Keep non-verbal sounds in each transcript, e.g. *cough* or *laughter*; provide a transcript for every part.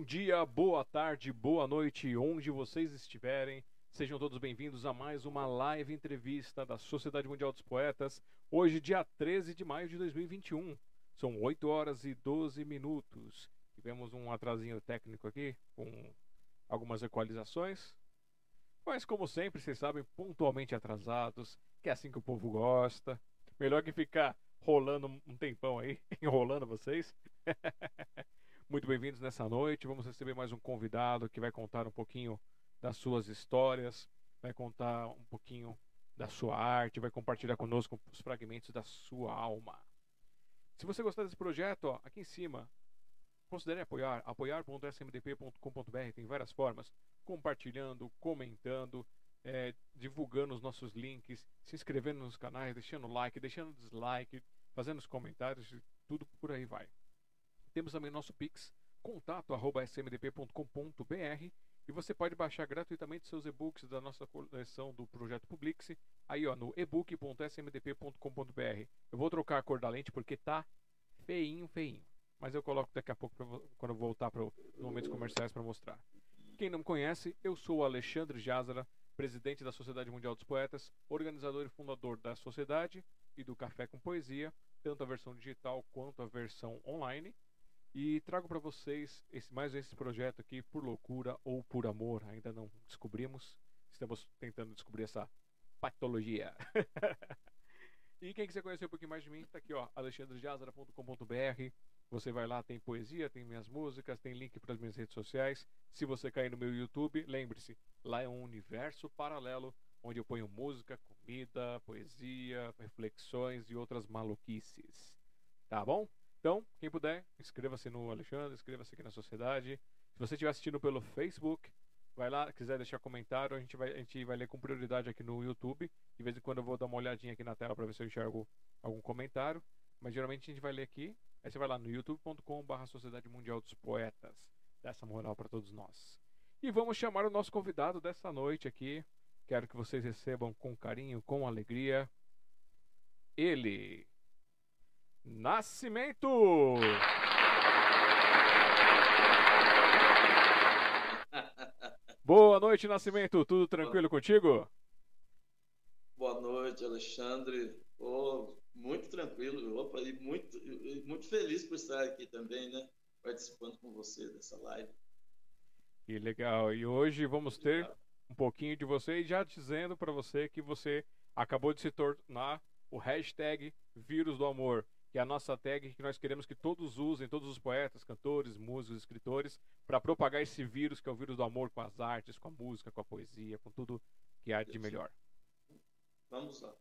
Bom dia, boa tarde, boa noite, onde vocês estiverem. Sejam todos bem-vindos a mais uma live entrevista da Sociedade Mundial dos Poetas. Hoje, dia 13 de maio de 2021. São 8 horas e 12 minutos. Tivemos um atrasinho técnico aqui, com algumas equalizações. Mas, como sempre, vocês sabem, pontualmente atrasados, que é assim que o povo gosta. Melhor que ficar rolando um tempão aí, *laughs* enrolando vocês. *laughs* Muito bem-vindos nessa noite. Vamos receber mais um convidado que vai contar um pouquinho das suas histórias, vai contar um pouquinho da sua arte, vai compartilhar conosco os fragmentos da sua alma. Se você gostar desse projeto, ó, aqui em cima, considere apoiar, apoiar.smdp.com.br, tem várias formas, compartilhando, comentando, é, divulgando os nossos links, se inscrevendo nos canais, deixando like, deixando dislike, fazendo os comentários, tudo por aí vai. Temos também nosso Pix, contato.smdp.com.br e você pode baixar gratuitamente seus e-books da nossa coleção do Projeto Publix aí ó, no ebook.smdp.com.br. Eu vou trocar a cor da lente porque tá feinho, feinho. Mas eu coloco daqui a pouco pra, quando eu voltar para os momentos comerciais para mostrar. Quem não me conhece, eu sou Alexandre Jazara, presidente da Sociedade Mundial dos Poetas, organizador e fundador da Sociedade e do Café com Poesia, tanto a versão digital quanto a versão online. E trago para vocês esse, mais esse projeto aqui por loucura ou por amor, ainda não descobrimos. Estamos tentando descobrir essa patologia. *laughs* e quem quiser conhecer um pouquinho mais de mim, está aqui, ó, alexandrejazara.com.br. Você vai lá, tem poesia, tem minhas músicas, tem link para as minhas redes sociais. Se você cair no meu YouTube, lembre-se, lá é um universo paralelo onde eu ponho música, comida, poesia, reflexões e outras maluquices. Tá bom? Então, quem puder, inscreva-se no Alexandre, inscreva-se aqui na Sociedade. Se você estiver assistindo pelo Facebook, vai lá, quiser deixar comentário, a gente vai, a gente vai ler com prioridade aqui no YouTube. De vez em quando eu vou dar uma olhadinha aqui na tela para ver se eu enxergo algum comentário. Mas geralmente a gente vai ler aqui. Aí você vai lá no youtube.com.br Sociedade Mundial dos Poetas. Dessa moral para todos nós. E vamos chamar o nosso convidado dessa noite aqui. Quero que vocês recebam com carinho, com alegria. Ele, Nascimento! Boa noite, Nascimento. Tudo tranquilo contigo? Boa noite, Alexandre. Oh, muito tranquilo. Opa, e muito, muito feliz por estar aqui também, né? Participando com você dessa live. Que legal. E hoje vamos ter um pouquinho de você e já dizendo para você que você acabou de se tornar o hashtag Vírus do Amor que é a nossa tag que nós queremos que todos usem, todos os poetas, cantores, músicos, escritores, para propagar esse vírus que é o vírus do amor com as artes, com a música, com a poesia, com tudo que há de melhor. Vamos lá.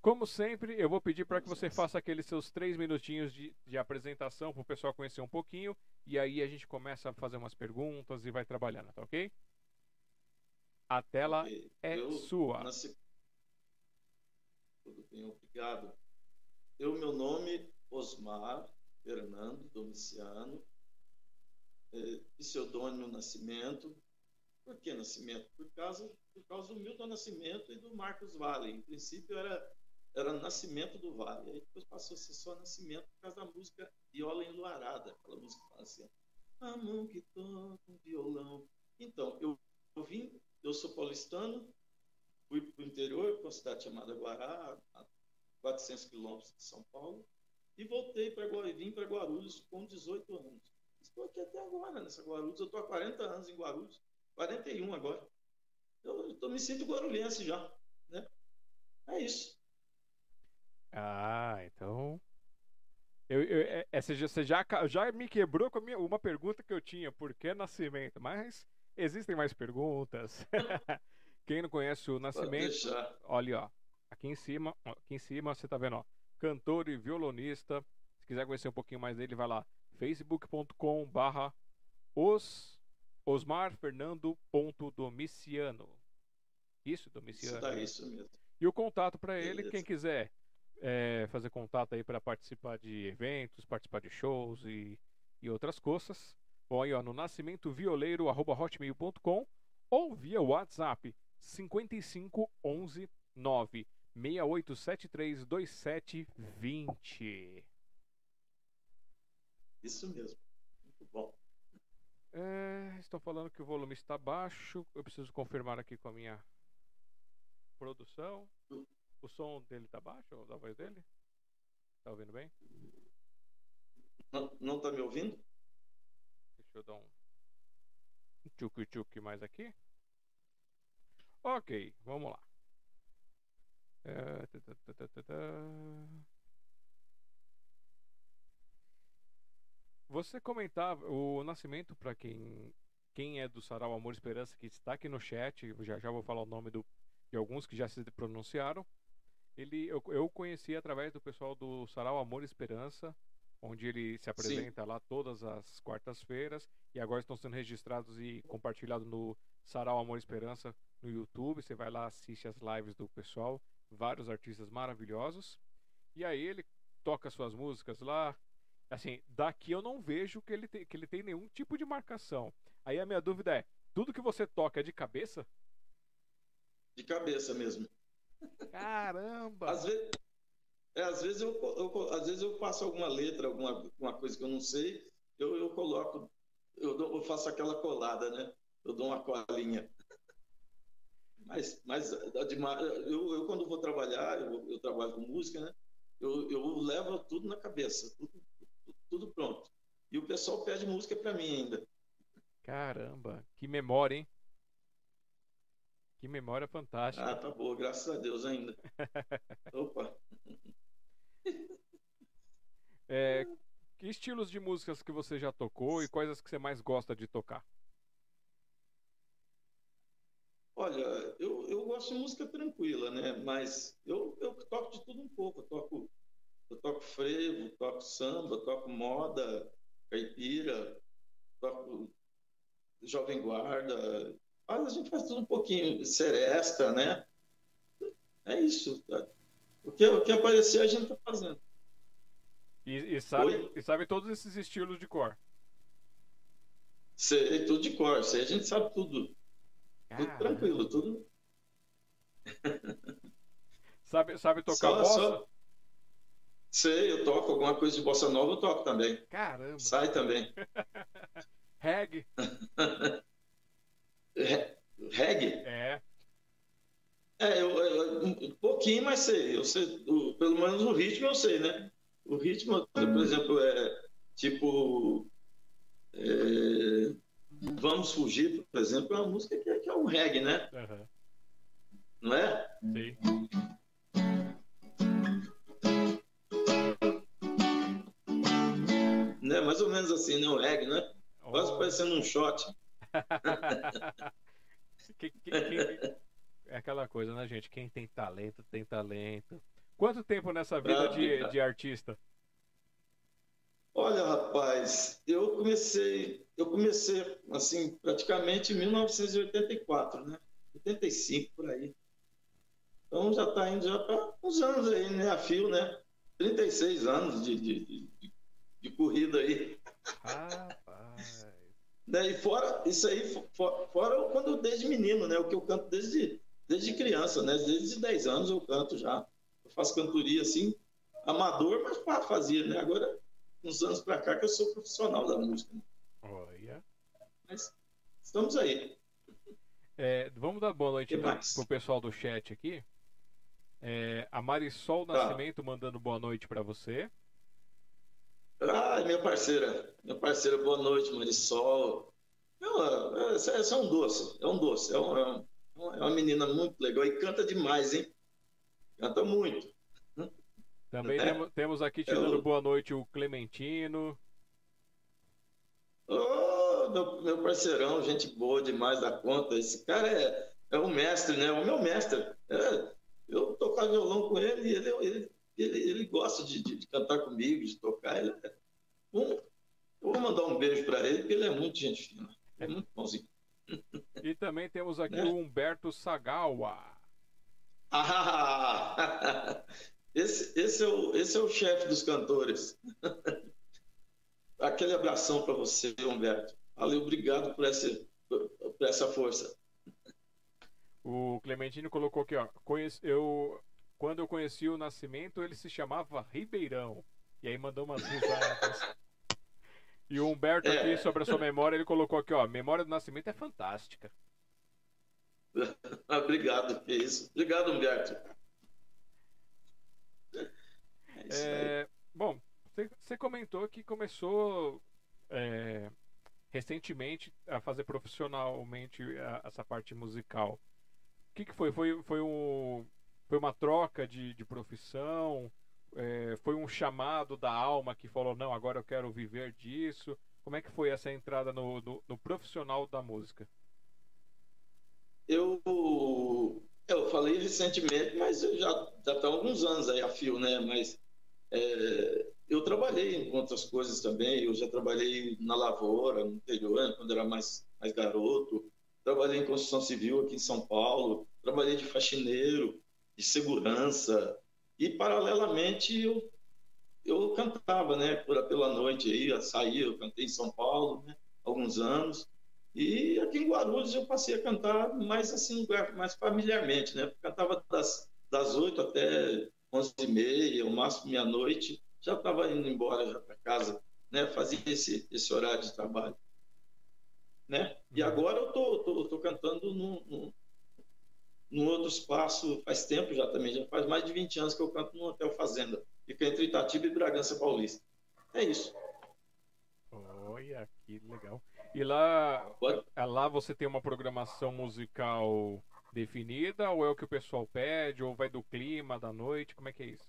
Como sempre, eu vou pedir para que você faça aqueles seus três minutinhos de, de apresentação para o pessoal conhecer um pouquinho e aí a gente começa a fazer umas perguntas e vai trabalhando, tá ok? A tela okay. é eu sua. Nasci... Tudo bem, obrigado. Eu, meu nome, Osmar Fernando Domiciano, é, pseudônimo Nascimento. Por que Nascimento? Por causa, por causa do Milton Nascimento e do Marcos Vale. Em princípio era, era Nascimento do Vale. Aí depois passou a ser só Nascimento por causa da música Viola Enluarada, aquela música que fala assim, a mão que toca um violão. Então, eu, eu vim, eu sou paulistano, fui para o interior, para uma cidade chamada Guará, 400 quilômetros de São Paulo, e voltei para vim para Guarulhos com 18 anos. Estou aqui até agora nessa Guarulhos, eu estou há 40 anos em Guarulhos, 41 agora. Eu, eu me sinto guarulhense já, né? É isso. Ah, então. Eu, eu, é, é você, já, você já, já me quebrou com minha, uma pergunta que eu tinha, por que Nascimento? Mas existem mais perguntas. *laughs* Quem não conhece o Nascimento, olha, ó, Aqui em cima, aqui em cima você tá vendo, ó, cantor e violonista. Se quiser conhecer um pouquinho mais dele, vai lá, facebook.com/barra os Osmar Fernando ponto Domiciano. Isso, Domiciano. Isso, tá, isso mesmo. E o contato para ele, quem quiser é, fazer contato aí para participar de eventos, participar de shows e, e outras coisas. Bom, aí ó, no nascimentovioleiro.hotmail.com ou via WhatsApp 55 11 9 68732720. Isso mesmo. Muito bom. É, estão falando que o volume está baixo. Eu preciso confirmar aqui com a minha produção. O som dele está baixo, da voz dele? Tá ouvindo bem? Não, não tá me ouvindo? Deixa eu dar um tchuc-tchuc mais aqui. Ok, vamos lá. É, Você comentava o nascimento para quem quem é do Sarau Amor e Esperança que está aqui no chat, já já vou falar o nome do, de alguns que já se pronunciaram. Ele eu, eu conheci através do pessoal do Sarau Amor e Esperança, onde ele se apresenta Sim. lá todas as quartas-feiras e agora estão sendo registrados e compartilhados no Sarau Amor e Esperança no YouTube. Você vai lá, assiste as lives do pessoal, vários artistas maravilhosos. E aí ele toca suas músicas lá, Assim, daqui eu não vejo que ele, te, que ele tem nenhum tipo de marcação. Aí a minha dúvida é: tudo que você toca é de cabeça? De cabeça mesmo. Caramba! às vezes, é, às vezes, eu, eu, às vezes eu faço alguma letra, alguma, alguma coisa que eu não sei, eu, eu coloco, eu, dou, eu faço aquela colada, né? Eu dou uma colinha. Mas, mas eu, eu quando vou trabalhar, eu, eu trabalho com música, né? Eu, eu levo tudo na cabeça, tudo tudo pronto. E o pessoal pede música para mim ainda. Caramba, que memória, hein? Que memória fantástica. Ah, tá boa, graças a Deus ainda. *laughs* Opa. É, que estilos de músicas que você já tocou e quais as que você mais gosta de tocar? Olha, eu, eu gosto de música tranquila, né? Mas eu, eu toco de tudo um pouco. Eu toco eu toco frevo, toco samba, toco moda, caipira, toco jovem guarda. A gente faz tudo um pouquinho, seresta, né? É isso. Tá? O que, o que aparecer a gente está fazendo. E, e, sabe, e sabe todos esses estilos de cor? Sei, tudo de cor. Sei, a gente sabe tudo. Tudo tranquilo, tudo. sabe, sabe tocar só, bossa? Só... Sei, eu toco alguma coisa de bossa nova, eu toco também. Caramba. Sai também. *laughs* Reggae. *laughs* Reggae? É. É, eu, eu, um pouquinho, mas sei. Eu sei, o, pelo menos o ritmo eu sei, né? O ritmo, por exemplo, é tipo. É, Vamos Fugir, por exemplo, é uma música que, é, que é um reggae, né? Uhum. Não é? Sim. né? Mais ou menos assim, né? O reggae, né? Quase oh. parecendo um shot. *laughs* que, que, que, é aquela coisa, né, gente? Quem tem talento, tem talento. Quanto tempo nessa vida de, de artista? Olha, rapaz, eu comecei, eu comecei assim, praticamente em 1984, né? 85 por aí. Então já está indo já para uns anos aí, né? A fio, né? 36 anos de, de, de, de corrida aí. Rapaz. Daí fora, isso aí, fora, fora quando desde menino, né? O que eu canto desde, desde criança, né? Desde 10 anos eu canto já. Eu faço cantoria assim, amador, mas fazia, né? Agora, uns anos para cá que eu sou profissional da música. Né? Olha. Mas estamos aí. É, vamos dar boa noite para o pessoal do chat aqui. É, a Marisol tá. Nascimento tá. mandando boa noite para você. Ah, minha parceira, minha parceira, boa noite, Marisol. Essa, essa é um doce, é um doce, é, um, é, um, é, uma menina muito legal e canta demais, hein? Canta muito. Também é. temos, temos, aqui te é dando boa noite o Clementino. Oh, meu, meu parceirão, gente boa demais da conta. Esse cara é, é um mestre, né? O meu mestre. É, eu tocava violão com ele e ele, ele ele, ele gosta de, de, de, cantar comigo, de tocar. Ele é um, eu vou mandar um beijo para ele, porque ele é muito gente fina. É muito bonzinho. E também temos aqui né? o Humberto Sagawa. Ah, *laughs* esse, esse, é o, esse é o chefe dos cantores. *laughs* Aquele abração para você, Humberto. Valeu, obrigado por essa, por essa força. O Clementino colocou aqui, ó. Eu quando eu conheci o Nascimento, ele se chamava Ribeirão. E aí mandou umas risadas. *laughs* E o Humberto é. aqui, sobre a sua memória, ele colocou aqui, ó, memória do nascimento é fantástica. *laughs* Obrigado, que isso. Obrigado, Humberto. É é, bom, você comentou que começou é, recentemente a fazer profissionalmente essa parte musical. O que, que foi? Foi, foi, um, foi uma troca de, de profissão? É, foi um chamado da alma que falou, não, agora eu quero viver disso? Como é que foi essa entrada no, no, no profissional da música? Eu, eu falei recentemente, mas eu já já tá alguns anos aí a fio, né? Mas é, eu trabalhei em outras coisas também. Eu já trabalhei na lavoura, no interior, quando era mais mais garoto. Trabalhei em construção civil aqui em São Paulo. Trabalhei de faxineiro, de segurança e paralelamente eu eu cantava, né? Pela noite aí, saía, eu cantei em São Paulo, né? Alguns anos. E aqui em Guarulhos eu passei a cantar mais assim, mais familiarmente, né? Cantava das, das 8 até 11 e meia, o máximo meia-noite, já estava indo embora já para casa, né? Fazia esse, esse horário de trabalho, né? E uhum. agora eu tô, tô, tô cantando num, num, num, outro espaço, faz tempo já também, já faz mais de 20 anos que eu canto no Hotel Fazenda, fica entre Itatiba e Bragança Paulista. É isso. Olha, que legal. E lá, é, lá você tem uma programação musical definida, ou é o que o pessoal pede, ou vai do clima, da noite? Como é que é isso?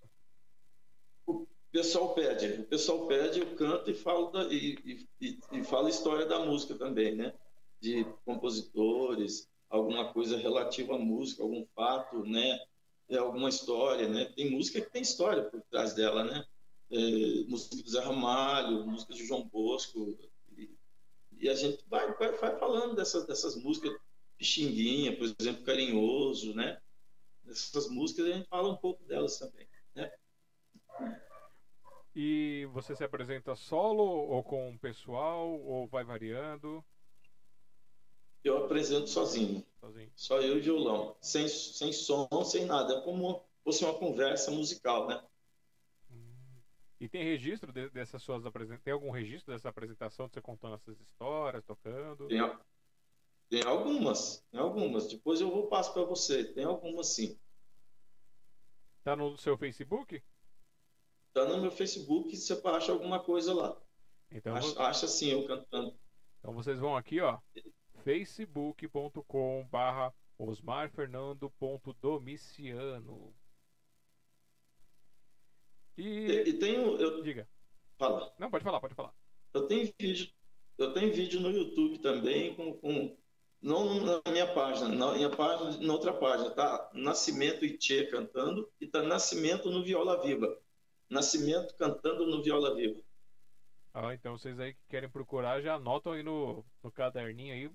O pessoal pede, o pessoal pede, eu canto e falo, da, e, e, e falo história da música também, né? De compositores, alguma coisa relativa à música, algum fato, né? É alguma história, né? Tem música que tem história por trás dela, né? É, música do Zé Ramalho, música de João Bosco, e a gente vai, vai, vai falando dessas, dessas músicas, Pixinguinha, por exemplo, Carinhoso, né? Essas músicas a gente fala um pouco delas também, né? E você se apresenta solo ou com o pessoal ou vai variando? Eu apresento sozinho. sozinho. Só eu e violão. Sem, sem som, sem nada. É como fosse uma conversa musical, né? E tem registro de, dessas suas apresentações? Tem algum registro dessa apresentação de você contando essas histórias, tocando? Tem, tem algumas, tem algumas. Depois eu vou passo para você. Tem algumas sim. Tá no seu Facebook? Tá no meu Facebook, você acha alguma coisa lá. Então, acha, acha sim eu cantando. Então vocês vão aqui, ó, facebook.com barra osmarfernando.domiciano. E, e tenho. Eu... Diga. Fala. Não, pode falar, pode falar. Eu tenho vídeo, eu tenho vídeo no YouTube também com, com não na minha página, na minha página, na outra página, tá? Nascimento e Tchê cantando e tá Nascimento no Viola Viva. Nascimento cantando no Viola Viva. Ah, então vocês aí que querem procurar já anotam aí no, no caderninho aí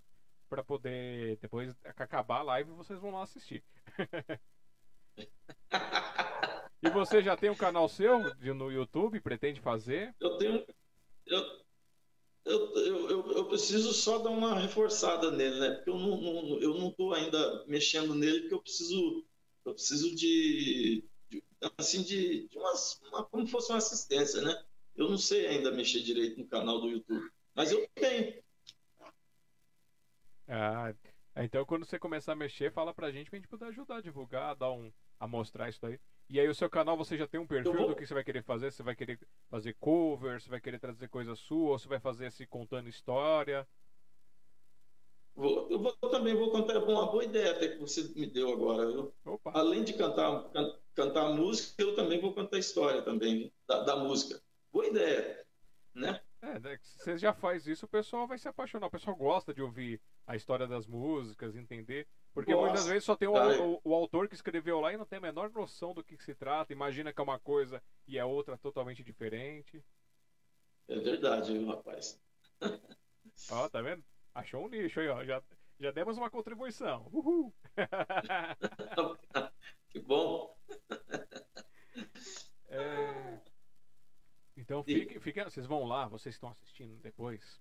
para poder depois acabar a live vocês vão lá assistir. *laughs* E você já tem um canal seu no YouTube? Pretende fazer? Eu tenho. Eu, eu, eu, eu, preciso só dar uma reforçada nele, né? Porque eu não, não, eu não estou ainda mexendo nele, porque eu preciso, eu preciso de, de assim, de, de umas, uma, como fosse uma assistência, né? Eu não sei ainda mexer direito no canal do YouTube, mas eu tenho. Ah, então quando você começar a mexer, fala pra gente pra gente poder ajudar a divulgar, dar um, a mostrar isso daí. E aí o seu canal você já tem um perfil vou... do que você vai querer fazer? Você vai querer fazer cover, você vai querer trazer coisa sua, ou você vai fazer assim contando história? Vou, eu vou, também vou contar uma boa ideia até que você me deu agora. Além de cantar, can, cantar música, eu também vou contar história também da, da música. Boa ideia, né? É, né, você já faz isso, o pessoal vai se apaixonar. O pessoal gosta de ouvir a história das músicas, entender. Porque Nossa, muitas vezes só tem o, o, o, autor que escreveu lá e não tem a menor noção do que, que, se trata. Imagina que é uma coisa e é outra totalmente diferente. É verdade, viu, rapaz? ó, tá vendo? Achou um nicho aí, ó. Já, já demos uma contribuição. Uhul! *laughs* que bom! É... Então fique, fique, vocês vão lá, vocês estão assistindo depois.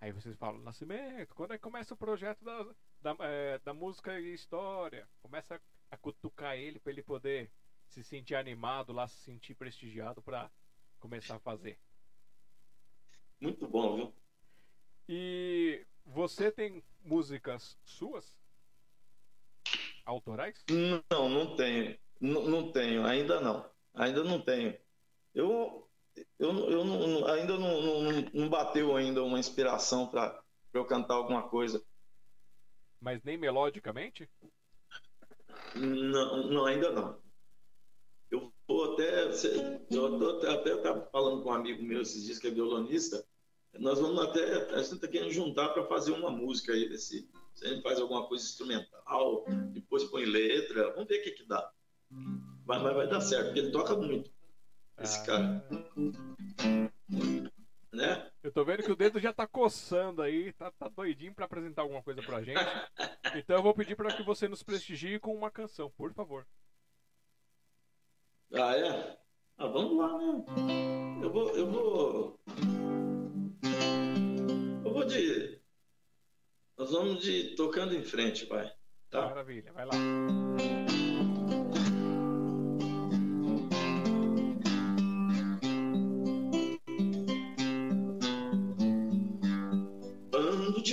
Aí vocês falam, Nascimento, quando é que começa o projeto da, da, é, da música e história? Começa a cutucar ele para ele poder se sentir animado lá, se sentir prestigiado para começar a fazer. Muito bom, viu? E você tem músicas suas? Autorais? Não, não tenho. Não, não tenho, ainda não. Ainda não tenho. Eu, eu, eu não, ainda não, não, não bateu ainda uma inspiração para eu cantar alguma coisa. Mas nem melodicamente? Não, não ainda não. Eu vou até. Eu tô até, até tava falando com um amigo meu esses dias que é violonista. Nós vamos até. A gente está querendo juntar para fazer uma música aí desse. Se a gente faz alguma coisa instrumental, depois põe letra, vamos ver o que, que dá. Mas vai, vai dar certo, porque ele toca muito. Esse ah. cara. Né? Eu tô vendo que o dedo já tá coçando aí, tá, tá doidinho para apresentar alguma coisa pra gente. *laughs* Então eu vou pedir para que você nos prestigie com uma canção, por favor. Ah, é? Ah, vamos lá, né? Eu vou. Eu vou. Eu vou de. Nós vamos de tocando em frente, vai. Tá? Maravilha, vai lá.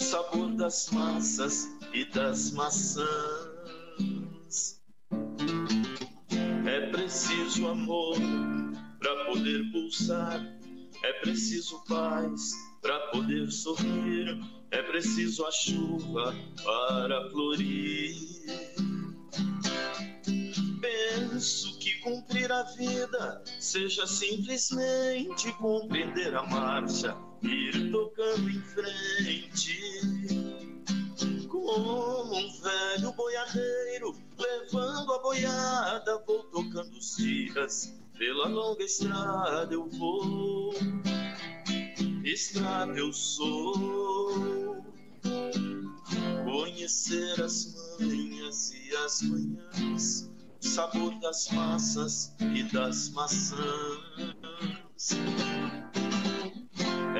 sabor das massas e das maçãs é preciso amor para poder pulsar, é preciso paz para poder sorrir, é preciso a chuva para florir. Penso que cumprir a vida seja simplesmente compreender a marcha, ir tocando em frente como um velho boiadeiro, levando a boiada, vou tocando os dias, pela longa estrada eu vou, estrada eu sou, conhecer as manhas e as manhãs, o sabor das massas e das maçãs.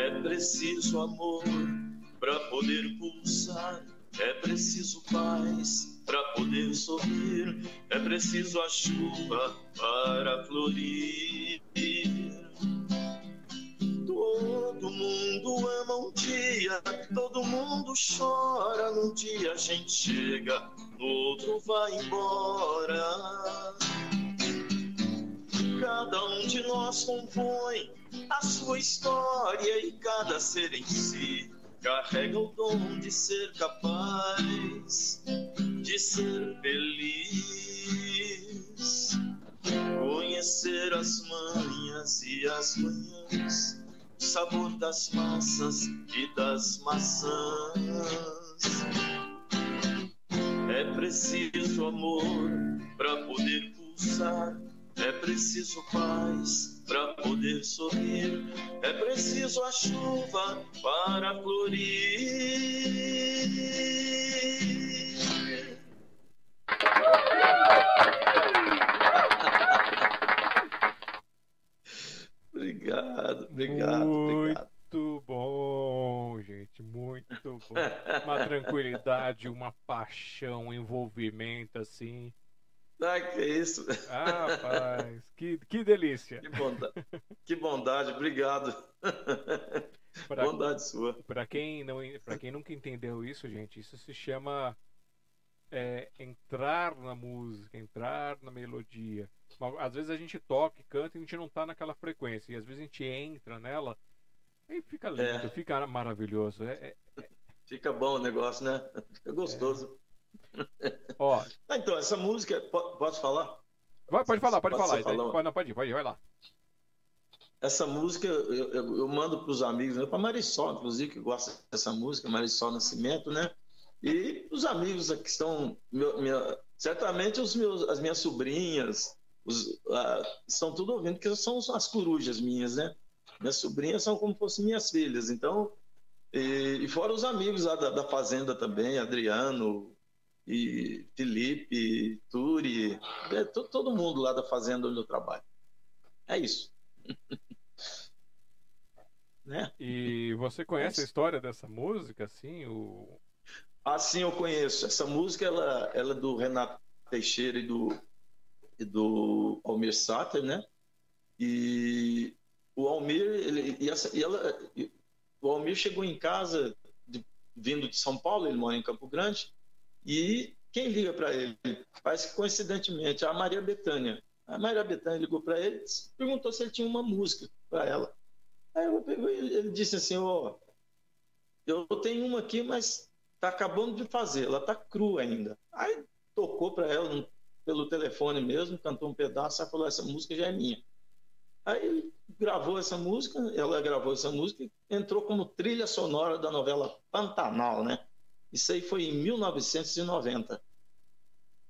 É preciso amor para poder pulsar é preciso paz para poder sorrir, é preciso a chuva para florir. Todo mundo ama um dia, todo mundo chora. Num dia a gente chega, no outro vai embora. Cada um de nós compõe a sua história e cada ser em si carrega o dom de ser capaz de ser feliz, conhecer as manhas e as manhãs, o sabor das massas e das maçãs. É preciso amor para poder pulsar, é preciso paz para poder sorrir. É preciso a chuva para florir. *laughs* obrigado, obrigado, muito obrigado. bom, gente, muito bom. Uma tranquilidade, uma paixão, um envolvimento assim. Ah, que isso. Ah, rapaz, *laughs* que, que delícia. Que bondade, que bondade obrigado. Pra, *laughs* bondade sua. Para quem, não, quem nunca entendeu isso, gente, isso se chama é, entrar na música, entrar na melodia. Às vezes a gente toca e canta e a gente não tá naquela frequência. E às vezes a gente entra nela e fica lindo, é. fica maravilhoso. É, é, é, fica bom o negócio, né? Fica gostoso. Ó. Ah, então, essa música, posso falar? Vai, pode falar, pode, pode falar. falar. Pode, não, pode ir, pode ir, vai lá. Essa música eu, eu, eu mando para os amigos, né, para Marisol, inclusive, que gosta dessa música, Marisol Nascimento, né? E os amigos que estão. Meu, minha, certamente os meus, as minhas sobrinhas os, ah, estão tudo ouvindo, porque são as corujas minhas, né? Minhas sobrinhas são como se fossem minhas filhas. Então, E, e fora os amigos lá da, da fazenda também, Adriano, e Felipe, Turi, é, todo mundo lá da fazenda onde eu trabalho. É isso. *laughs* né? E você conhece é a história dessa música, assim? O... Ah, sim, eu conheço. Essa música ela, ela é do Renato Teixeira e do, e do Almir Sater, né? E o Almir, ele, e, essa, e ela, e o Almir chegou em casa de, vindo de São Paulo, ele mora em Campo Grande, e quem liga para ele? Parece que coincidentemente a Maria Bethânia. A Maria Bethânia ligou para ele perguntou se ele tinha uma música para ela. Aí ele disse assim: Ó, oh, eu tenho uma aqui, mas tá acabando de fazer, ela tá crua ainda. Aí tocou para ela pelo telefone mesmo, cantou um pedaço, ela falou: essa música já é minha. Aí ele gravou essa música, ela gravou essa música e entrou como trilha sonora da novela Pantanal, né? Isso aí foi em 1990.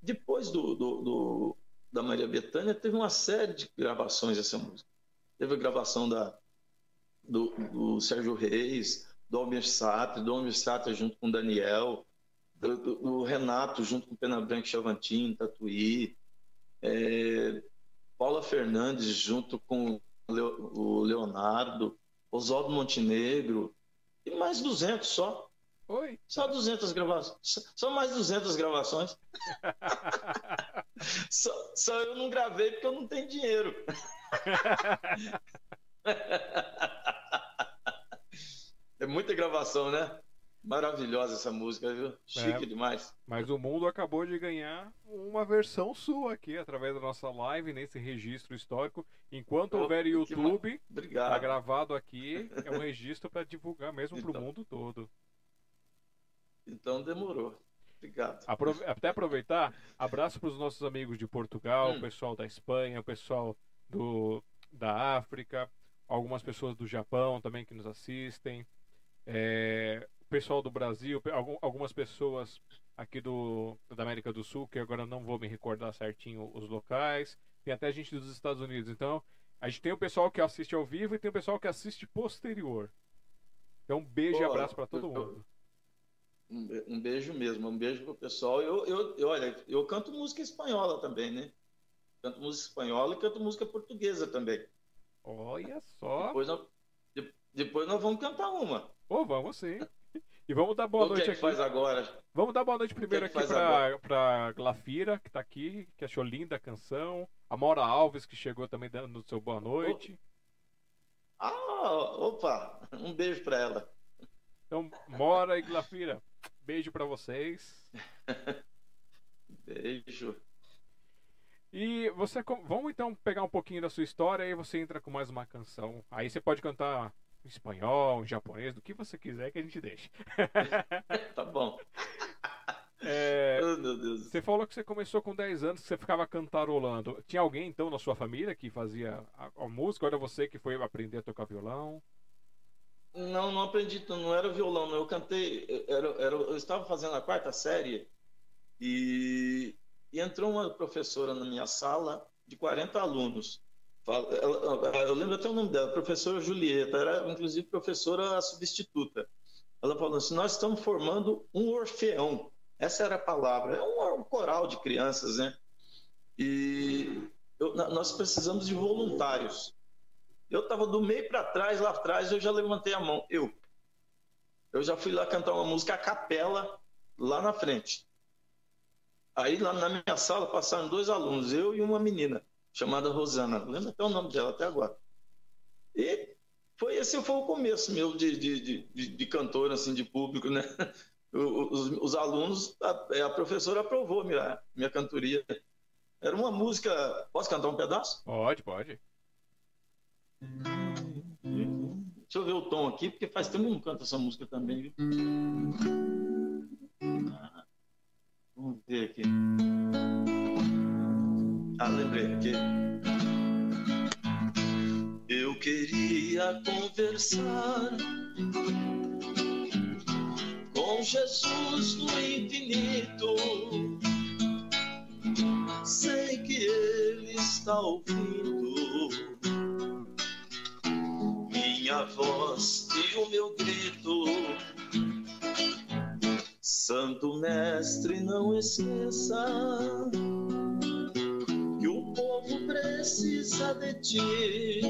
Depois do, do, do da Maria Bethânia, teve uma série de gravações dessa música. Teve a gravação da, do, do Sérgio Reis, do Almir Sater, do Almir Sater junto com o Daniel, do, do, Renato junto com Pena Branca Chavantin, Tatuí, é, Paula Fernandes junto com o Leonardo, Oswaldo Montenegro, e mais 200 só. Oi. Só 200 gravações. Só mais 200 gravações. *laughs* só, só, eu não gravei porque eu não tenho dinheiro. é muita gravação, né? Maravilhosa essa música, viu? Chique é, demais. Mas o mundo acabou de ganhar uma versão sua aqui, através da nossa live, nesse registro histórico. Enquanto oh, houver YouTube, Obrigado. tá gravado aqui, é um registro para divulgar mesmo então, para o mundo todo. Então demorou. Obrigado. Aprove até aproveitar, abraço para os nossos amigos de Portugal, hum. o pessoal da Espanha, o pessoal do, da África, algumas pessoas do Japão também que nos assistem, é, o pessoal do Brasil, algumas pessoas aqui do, da América do Sul, que agora não vou me recordar certinho os locais, tem até gente dos Estados Unidos. Então, a gente tem o pessoal que assiste ao vivo e tem o pessoal que assiste posterior. Então, um beijo Pô, e abraço para todo mundo. Um beijo mesmo, um beijo pro pessoal. Eu, eu, eu, olha, eu canto música espanhola também, né? Canto música espanhola e canto música portuguesa também. Olha só. Depois nós, depois nós vamos cantar uma. Oh, vamos sim. E vamos dar boa o noite que é que aqui. faz agora? Vamos dar boa noite primeiro que é aqui para Glafira, que está aqui, que achou linda a canção. A Mora Alves, que chegou também dando seu boa noite. Ah, opa! Um beijo para ela. Então, Mora e Glafira, Beijo para vocês. Beijo. E você vamos então pegar um pouquinho da sua história e você entra com mais uma canção. Aí você pode cantar em espanhol, em japonês, do que você quiser que a gente deixe. *laughs* tá bom. É, oh, meu Deus. Você falou que você começou com 10 anos, que você ficava cantarolando. Tinha alguém então na sua família que fazia a, a música? Ou era você que foi aprender a tocar violão? Não, não aprendi, não era violão, não. Eu cantei, era, era, eu estava fazendo a quarta série e, e entrou uma professora na minha sala de 40 alunos. Eu lembro até o nome dela, professora Julieta, era inclusive professora substituta. Ela falou assim: Nós estamos formando um orfeão. Essa era a palavra. É um, coral de crianças, né? E eu, nós precisamos de voluntários. Eu estava do meio para trás, lá atrás, eu já levantei a mão. Eu. Eu já fui lá cantar uma música a capela, lá na frente. Aí, lá na minha sala, passaram dois alunos, eu e uma menina, chamada Rosana. Lembra até o nome dela, até agora. E foi esse foi o começo meu de, de, de, de cantor, assim, de público, né? *laughs* Os, os alunos, a, a, professora aprovou minha, minha cantoria. Era uma música. Posso cantar um pedaço? Pode, pode. Deixa eu ver o tom aqui, porque faz tempo que não canto essa música também? Ah, vamos ver aqui. Ah, lembrei aqui. Eu queria conversar com Jesus no infinito. Sei que Ele está ouvindo minha voz e o meu grito. Santo Mestre, não esqueça que o povo precisa de ti.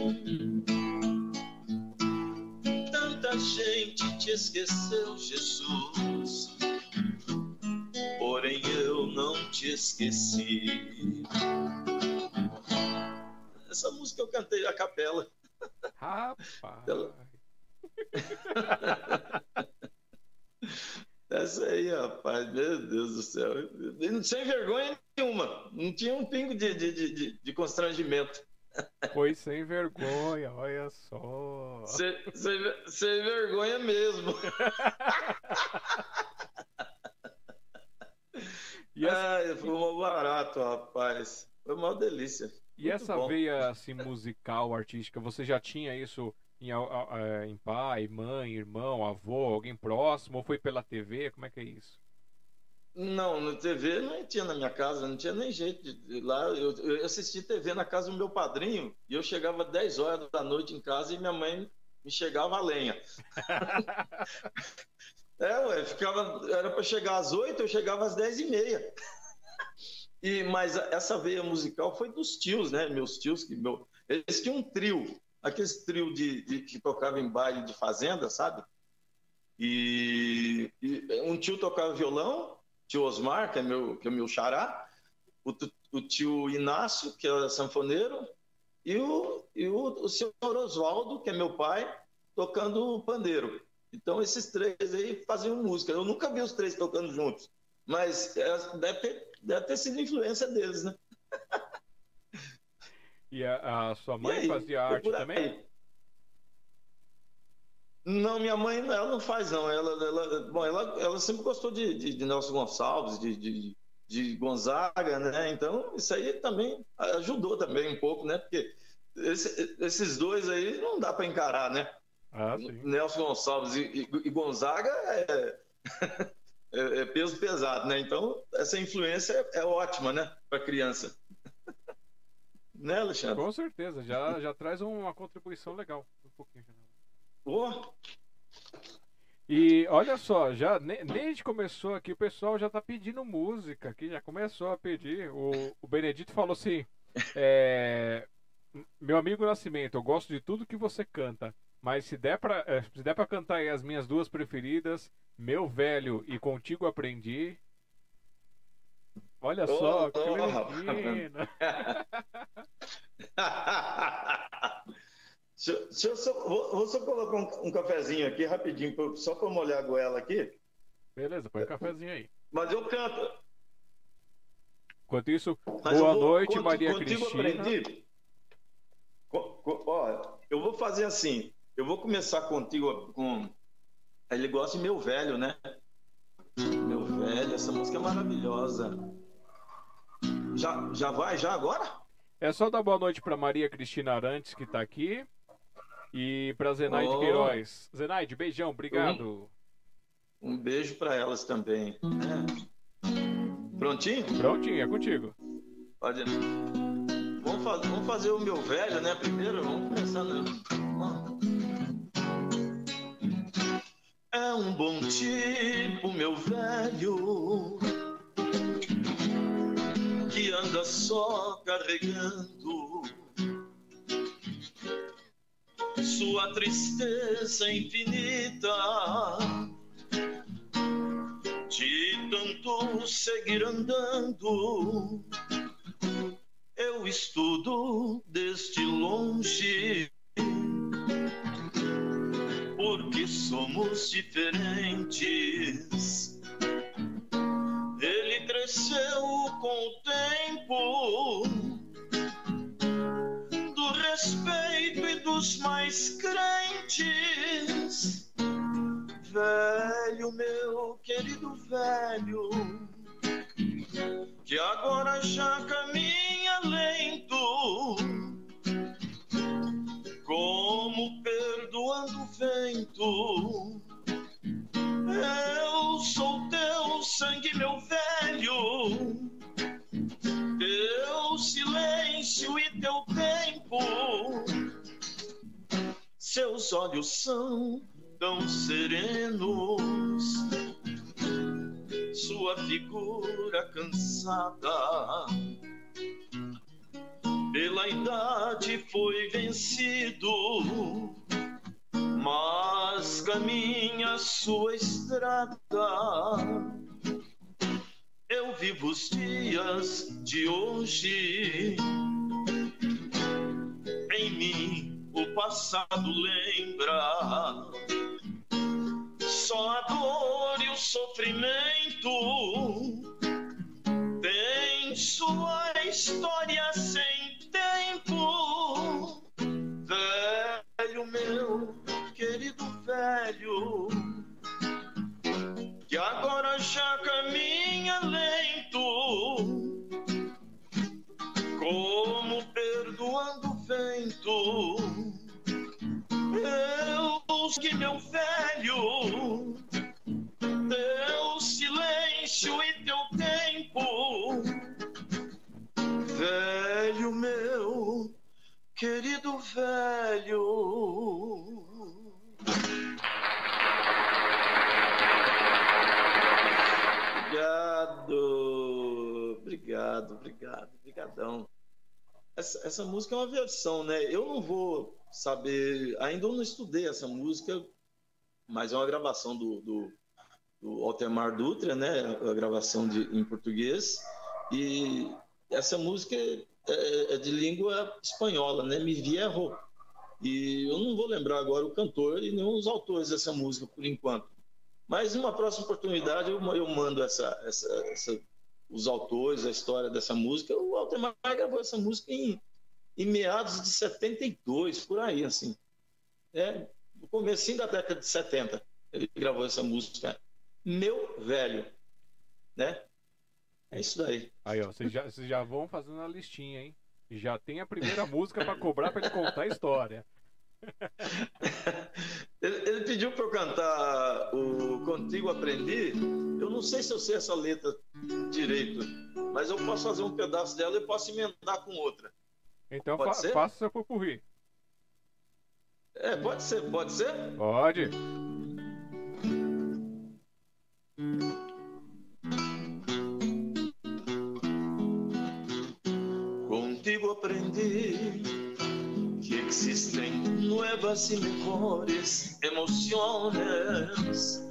Tanta gente te esqueceu, Jesus, porém eu não te esqueci. Essa música eu cantei a capela. Rapaz. *laughs* Essa aí, rapaz, meu Deus do céu. Sem vergonha nenhuma. Não tinha um pingo de, de, de, de constrangimento. Foi sem vergonha, olha só. Sem, sem, sem vergonha mesmo. *laughs* e essa... Ai, foi um barato, rapaz. Foi uma delícia. E Muito essa bom. veia assim, musical, artística, você já tinha isso em, em pai, mãe, irmão, avô, alguém próximo? Ou foi pela TV? Como é que é isso? Não, na TV não tinha na minha casa, não tinha nem jeito de ir lá. Eu, eu assisti TV na casa do meu padrinho e eu chegava 10 horas da noite em casa e minha mãe me chegava a lenha. *laughs* é, ué, ficava, era para chegar às 8, eu chegava às 10 e meia. E, mas essa veia musical foi dos tios, né? Meus tios, que meu, eles tinham um trio, aqueles trio de, de, que tocava em baile de fazenda, sabe? E, e, um tio tocava violão, tio Osmar, que é meu, que é meu xará, o, o tio Inácio, que é sanfoneiro, e o, e o, o senhor Oswaldo, que é meu pai, tocando pandeiro. Então, esses três aí faziam música. Eu nunca vi os três tocando juntos, mas é, deve ter deve ter sido influência deles, né? E a, a sua mãe aí, fazia arte também? Não, minha mãe ela não faz não. Ela, ela, bom, ela, ela sempre gostou de, de, de Nelson Gonçalves, de, de, de, Gonzaga, né? Então isso aí também ajudou também um pouco, né? Porque esse, esses dois aí não dá para encarar, né? Ah, Nelson Gonçalves e, e, e Gonzaga é *laughs* é, é peso pesado, né? Então, essa influência é, é ótima, né, para criança. *laughs* né, Alexandre? Com certeza, já, já traz uma contribuição legal. Um pouquinho. Oh. E olha só, já nem, nem a gente começou aqui, o pessoal já tá pedindo música aqui, já começou a pedir. O, o Benedito falou assim: é, Meu amigo Nascimento, eu gosto de tudo que você canta. Mas se der para é, se der para cantar as minhas duas preferidas, Meu Velho e Contigo Aprendi. Olha oh, só, que oh, menina. *laughs* deixa, deixa eu só, vou, vou, só colocar um, um cafezinho aqui rapidinho, só para molhar a goela aqui. Beleza, põe um cafezinho aí. Mas eu canto. Enquanto isso, Mas boa vou, noite, Maria contigo Cristina. Aprendi. Ó, eu vou fazer assim. Eu vou começar contigo com. Ele gosta de Meu Velho, né? Meu Velho, essa música é maravilhosa. Já, já vai, já agora? É só dar boa noite para Maria Cristina Arantes, que está aqui. E para Zenaide oh. Queiroz. Zenaide, beijão, obrigado. Um, um beijo para elas também. É. Prontinho? Prontinho, é contigo. Pode. Vamos, fazer, vamos fazer o meu velho, né? Primeiro, vamos começar. No... É um bom tipo, meu velho, que anda só carregando sua tristeza infinita. De tanto seguir andando, eu estudo desde longe porque somos diferentes. Ele cresceu com o tempo do respeito e dos mais crentes. Velho, meu querido velho, que agora já caminha lento como perdoando o vento. Eu sou teu sangue, meu velho, teu silêncio e teu tempo. Seus olhos são tão serenos, sua figura cansada pela idade foi vencido, mas caminha sua estrada. Eu vivo os dias de hoje, em mim o passado lembra. Só a dor e o sofrimento tem sua história sem tempo, velho meu, querido velho, que agora já caminha lento, como perdoando o vento. Eu que meu velho, Essa, música é uma versão, né? Eu não vou saber, ainda não estudei essa música, mas é uma gravação do, do, do Altemar Dutra, né? A gravação de, em português. E essa música é, é, de língua espanhola, né? Me Vierro. E eu não vou lembrar agora o cantor e nem os autores dessa música por enquanto. Mas numa próxima oportunidade eu, eu mando essa, essa, essa, os autores, a história dessa música. O Altemar gravou essa música em, em meados de 72, por aí, assim. É, no começo da década de 70, ele gravou essa música. Meu velho, né? É isso daí. Aí, ó, vocês já, vocês já vão fazendo a listinha, hein? Já tem a primeira música para cobrar para ele contar a história. *laughs* ele, ele, pediu para eu cantar o Contigo Aprendi. Eu não sei se eu sei essa letra direito, mas eu posso fazer um pedaço dela e posso emendar com outra. Então fa ser? faça seu pupurri. É, pode ser, pode ser? Pode. aprendí que existen nuevas y mejores emociones.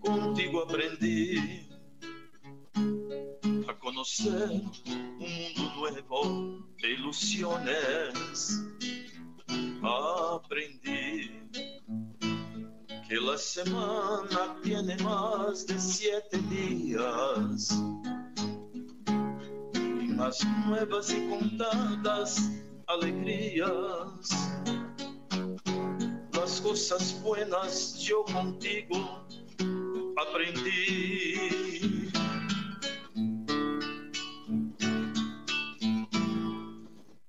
Contigo aprendí conocer un mundo nuevo de ilusiones. Aprendí que la semana tiene más de siete días as nuevas e contadas alegrias. Las cosas buenas yo contigo aprendí.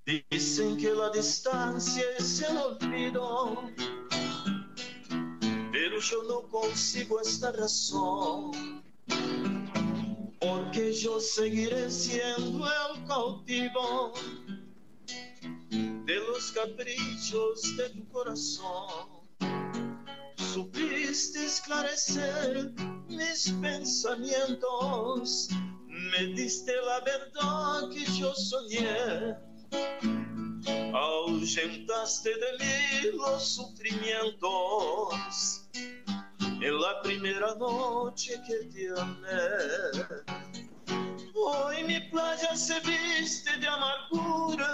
Dicen que la distancia es el olvido, pero yo no consigo esta razón porque yo seguiré siendo el cautivo de los caprichos de tu corazón. Supiste esclarecer mis pensamientos, me diste la verdad que yo soñé. Ahuyentaste de mí los sufrimientos en la primera noche que te amé. Hoy mi playa se viste de amargura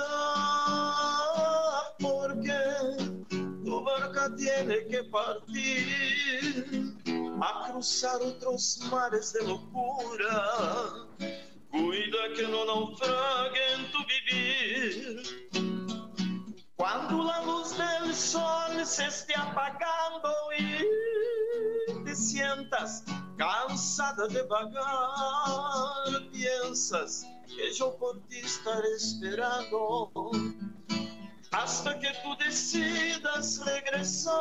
porque tu barca tiene que partir a cruzar otros mares de locura. Cuida que no naufrague en tu vivir. Cuando la luz del sol se esté apagando y te sientas cansada de vagar, piensas que yo por ti estaré esperando hasta que tú decidas regresar,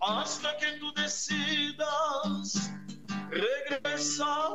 hasta que tú decidas regressar.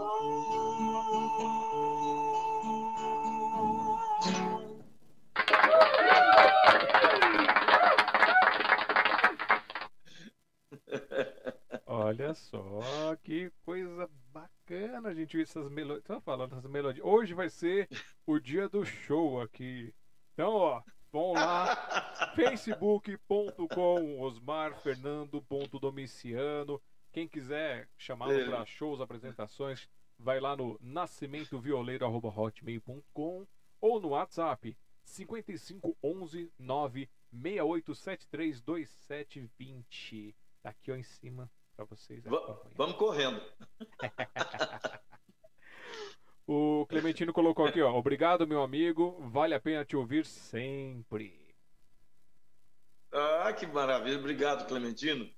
Olha só que coisa bacana a gente ouvir essas melodias. Estava falando essas melodias. Hoje vai ser o dia do show aqui. Então, ó, vão lá *laughs* facebook.com osmarfernando.domiciano.com quem quiser chamá-lo para shows, apresentações, vai lá no nascimentovioleiro.hotmail.com ou no WhatsApp 5511 968732720. Tá aqui ó, em cima para vocês. Vamos correndo. *laughs* o Clementino colocou aqui, ó. Obrigado, meu amigo. Vale a pena te ouvir sempre. Ah, que maravilha. Obrigado, Clementino.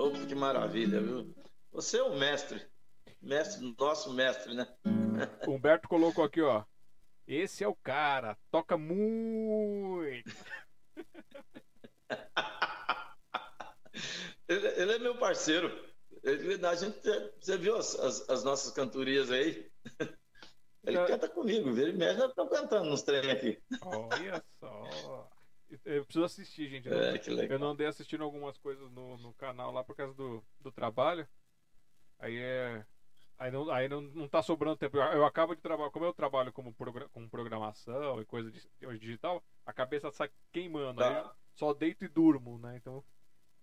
Oh, que maravilha, viu? Você é o mestre. Mestre, nosso mestre, né? Humberto colocou aqui, ó. Esse é o cara, toca muito. *laughs* ele, ele, é meu parceiro. Ele, a gente, você viu as, as, as nossas cantorias aí? Ele canta comigo, ele mesmo já estão cantando nos treinos aqui. Olha só. Eu preciso assistir, gente. Eu, é, não, eu não andei assistindo algumas coisas no, no canal lá por causa do, do trabalho. Aí é. Aí não, aí não, não tá sobrando tempo. Eu, eu acabo de trabalhar, como eu trabalho como progra com programação e coisa de, digital, a cabeça sai queimando. Tá. Só deito e durmo, né? Então,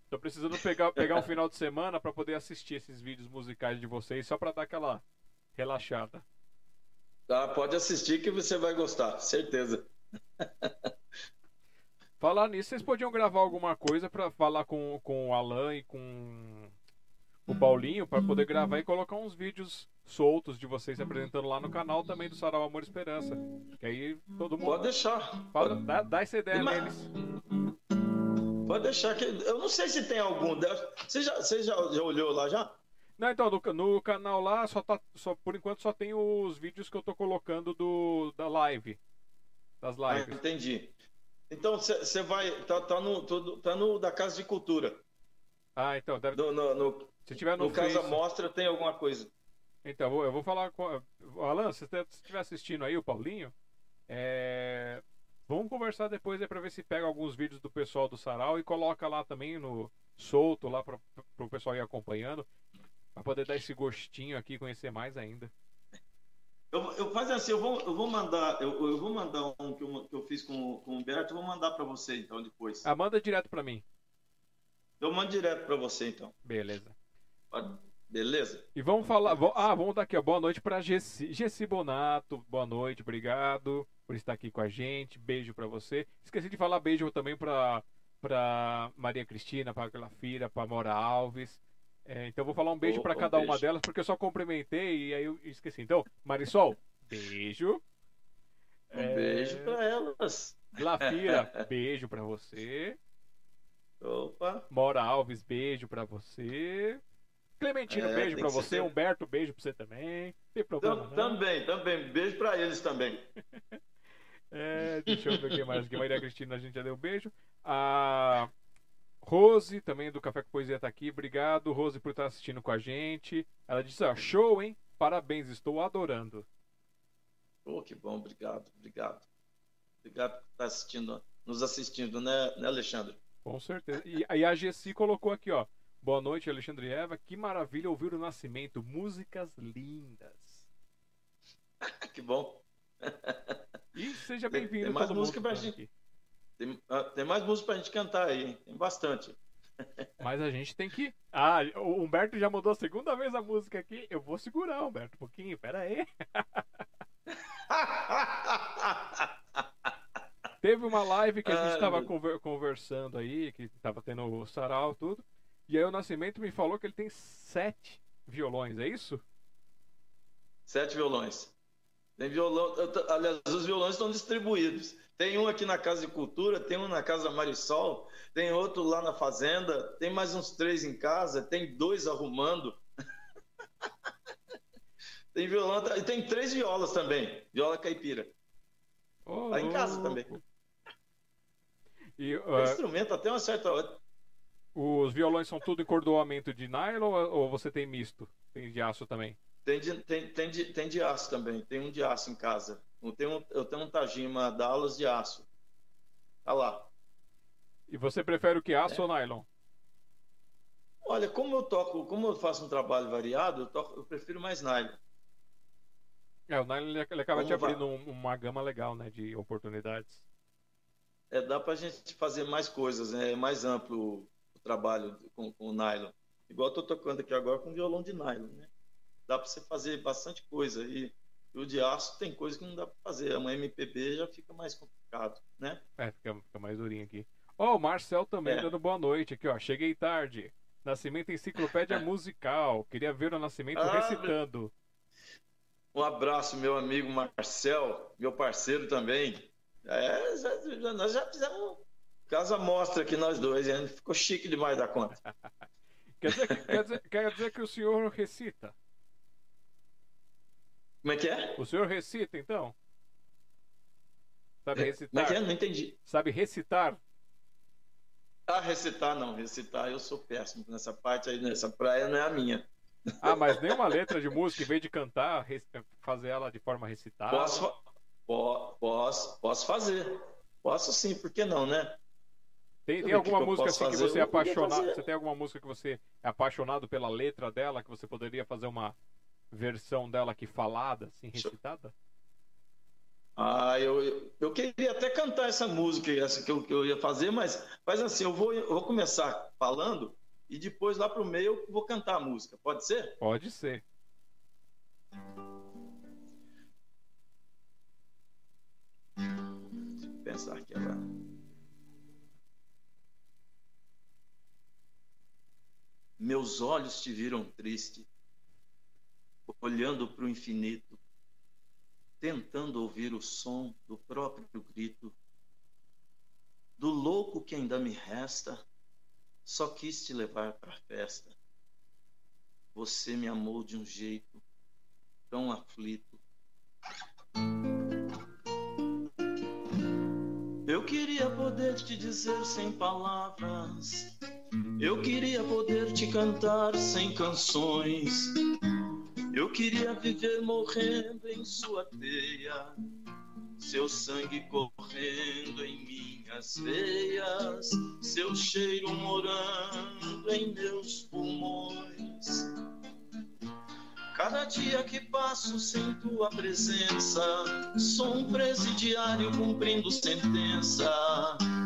tô precisando pegar, pegar um *laughs* final de semana para poder assistir esses vídeos musicais de vocês, só para dar aquela relaxada. Tá, pode assistir que você vai gostar, certeza. *laughs* Falar nisso, vocês podiam gravar alguma coisa para falar com, com o Alan e com o Paulinho para poder gravar e colocar uns vídeos soltos de vocês se apresentando lá no canal também do Sarau Amor e Esperança. Que aí todo mundo. Pode deixar. Fala, dá, dá, essa ideia Mas... neles. Pode deixar que. Eu não sei se tem algum. Você já, você já, já olhou lá já? Não, então, no, no, canal lá, só tá, só, por enquanto só tem os vídeos que eu tô colocando do, da live. Das ah, lives. Ah, entendi. Então você vai. Tá, tá, no, tá no da Casa de Cultura. Ah, então. Deve... No, no, no, se tiver no, no Casa Mostra, tem alguma coisa. Então, eu vou falar com. Alan, se você estiver assistindo aí, o Paulinho, é... vamos conversar depois aí pra ver se pega alguns vídeos do pessoal do Sarau e coloca lá também no solto lá para o pessoal ir acompanhando. Pra poder dar esse gostinho aqui conhecer mais ainda. Eu, eu assim, eu vou, eu vou mandar, eu, eu vou mandar um que eu, que eu fiz com, com o Humberto, eu vou mandar para você então depois. Ah, manda direto para mim. Eu mando direto para você então. Beleza. Beleza? E vamos falar. Ah, vamos dar aqui, ó. Boa noite para Gessi. Gessi Bonato, boa noite, obrigado por estar aqui com a gente. Beijo para você. Esqueci de falar beijo também para para Maria Cristina, para Glafira, para Mora Alves. É, então vou falar um beijo oh, para cada um uma beijo. delas, porque eu só cumprimentei e aí eu esqueci. Então, Marisol, beijo. Um é... beijo para elas. Glafira, *laughs* beijo para você. Opa. Mora Alves, beijo para você. Clementino, é, beijo para você. Ser... Humberto, beijo para você também. Tem problema. também, também. Beijo para eles também. *laughs* é, deixa eu ver o que mais. Maria Cristina, a gente já deu um beijo. A Rose, também do Café com Poesia, tá aqui. Obrigado, Rose, por estar assistindo com a gente. Ela disse: ó, show, hein? Parabéns, estou adorando. Oh, que bom, obrigado, obrigado. Obrigado por estar assistindo, nos assistindo, né, né Alexandre? Com certeza. E aí a Gessi colocou aqui, ó. Boa noite, Alexandre e Eva. Que maravilha ouvir o nascimento. Músicas lindas. *laughs* que bom. E seja bem-vindo. Tem mais música pra gente. Aqui. Tem, ah, tem mais música pra gente cantar aí, hein? Tem bastante. Mas a gente tem que. Ah, o Humberto já mudou a segunda vez a música aqui. Eu vou segurar, Humberto, um pouquinho. Pera aí. *laughs* Teve uma live que a gente estava conver conversando aí, que estava tendo o sarau tudo. E aí o Nascimento me falou que ele tem sete violões, é isso? Sete violões. Tem violão. Aliás, os violões estão distribuídos. Tem um aqui na Casa de Cultura, tem um na Casa Marisol, tem outro lá na Fazenda, tem mais uns três em casa, tem dois arrumando. *laughs* tem violão, e tem três violas também, viola caipira. Oh, tá em casa também. E, uh, instrumento até uma certa hora. Os violões são tudo em cordoamento de nylon ou você tem misto? Tem de aço também? Tem de, tem, tem, de, tem de aço também. Tem um de aço em casa. Eu tenho, eu tenho um Tajima Dallas de aço. Tá lá. E você prefere o que? Aço é. ou nylon? Olha, como eu toco, como eu faço um trabalho variado, eu, toco, eu prefiro mais nylon. É, o nylon ele, acaba como te abrindo uma gama legal, né, de oportunidades. É, dá pra gente fazer mais coisas, né? É mais amplo o trabalho com, com o nylon. Igual eu tô tocando aqui agora com violão de nylon, né? Dá para você fazer bastante coisa e e o de aço tem coisa que não dá para fazer. Uma MPB já fica mais complicado, né? É, fica, fica mais durinho aqui. Ó, oh, o Marcel também é. dando boa noite aqui, ó. Cheguei tarde. Nascimento Enciclopédia *laughs* Musical. Queria ver o Nascimento ah, recitando. Um abraço, meu amigo Marcel, meu parceiro também. É, já, nós já fizemos casa mostra aqui nós dois, hein? ficou chique demais da conta. *laughs* quer, dizer, quer, dizer, quer dizer que o senhor recita? Como é que é? O senhor recita, então? Sabe recitar? Como é que é? Não entendi. Sabe recitar? Ah, recitar não. Recitar eu sou péssimo nessa parte aí, nessa praia não é a minha. Ah, mas nenhuma letra de música, em vez de cantar, fazer ela de forma recitada? Posso, posso, posso fazer. Posso sim, por que não, né? Tem, tem alguma que música assim que você é apaixonado? Você tem alguma música que você é apaixonado pela letra dela, que você poderia fazer uma versão dela aqui falada, assim, recitada? Ah, eu, eu queria até cantar essa música, essa que eu, que eu ia fazer, mas, mas assim, eu vou, eu vou começar falando e depois lá pro meio eu vou cantar a música. Pode ser? Pode ser. Deixa eu pensar aqui agora. Meus olhos te viram triste olhando para o infinito, tentando ouvir o som do próprio grito. Do louco que ainda me resta, só quis te levar para a festa. Você me amou de um jeito tão aflito. Eu queria poder te dizer sem palavras. Eu queria poder te cantar sem canções. Eu queria viver morrendo em sua teia, seu sangue correndo em minhas veias, seu cheiro morando em meus pulmões. Cada dia que passo sem tua presença, sou um presidiário cumprindo sentença,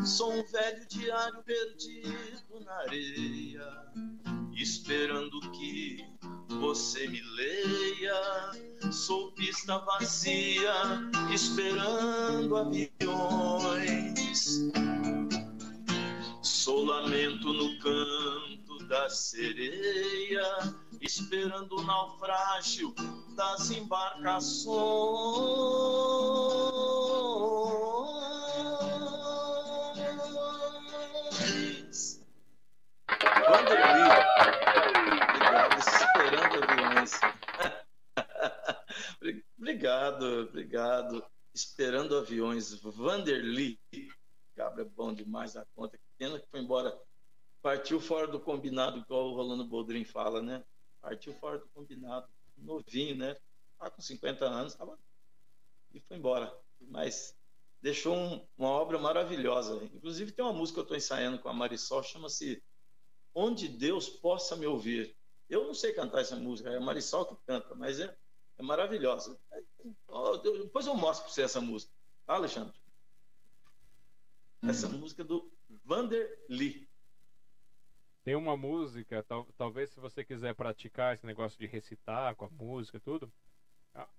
sou um velho diário perdido na areia, esperando que você me leia. Sou pista vazia, esperando aviões. Sou lamento no canto da sereia, esperando o naufrágio das embarcações. *laughs* obrigado, obrigado. Esperando aviões. Vanderly. Cabra é bom demais da conta. Pena que foi embora. Partiu fora do combinado, igual o Rolando Boldrin fala, né? Partiu fora do combinado. Novinho, né? Tá com 50 anos, tava... e foi embora. Mas deixou um, uma obra maravilhosa. Inclusive tem uma música que eu estou ensaiando com a Marisol, chama-se Onde Deus Possa Me Ouvir. Eu não sei cantar essa música, é a Marisol que canta, mas é, é maravilhosa. Depois eu mostro para você essa música, tá, Alexandre? Essa hum. música é do Vanderly. Tem uma música, tal, talvez se você quiser praticar esse negócio de recitar com a música tudo,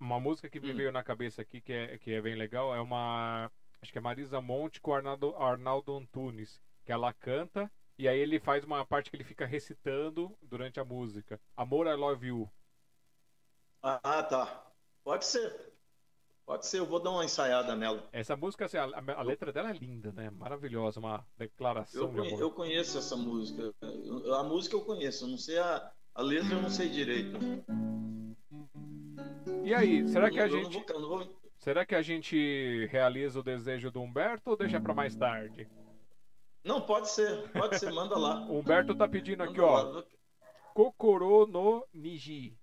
uma música que me hum. veio na cabeça aqui que é, que é bem legal é uma. Acho que é Marisa Monte com Arnaldo, Arnaldo Antunes, que ela canta e aí ele faz uma parte que ele fica recitando durante a música. Amor, I Love You. Ah, tá. Pode ser. Pode ser, eu vou dar uma ensaiada nela. Essa música, assim, a, a letra dela é linda, né? Maravilhosa, uma declaração eu, de amor. Eu conheço essa música. A música eu conheço, não sei a, a letra, eu não sei direito. E aí, será que a gente. Vou, vou... Será que a gente realiza o desejo do Humberto ou deixa para mais tarde? Não, pode ser. Pode ser, manda lá. O Humberto tá pedindo aqui, ó. Lá. Kokoro no Niji.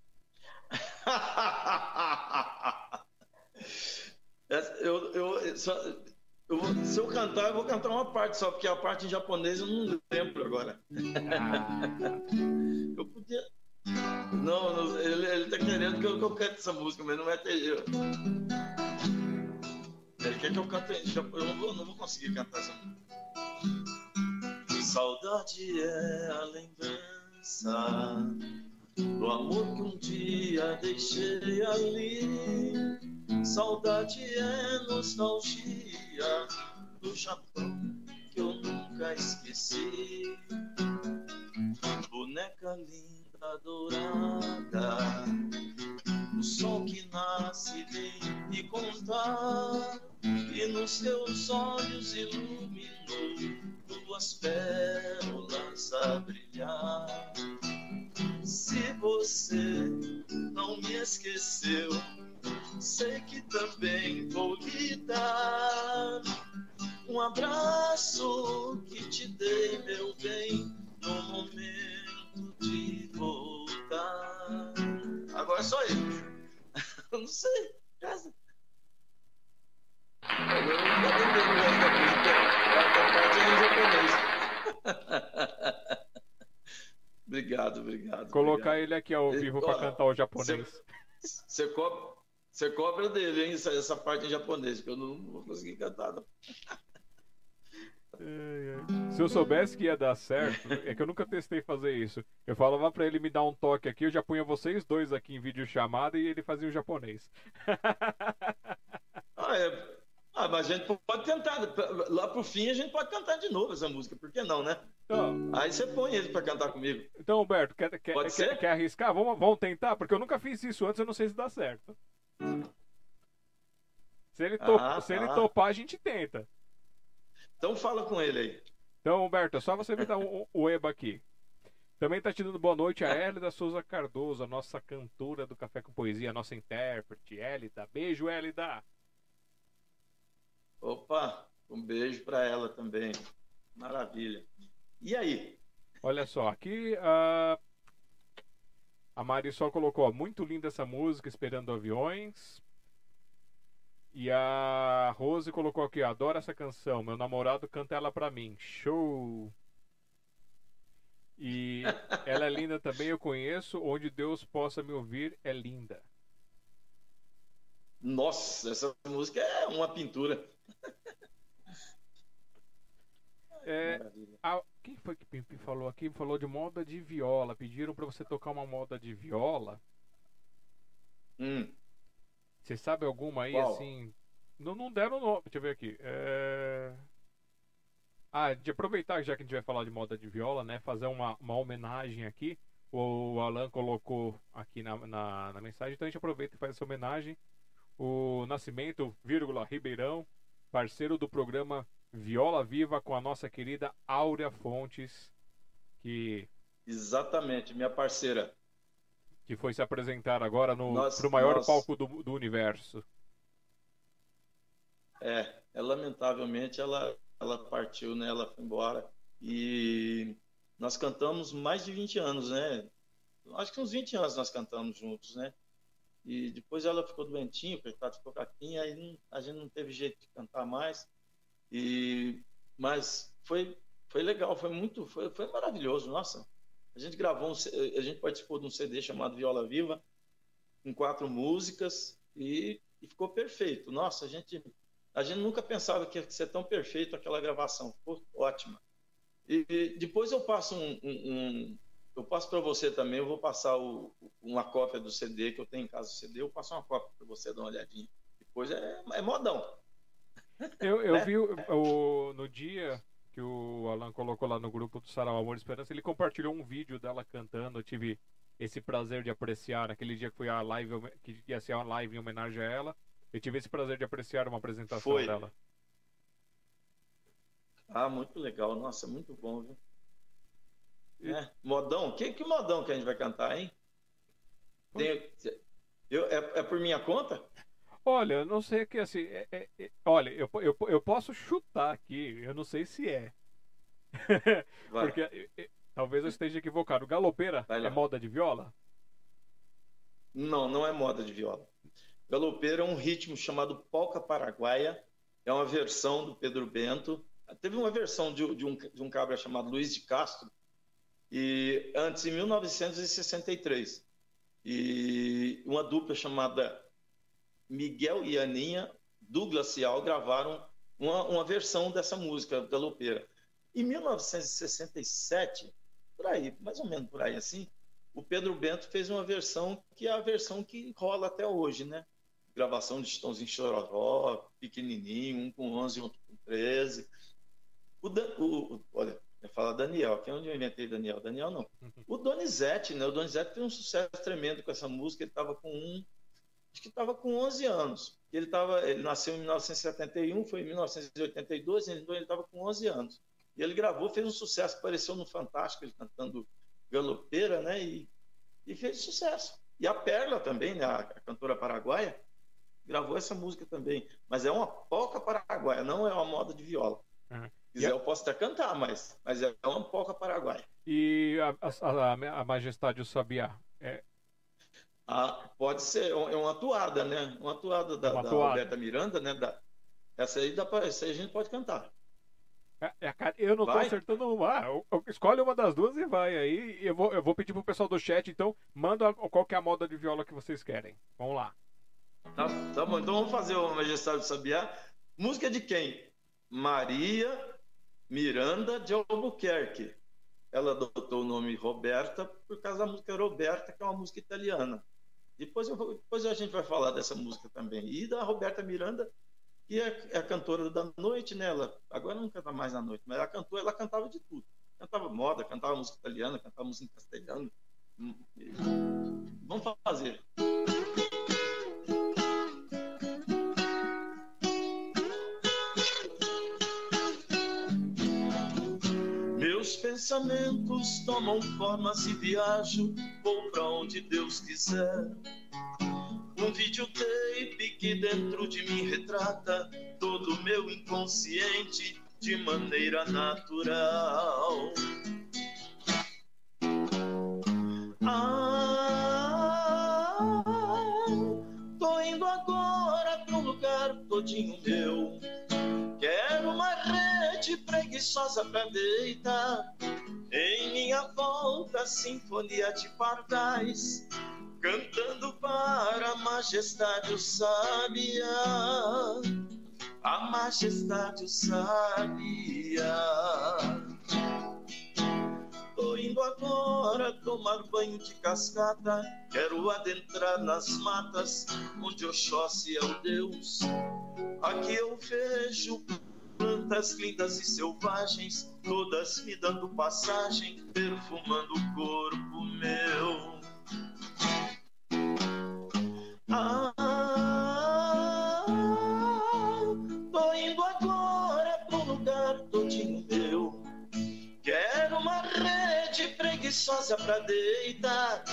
*laughs* eu, eu, só, Eu vou, se eu cantar, eu vou cantar uma parte só, porque a parte em japonês eu não lembro agora. Ah. *laughs* eu podia. Não, não ele, ele tá querendo que eu, que eu cante essa música, mas não vai ter jeito. Ele quer que eu cante em japonês. Eu não vou, não vou conseguir cantar essa música. Saudade é a lembrança do amor que um dia deixei ali. Saudade é nostalgia do Japão que eu nunca esqueci. Boneca linda dourada, o sol que nasce vem me contar e nos teus olhos iluminou duas pérolas a brilhar. Se você não me esqueceu, sei que também vou lhe dar um abraço que te dei, meu bem, no momento de voltar. Agora é só eu. *laughs* Eu não sei. Casa. Agora eu resto da música. A parte é em japonês. *laughs* obrigado, obrigado. Colocar obrigado. ele aqui ao vivo para cantar o japonês. Você cobra, você cobra dele, hein, essa, essa parte em japonês, que eu não, não vou conseguir cantar. Não. Se eu soubesse que ia dar certo, é que eu nunca testei fazer isso. Eu falava pra ele me dar um toque aqui, eu já punha vocês dois aqui em vídeo chamada e ele fazia o japonês. *laughs* ah, é. Ah, mas a gente pode tentar. Lá pro fim a gente pode cantar de novo essa música, por que não, né? Então, Aí você põe ele pra cantar comigo. Então, Humberto, quer, quer, quer, quer, arriscar? Vamos, vamos tentar? Porque eu nunca fiz isso antes, eu não sei se dá certo. Se ele, ah, se ele ah. topar, a gente tenta. Então fala com ele aí. Então, Humberto, é só você me dar o, o EBA aqui. Também está te dando boa noite a Hélida Souza Cardoso, a nossa cantora do Café com Poesia, a nossa intérprete, Hélida. Beijo, Hélida! Opa, um beijo para ela também. Maravilha. E aí? Olha só, aqui a, a Mari só colocou, muito linda essa música, Esperando Aviões. E a Rose colocou aqui, adoro essa canção, meu namorado canta ela pra mim. Show! E *laughs* ela é linda também, eu conheço, onde Deus possa me ouvir é linda. Nossa, essa música é uma pintura. É, a, quem foi que Pimpi falou aqui? Falou de moda de viola. Pediram para você tocar uma moda de viola. Hum. Você sabe alguma aí Qual? assim? Não, não deram nome. Deixa eu ver aqui. É... Ah, de aproveitar já que a gente vai falar de moda de viola, né? Fazer uma, uma homenagem aqui. O Alan colocou aqui na, na, na mensagem, então a gente aproveita e faz essa homenagem. O Nascimento, vírgula, Ribeirão, parceiro do programa Viola Viva com a nossa querida Áurea Fontes, que. Exatamente, minha parceira. Que foi se apresentar agora no pro maior palco do, do universo. É, é, lamentavelmente ela, ela partiu, né? Ela foi embora. E nós cantamos mais de 20 anos, né? Acho que uns 20 anos nós cantamos juntos, né? E depois ela ficou doentinha, coitada, ficou caquinha, aí não, a gente não teve jeito de cantar mais. E, mas foi, foi legal, foi muito, foi, foi maravilhoso, nossa. A gente gravou, um, a gente participou de um CD chamado Viola Viva, com quatro músicas, e, e ficou perfeito. Nossa, a gente, a gente nunca pensava que ia ser tão perfeito aquela gravação, ficou ótima. E, e depois eu passo um, um, um eu passo para você também, eu vou passar o, uma cópia do CD que eu tenho em casa do CD, eu passo uma cópia para você dar uma olhadinha. Depois é, é modão. Eu, eu é. vi o, no dia que o Alan colocou lá no grupo do Sarau Amor e Esperança, ele compartilhou um vídeo dela cantando. Eu tive esse prazer de apreciar naquele dia que foi a live, que ia ser uma live em homenagem a ela. Eu tive esse prazer de apreciar uma apresentação foi. dela. Ah, muito legal. Nossa, muito bom, viu? É. Modão? Que, que modão que a gente vai cantar, hein? Tem, eu, é, é por minha conta? Olha, não sei que assim. É, é, é, olha, eu, eu, eu posso chutar aqui, eu não sei se é. *laughs* Porque é, é, talvez eu esteja equivocado. Galopeira é moda de viola? Não, não é moda de viola. Galopeira é um ritmo chamado polca paraguaia. é uma versão do Pedro Bento. Teve uma versão de, de, um, de um cabra chamado Luiz de Castro, e antes, em 1963. E uma dupla chamada Miguel e Aninha, do Glacial, gravaram uma, uma versão dessa música, Galopeira. Em 1967, por aí, mais ou menos por aí assim, o Pedro Bento fez uma versão que é a versão que rola até hoje, né? Gravação de Estãozinho Chororó, pequenininho, um com 11, outro com 13. O, o, olha, eu falo Daniel, que é onde eu inventei Daniel. Daniel não. Uhum. O Donizete, né? O Donizete tem um sucesso tremendo com essa música. Ele estava com um, acho que estava com 11 anos. Ele tava, ele nasceu em 1971, foi em 1982, então ele estava com 11 anos. E ele gravou, fez um sucesso, apareceu no Fantástico, ele cantando Galopeira, né? E, e fez sucesso. E a Perla também, né? A, a cantora paraguaia, gravou essa música também. Mas é uma polca paraguaia, não é uma moda de viola. Uhum. Se quiser, eu posso até cantar, mas, mas é uma polca paraguaia. E a, a, a Majestade o Sabiá? É... Ah, pode ser, é uma atuada, né? Uma atuada da, uma da Roberta Miranda, né? Da, essa, aí dá pra, essa aí a gente pode cantar. É, é, eu não vai? tô acertando uma. Ah, escolhe uma das duas e vai aí. Eu vou, eu vou pedir pro pessoal do chat, então, manda qual que é a moda de viola que vocês querem. Vamos lá. Tá, tá bom, então vamos fazer o Majestade do Sabiá. Música de quem? Maria Miranda de Albuquerque. Ela adotou o nome Roberta por causa da música Roberta, que é uma música italiana. Depois, depois a gente vai falar dessa música também. E da Roberta Miranda, que é, é a cantora da noite, né? Ela, agora não canta mais na noite, mas ela cantou, ela cantava de tudo. Cantava moda, cantava música italiana, cantava música em castelhano. Hum, vamos fazer. Pensamentos tomam formas e viajo, vou pra onde Deus quiser um videotape que dentro de mim retrata todo o meu inconsciente de maneira natural. Ah, tô indo agora pra um lugar todinho meu. Preguiçosa pra deitar. Em minha volta, sinfonia de pardais cantando para a majestade o sabia, a majestade o sabia. Tô indo agora tomar banho de cascata, quero adentrar nas matas onde Oxóssi é o Deus. Aqui eu vejo plantas lindas e selvagens, todas me dando passagem, perfumando o corpo meu. Ah, tô indo agora pro lugar todinho meu. Quero uma rede preguiçosa pra deitar.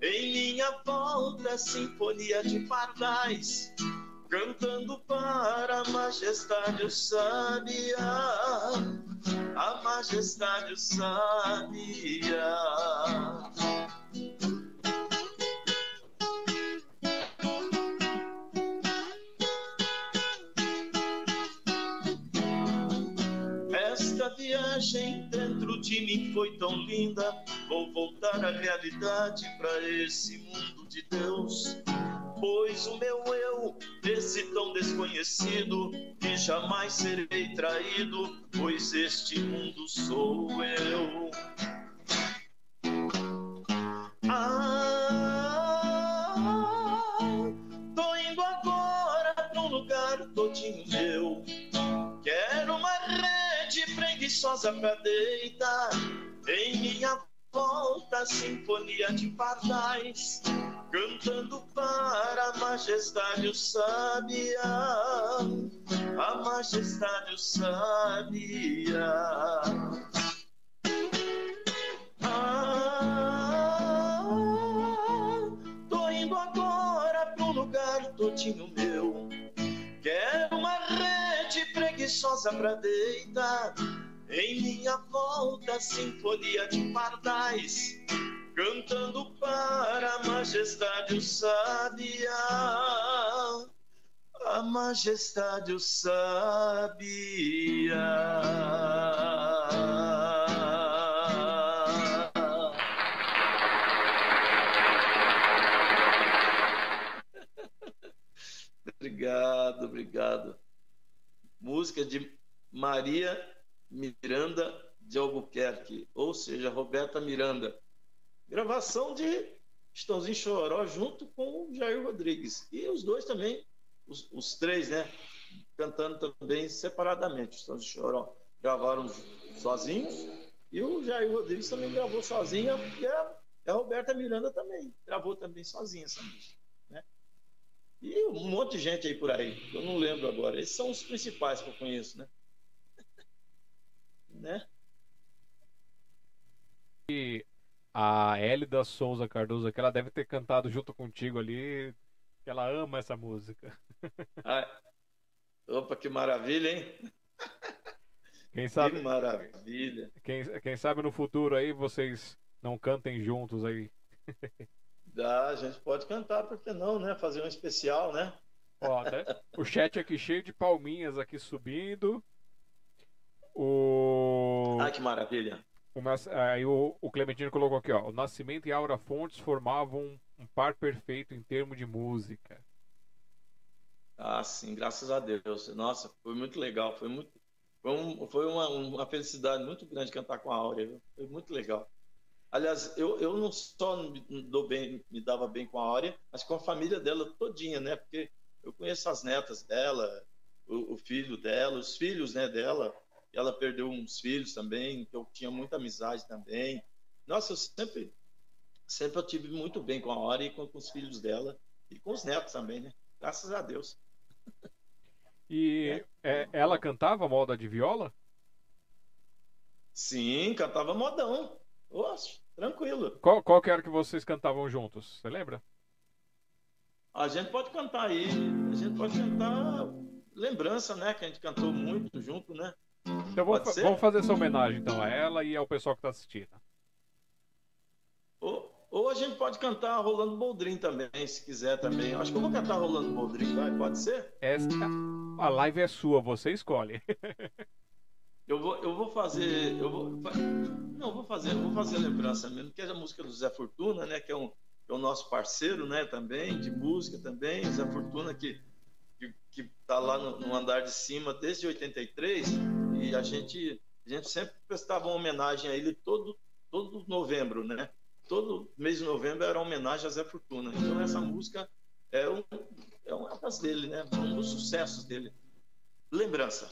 Em minha volta, sinfonia de pardais, cantando para a majestade o sabia, a majestade o sabia. viagem dentro de mim foi tão linda. Vou voltar à realidade para esse mundo de Deus. Pois o meu eu, esse tão desconhecido, que jamais serei traído, pois este mundo sou eu. Ah, tô indo agora pra um lugar todinho meu. Quero uma preguiçosa pra deitar. Em minha volta, sinfonia de pardais, cantando para a majestade o sabia, a majestade o sabia. Ah, tô indo agora pro lugar todinho meu. Quero uma rede preguiçosa pra deitar em minha volta, sinfonia de pardais, cantando para a majestade o sabia, a majestade o sabia. obrigado, obrigado. Música de Maria Miranda de Albuquerque, ou seja, Roberta Miranda. Gravação de Estãozinho Choró junto com o Jair Rodrigues. E os dois também, os, os três, né? Cantando também separadamente. Estãozinho Choró gravaram sozinhos e o Jair Rodrigues também gravou sozinha e a, a Roberta Miranda também gravou também sozinha essa música. Né? E um monte de gente aí por aí, eu não lembro agora. Esses são os principais que eu conheço, né? *laughs* né? E a Hélida Souza Cardoso, que ela deve ter cantado junto contigo ali, que ela ama essa música. Ah, opa, que maravilha, hein? Quem sabe, que maravilha. Quem, quem sabe no futuro aí vocês não cantem juntos aí. Dá, a gente pode cantar, por que não, né? Fazer um especial, né? Ó? O chat aqui cheio de palminhas aqui subindo. O... Ah, que maravilha. O, aí o, o, Clementino colocou aqui, ó. O Nascimento e Aura Fontes formavam um, par perfeito em termos de música. Ah, sim, graças a Deus. Nossa, foi muito legal. Foi, muito, foi, um, foi uma, uma felicidade muito grande cantar com a Áurea. Foi muito legal. Aliás, eu, eu não só me, bem, me dava bem com a Áurea, mas com a família dela todinha, né? Porque eu conheço as netas dela, o, o filho dela, os filhos né, dela ela perdeu uns filhos também, que eu tinha muita amizade também. Nossa, eu sempre, sempre eu tive muito bem com a Hora e com, com os filhos dela e com os netos também, né? Graças a Deus. *laughs* E é. Ela cantava moda de viola? Sim, cantava modão. Oxe, tranquilo. Qual, qual que era que vocês cantavam juntos? Você lembra? A gente pode cantar aí. A gente pode cantar lembrança, né? Que a gente cantou muito junto, né? Então vamos, vamos fazer essa homenagem então a ela e ao pessoal que está assistindo. Ou, ou, a gente pode cantar Rolando Boldrin também, se quiser também. Acho que eu vou cantar Rolando Boldrin, vai? Pode ser? Essa, a live é sua, você escolhe. *laughs* eu vou, eu vou fazer, eu vou, não, vou fazer, vou fazer lembrança mesmo, que é a música do Zé Fortuna, né? Que é um, é o nosso parceiro, né? Também de música também, Zé Fortuna que que está lá no, no, andar de cima desde 83 e a gente, a gente sempre prestava uma homenagem a ele todo, todo novembro, né? Todo mês de novembro era uma homenagem a Zé Fortuna. Então essa música é, um, é uma das dele, né? Um dos sucessos dele. Lembrança.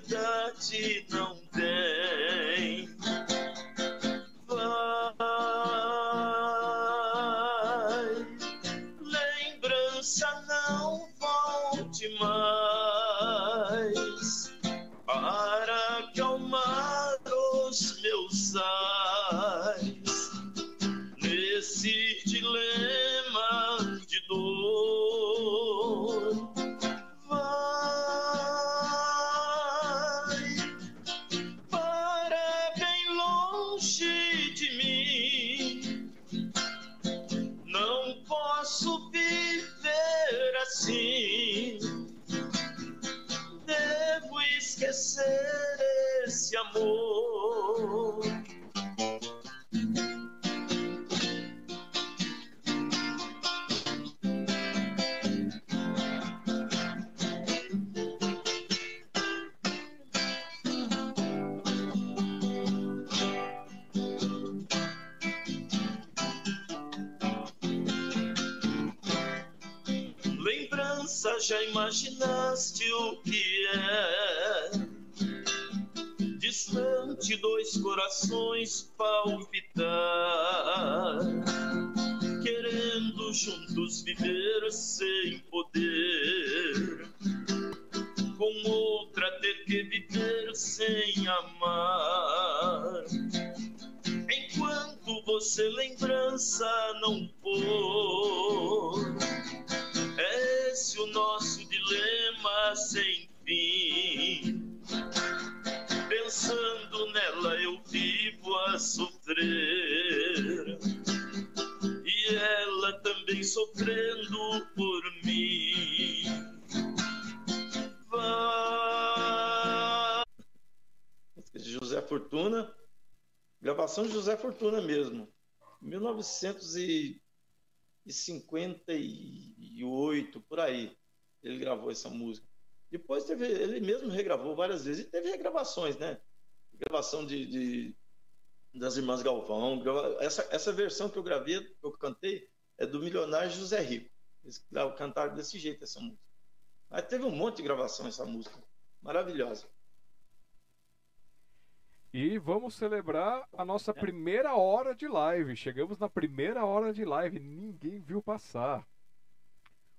Liberdade não De José Fortuna mesmo. 1958, por aí, ele gravou essa música. Depois teve, ele mesmo regravou várias vezes. E teve regravações, né? Gravação de, de das Irmãs Galvão. Essa, essa versão que eu gravei, que eu cantei, é do milionário José Rico. Eles cantaram desse jeito essa música. Mas teve um monte de gravação essa música. Maravilhosa. E vamos celebrar a nossa primeira hora de live. Chegamos na primeira hora de live, ninguém viu passar.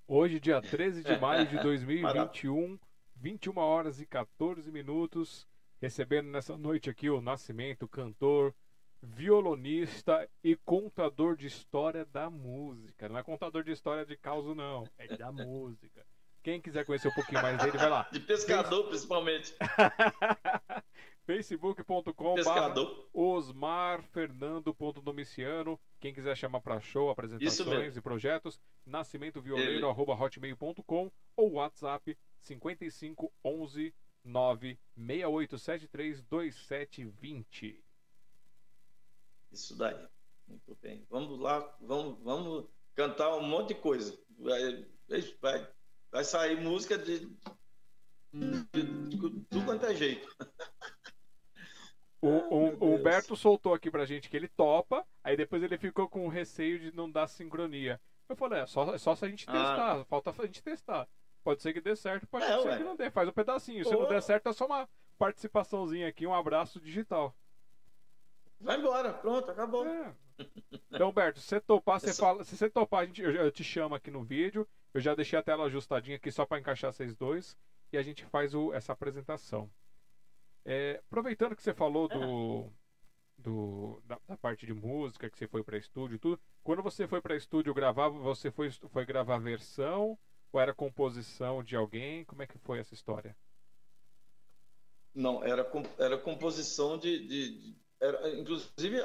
Hoje, dia 13 de maio de *laughs* 2021, 21 horas e 14 minutos, recebendo nessa noite aqui o Nascimento, cantor, violonista e contador de história da música. Não é contador de história de causa, não, é da música. Quem quiser conhecer um pouquinho mais dele, vai lá. De pescador, principalmente. *laughs* facebook.com osmarfernando.domiciano quem quiser chamar para show, apresentações e projetos nascimentovioleiro.hotmail.com ou WhatsApp 55 11 96873 2720 isso daí. Muito bem. Vamos lá vamos, vamos cantar um monte de coisa. Vai, vai, vai sair música de, de, de, de tudo quanto é jeito *laughs* O, o, o, Humberto soltou aqui pra gente que ele topa, aí depois ele ficou com receio de não dar sincronia. Eu falei, é só, é só se a gente ah. testar, ah. falta a gente testar. Pode ser que dê certo, pode é, ser ué. que não dê. Faz um pedacinho. Se não der certo, é só uma participaçãozinha aqui, um abraço digital. Vai embora, pronto, acabou. É. Então, Humberto, se você topar, você fala. Se você topar, a gente, eu, eu, te chamo aqui no vídeo. Eu já deixei a tela ajustadinha aqui só para encaixar vocês dois. E a gente faz o, essa apresentação. É, aproveitando que você falou do, do da, da, parte de música, que você foi para estúdio tudo, quando você foi para estúdio gravar, você foi, foi gravar versão ou era composição de alguém? Como é que foi essa história? Não, era, era composição de. de, de era, inclusive,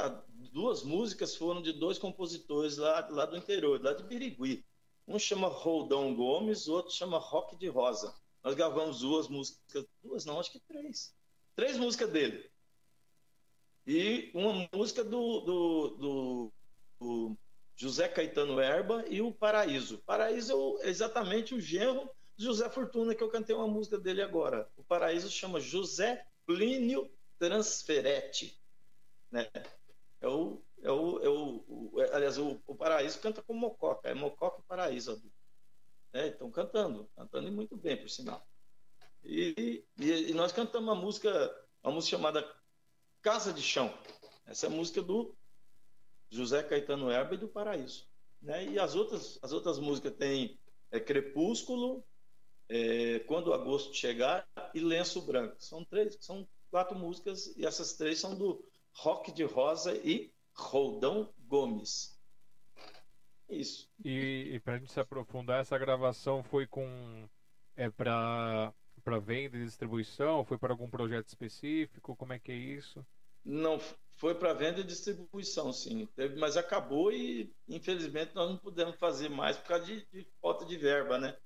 duas músicas foram de dois compositores lá, lá do interior, lá de Birigui. Um chama Roldão Gomes, o outro chama Rock de Rosa. Nós gravamos duas músicas, duas não, acho que três três músicas dele. E uma música do, do, do, do José Caetano Erba e o Paraíso. Paraíso é exatamente o genro José Fortuna, que eu cantei uma música dele agora. O Paraíso chama José Plínio Transferete. Né? É o, é o, é o é, aliás, o, o, Paraíso canta com Mococa, é Mococa e Paraíso. Né? Estão cantando, cantando muito bem, por sinal. E, e, nós cantamos uma música, uma música chamada Casa de Chão. Essa é a música do José Caetano Herba e do Paraíso. Né? E as outras, as outras músicas tem é, Crepúsculo, é, Quando Agosto Chegar e Lenço Branco. São três, são quatro músicas e essas três são do Rock de Rosa e Roldão Gomes. Isso. E, e para a gente se aprofundar, essa gravação foi com é para para venda e distribuição? Foi para algum projeto específico? Como é que é isso? Não, foi para venda e distribuição, sim. Teve, mas acabou e, infelizmente, nós não pudemos fazer mais por causa de, de falta de verba, né?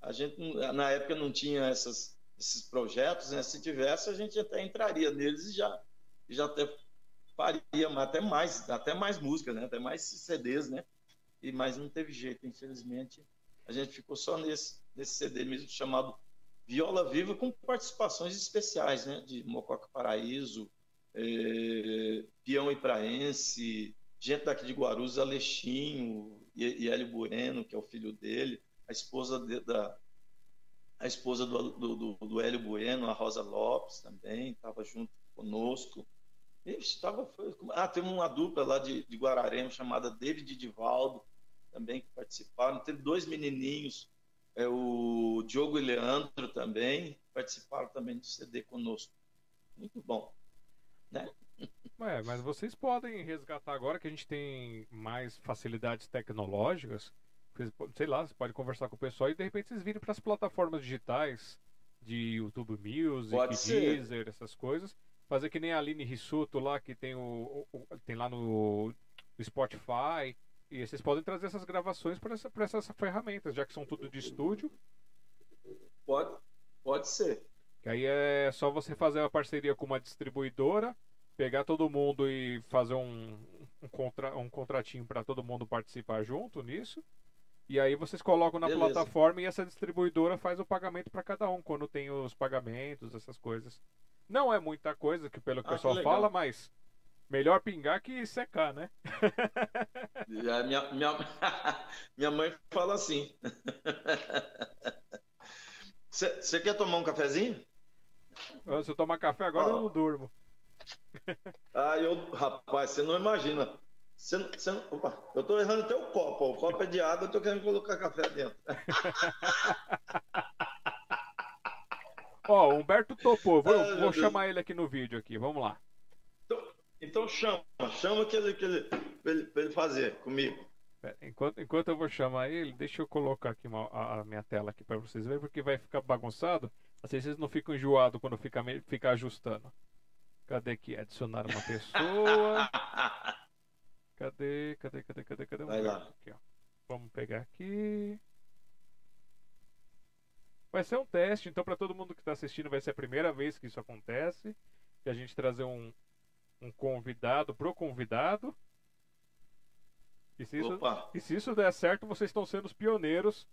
A gente, na época, não tinha essas, esses projetos, né? Se tivesse, a gente até entraria neles e já, já até faria até mais, até mais música, né? Até mais CDs, né? E, mas não teve jeito, infelizmente. A gente ficou só nesse, nesse CD mesmo chamado Viola Viva com participações especiais, né? De Mococa Paraíso, é, Peão Ipraense, gente daqui de Guarulhos, Alexinho e, e Hélio Bueno, que é o filho dele, a esposa de, da, esposa do, do, do, do Hélio Bueno, a Rosa Lopes também, estava junto conosco. Estava, foi, ah, teve uma dupla lá de, de Guararema chamada David e Divaldo, também que participaram. Teve dois menininhos, é, o Diogo e Leandro também, participaram também do CD conosco. Muito bom. Né? É, mas vocês podem resgatar agora que a gente tem mais facilidades tecnológicas. Sei lá, você pode conversar com o pessoal e de repente vocês virem para as plataformas digitais de YouTube Music, Deezer, essas coisas. Fazer que nem a Aline Rissuto lá, que tem, o, o tem lá no Spotify. E vocês podem trazer essas gravações para essa, essas ferramentas, já que são tudo de estúdio. Pode, pode ser. Que aí é só você fazer uma parceria com uma distribuidora, pegar todo mundo e fazer um, um, contra, um contratinho para todo mundo participar junto nisso. E aí vocês colocam na Beleza. plataforma e essa distribuidora faz o pagamento para cada um, quando tem os pagamentos, essas coisas. Não é muita coisa que pelo que o ah, pessoal fala, mas melhor pingar que secar, né? minha, minha, *laughs* minha mãe fala assim. Você quer tomar um cafezinho? Se eu tomar café agora, ah. eu não durmo. Ah, eu, rapaz, você não imagina. Você, você, opa, eu tô errando até o copo. O copo é de água, eu tô querendo colocar café dentro. *laughs* Ó, o Humberto topou. Vou, ah, vou chamar ele aqui no vídeo aqui. Vamos lá. Então, chama, chama que ele, que ele, pra ele, pra ele fazer comigo. Enquanto, enquanto eu vou chamar ele, deixa eu colocar aqui uma, a, a, minha tela aqui para vocês verem, porque vai ficar bagunçado. Assim vocês não ficam enjoados quando fica, fica ajustando. Cadê aqui? Adicionar uma pessoa. *laughs* Cadê? Cadê? Cadê? Cadê? Cadê? Vai lá. Aqui. Vamos pegar aqui. Vai ser um teste, então para todo mundo que está assistindo vai ser a primeira vez que isso acontece. Que a gente trazer um, um convidado pro convidado. E se, isso, e se isso der certo, vocês estão sendo os pioneiros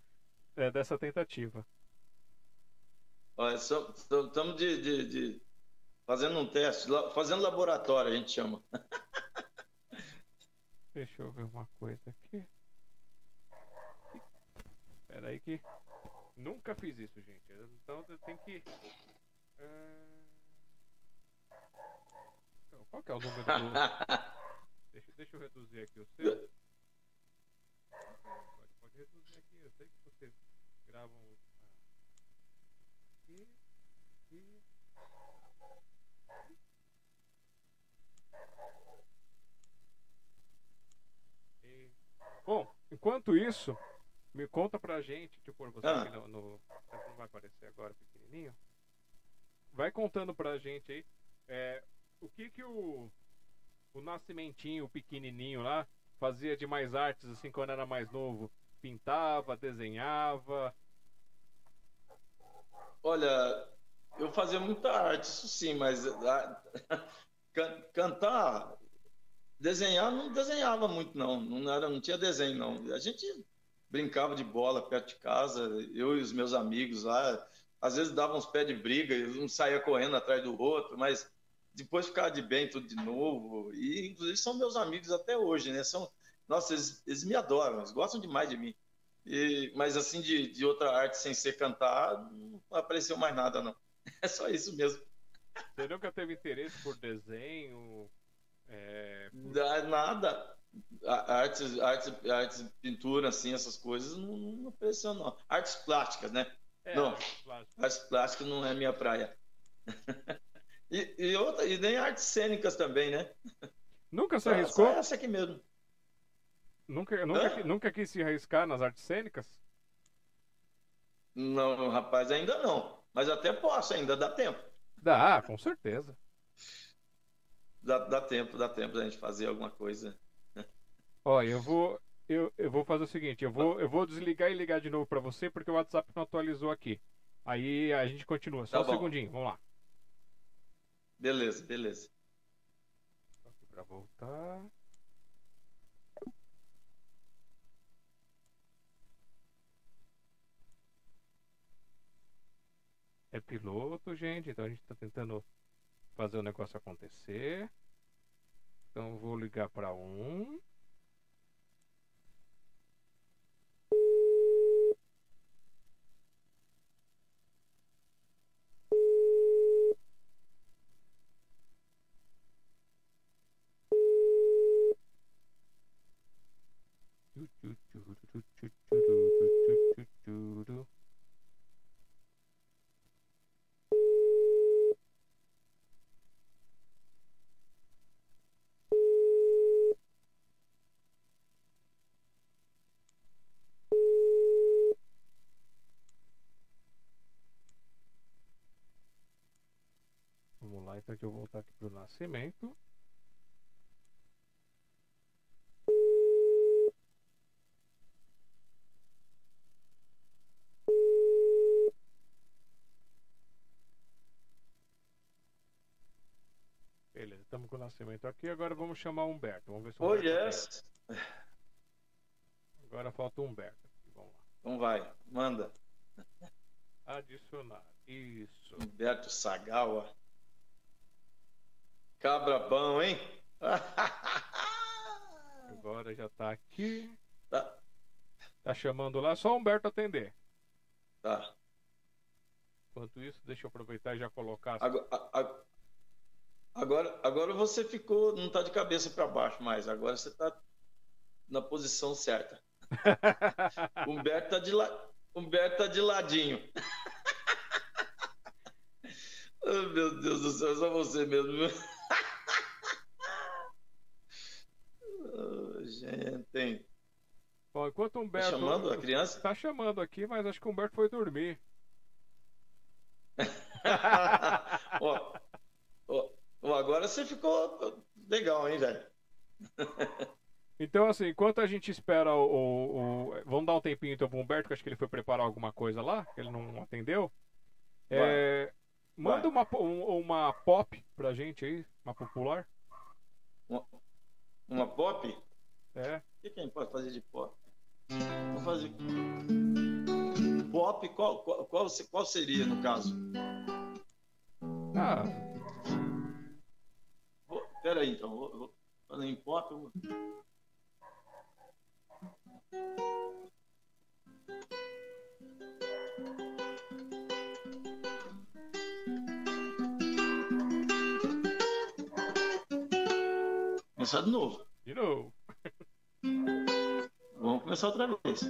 é, dessa tentativa. Estamos de, de, de, fazendo um teste, fazendo laboratório, a gente chama. *laughs* Deixa eu ver uma coisa aqui. Espera aí que. Nunca fiz isso, gente. Então eu tenho que. Uh... Qual que é o número do. *laughs* deixa, deixa eu reduzir aqui o seu. Pode, pode reduzir aqui. Eu sei que vocês gravam. Aqui. Aqui. Bom, enquanto isso, me conta pra gente, tipo, você ah. aqui no, no. Não vai aparecer agora pequenininho. Vai contando pra gente aí é, o que que o, o Nascimentinho, o pequenininho lá, fazia de mais artes assim quando era mais novo? Pintava, desenhava? Olha, eu fazia muita arte, isso sim, mas a, *laughs* can, cantar Desenhar não desenhava muito, não. Não, era, não tinha desenho, não. A gente brincava de bola perto de casa, eu e os meus amigos lá. Às vezes dava uns pés de briga, um saía correndo atrás do outro, mas depois ficava de bem tudo de novo. E, inclusive, são meus amigos até hoje, né? São, nossa, eles, eles me adoram, eles gostam demais de mim. E, mas, assim, de, de outra arte sem ser cantar, não apareceu mais nada, não. *laughs* É só isso mesmo. Você nunca teve interesse por desenho, é... Nada. Artes, artes, artes, pintura, assim, essas coisas, não, não apareceu, não. Artes plásticas, né? É, não, artes plásticas. artes plásticas não é minha praia. *laughs* e, e, outra, e nem artes cênicas também, né? Nunca se arriscou? Só essa aqui mesmo. Nunca, nunca, nunca quis se arriscar nas artes cênicas? Não, rapaz, ainda não. Mas até posso, ainda dá tempo. Dá, com certeza dá, dá tempo, dá tempo da gente fazer alguma coisa. Olha, eu vou, eu, eu vou fazer o seguinte, eu vou, eu vou desligar e ligar de novo para você porque o WhatsApp não atualizou aqui. Aí a gente continua. Só tá um bom. segundinho, vamos lá. Beleza, beleza. Aqui para voltar. É piloto, gente, então a gente está tentando fazer o negócio acontecer. Então vou ligar para um. Então deixa eu voltar aqui pro nascimento. Beleza, estamos com o nascimento aqui. Agora vamos chamar o Humberto. Vamos ver se o Oh, Humberto yes. atende. Agora falta o Humberto. aqui, Vamos lá. Então vai, manda. Adicionar. Isso. Humberto Sagawa. Cabra bom, hein? Agora já tá aqui. tá, Tá chamando lá, só o Humberto atender. tá. Enquanto isso, deixa eu aproveitar e já colocar. Agora, a- agora, agora você ficou, não tá de cabeça para baixo mais. Agora você tá na posição certa. *laughs* Humberto tá de, la... Humberto tá de ladinho. *laughs* oh, meu Deus do céu, é só você mesmo. viu? oh, gente, hein? Bom, enquanto o Tá Humberto. chamando a criança? Tá chamando aqui, mas acho que o Humberto foi dormir. *laughs* ó, ó, ó, agora você ficou legal, hein, velho? Então, assim, enquanto a gente espera o. o- o- Vamos dar um tempinho então pro Humberto, que acho que ele foi preparar alguma coisa lá, que ele não atendeu. É, Manda uma, um- uma pop pra gente aí, uma popular. Uma, uma pop? É. O que quem pode fazer de pop? Vou fazer. Pop, qual, qual, qual, qual seria no caso? Ah, Vou- Pera aí, então. Vou, vou, falando em pop, eu Começar de novo. de novo. Começar outra vez.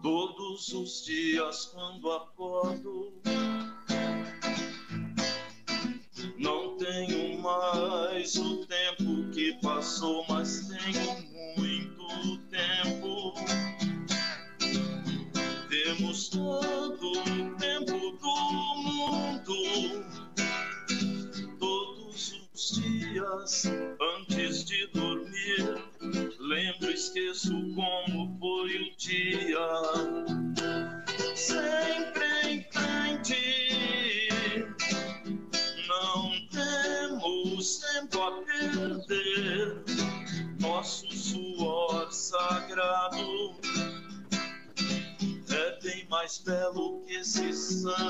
Todos os dias quando acordo,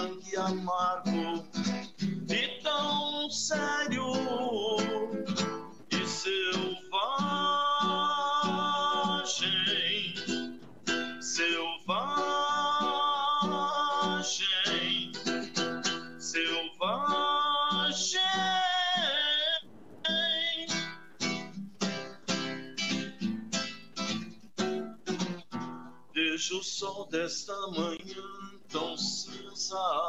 esse cinza.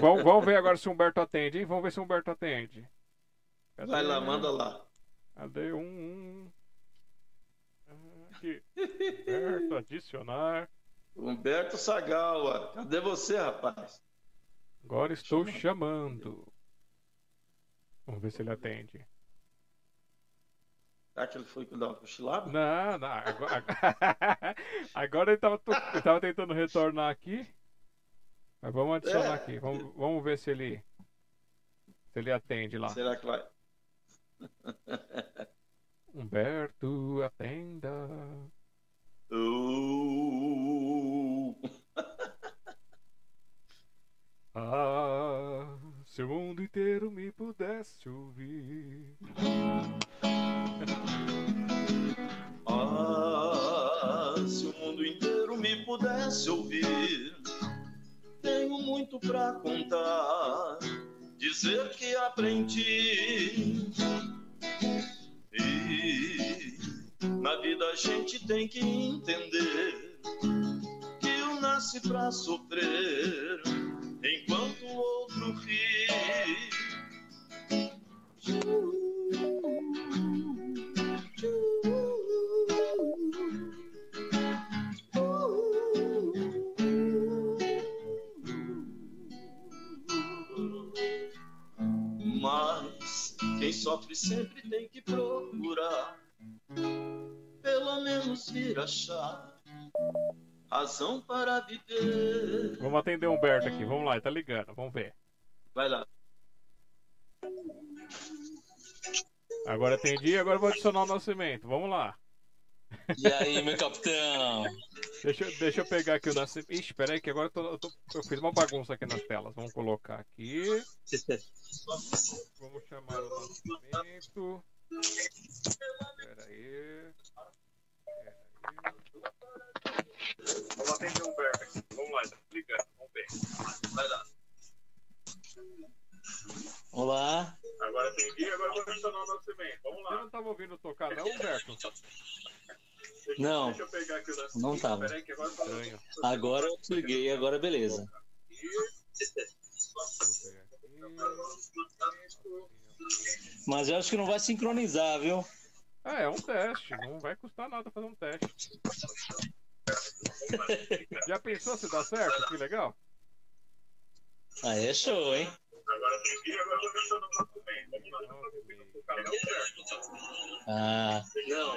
Vamos, vamos, vamos ver agora se o Humberto atende, hein? Vamos ver se o Humberto atende. Cadê? Vai lá, manda lá. Cadê um? um? Aqui. Humberto, adicionar. Humberto Sagawa, cadê você, rapaz? Agora estou chamando. Vamos ver se ele atende. Será que ele foi dar uma cochilada? Não, não. Agora, *laughs* agora ele, estava ele tava tentando retornar aqui. Mas vamos adicionar É. aqui. Vamos, vamos ver se ele. Se ele atende lá. Será que vai? *laughs* Humberto, atenda. Uh, Ah, se o mundo inteiro me pudesse ouvir. Ah, se o mundo inteiro me pudesse ouvir, tenho muito pra contar, dizer que aprendi. E na vida a gente tem que entender que um nasce pra sofrer, enquanto o outro ri. Mas quem sofre sempre tem que procurar, pelo menos vir achar razão para viver. Vamos atender o Humberto aqui. Vamos lá, ele tá ligando. Vamos ver. Vai lá. Agora atendi, agora vou adicionar o nascimento. Vamos lá. E aí, meu capitão? Deixa, eu- deixa eu pegar aqui o nascimento. Ixi, peraí, que agora eu, tô- eu tô- eu fiz uma bagunça aqui nas telas. Vamos colocar aqui. Vamos chamar o nascimento. Peraí. Peraí. Vamos atender o Humberto aqui. Vamos lá, tá ligando. Vamos ver. Vai lá. Olá. Agora atendi, agora eu vou adicionar o nascimento. Vamos lá. Você não tava ouvindo tocar, não, Humberto? Deixa, Não. Deixa eu pegar aqui o nascimento. Não tava. Peraí, que agora tá. Agora eu liguei, agora beleza. Mas eu acho que não vai sincronizar, viu? É, é um teste. Não vai custar nada fazer um teste. Já pensou se dá certo? Que legal. Aí é show, hein? Agora tem que agora eu vou deixar no Ah,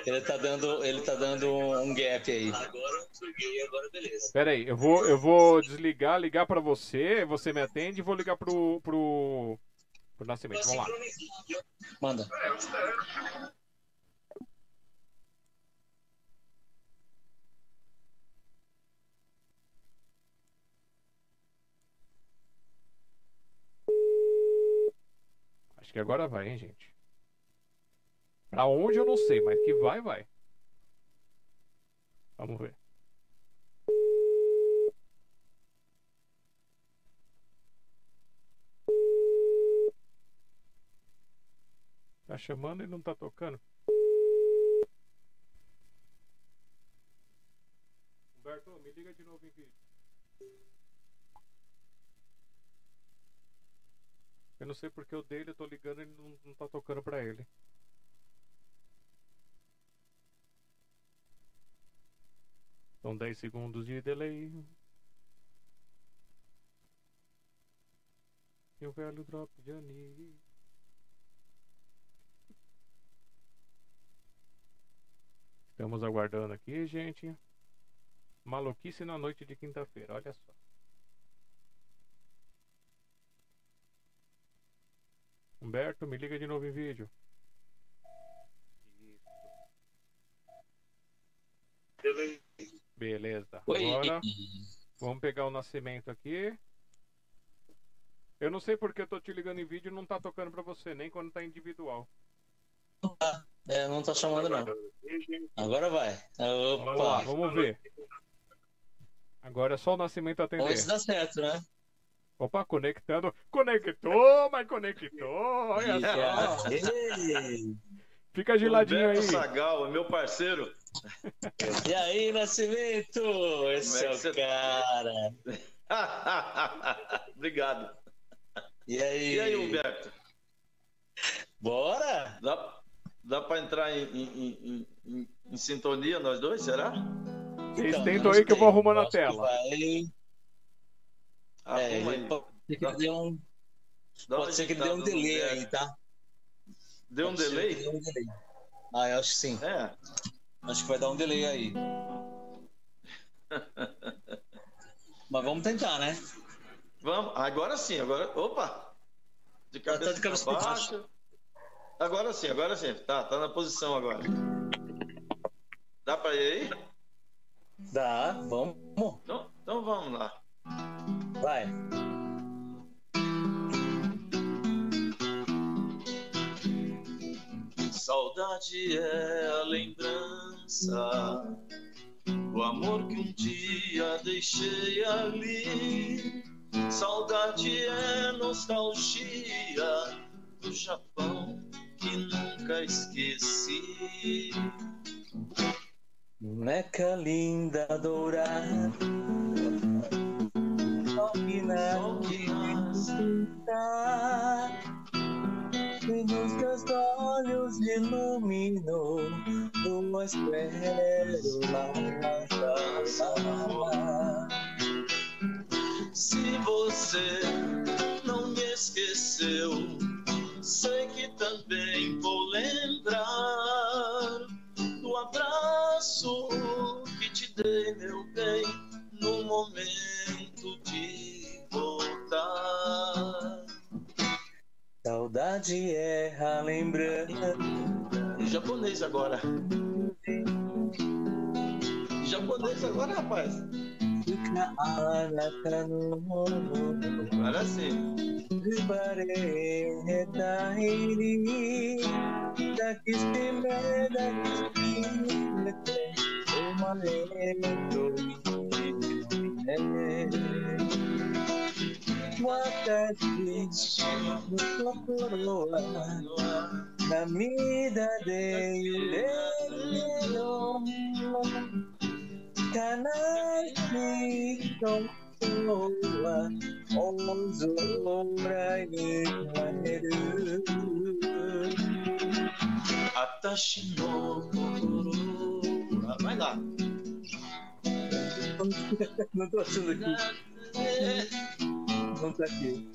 ele tá dando, ele tá dando um gap aí. Agora eu liguei, agora beleza. Pera aí, eu vou, eu vou desligar, ligar pra você, você me atende e vou ligar pro, pro, pro Nascimento. Vamos lá. Manda. Acho que agora vai, hein, gente. Pra onde eu não sei, mas que vai, vai. Vamos ver. Tá chamando e não tá tocando. Humberto, me liga de novo em vídeo. Eu não sei porque o dele, eu tô ligando e ele não, não tá tocando pra ele. São 10 segundos de delay. E o velho drop de anis. Estamos aguardando aqui, gente. Maluquice na noite de quinta-feira, olha só. Humberto, me liga de novo em vídeo. Beleza. Agora vamos pegar o nascimento aqui. Eu não sei porque eu tô te ligando em vídeo e não tá tocando pra você, nem quando tá individual. É, não tá chamando não. Agora vai. Vamos lá, Opa. vamos ver. Agora é só o nascimento atender. dá certo, né? Opa, conectando. Conectou, mas conectou. Olha só. *laughs* Fica geladinho aí. Roberto Sagal, é meu parceiro. *laughs* E aí, Nascimento? Esse Como é é o você cara. *laughs* Obrigado. E aí? E aí, Humberto? Bora? Dá, dá para entrar em, em- em- em- em sintonia nós dois, será? Vocês Então, tentam aí que eu vou arrumando a Acho que tela. vai- Arruma ele aí. pode ser que dê um, pode ser que dê um delay aí, tá? Deu um delay? dê um delay. Ah, eu acho que sim. É. Acho que vai dar um delay aí. *laughs* Mas vamos tentar, né? Vamos, agora sim, agora. Opa! De Tá- tá cabeça, de cabeça pra baixo. Agora sim, agora sim. Tá, tá na posição agora. Dá pra ir aí? Dá, vamos. Então, então vamos lá. Vai. Saudade é a lembrança do amor que um dia deixei ali. Saudade é nostalgia do Japão que nunca esqueci. Boneca linda, dourada. Só que nasce nasce. E nos teus olhos iluminou duas pérolas. Se você não me esqueceu, sei que também vou lembrar do abraço que te dei, meu bem, no momento Saudade é a lembrança. Em japonês agora. Japonês agora, rapaz. Fica a nata no Agora sim. what の心は涙で揺れるよ悲しい人は大空に跳ねる私の心は前だ喉は続き tá aqui.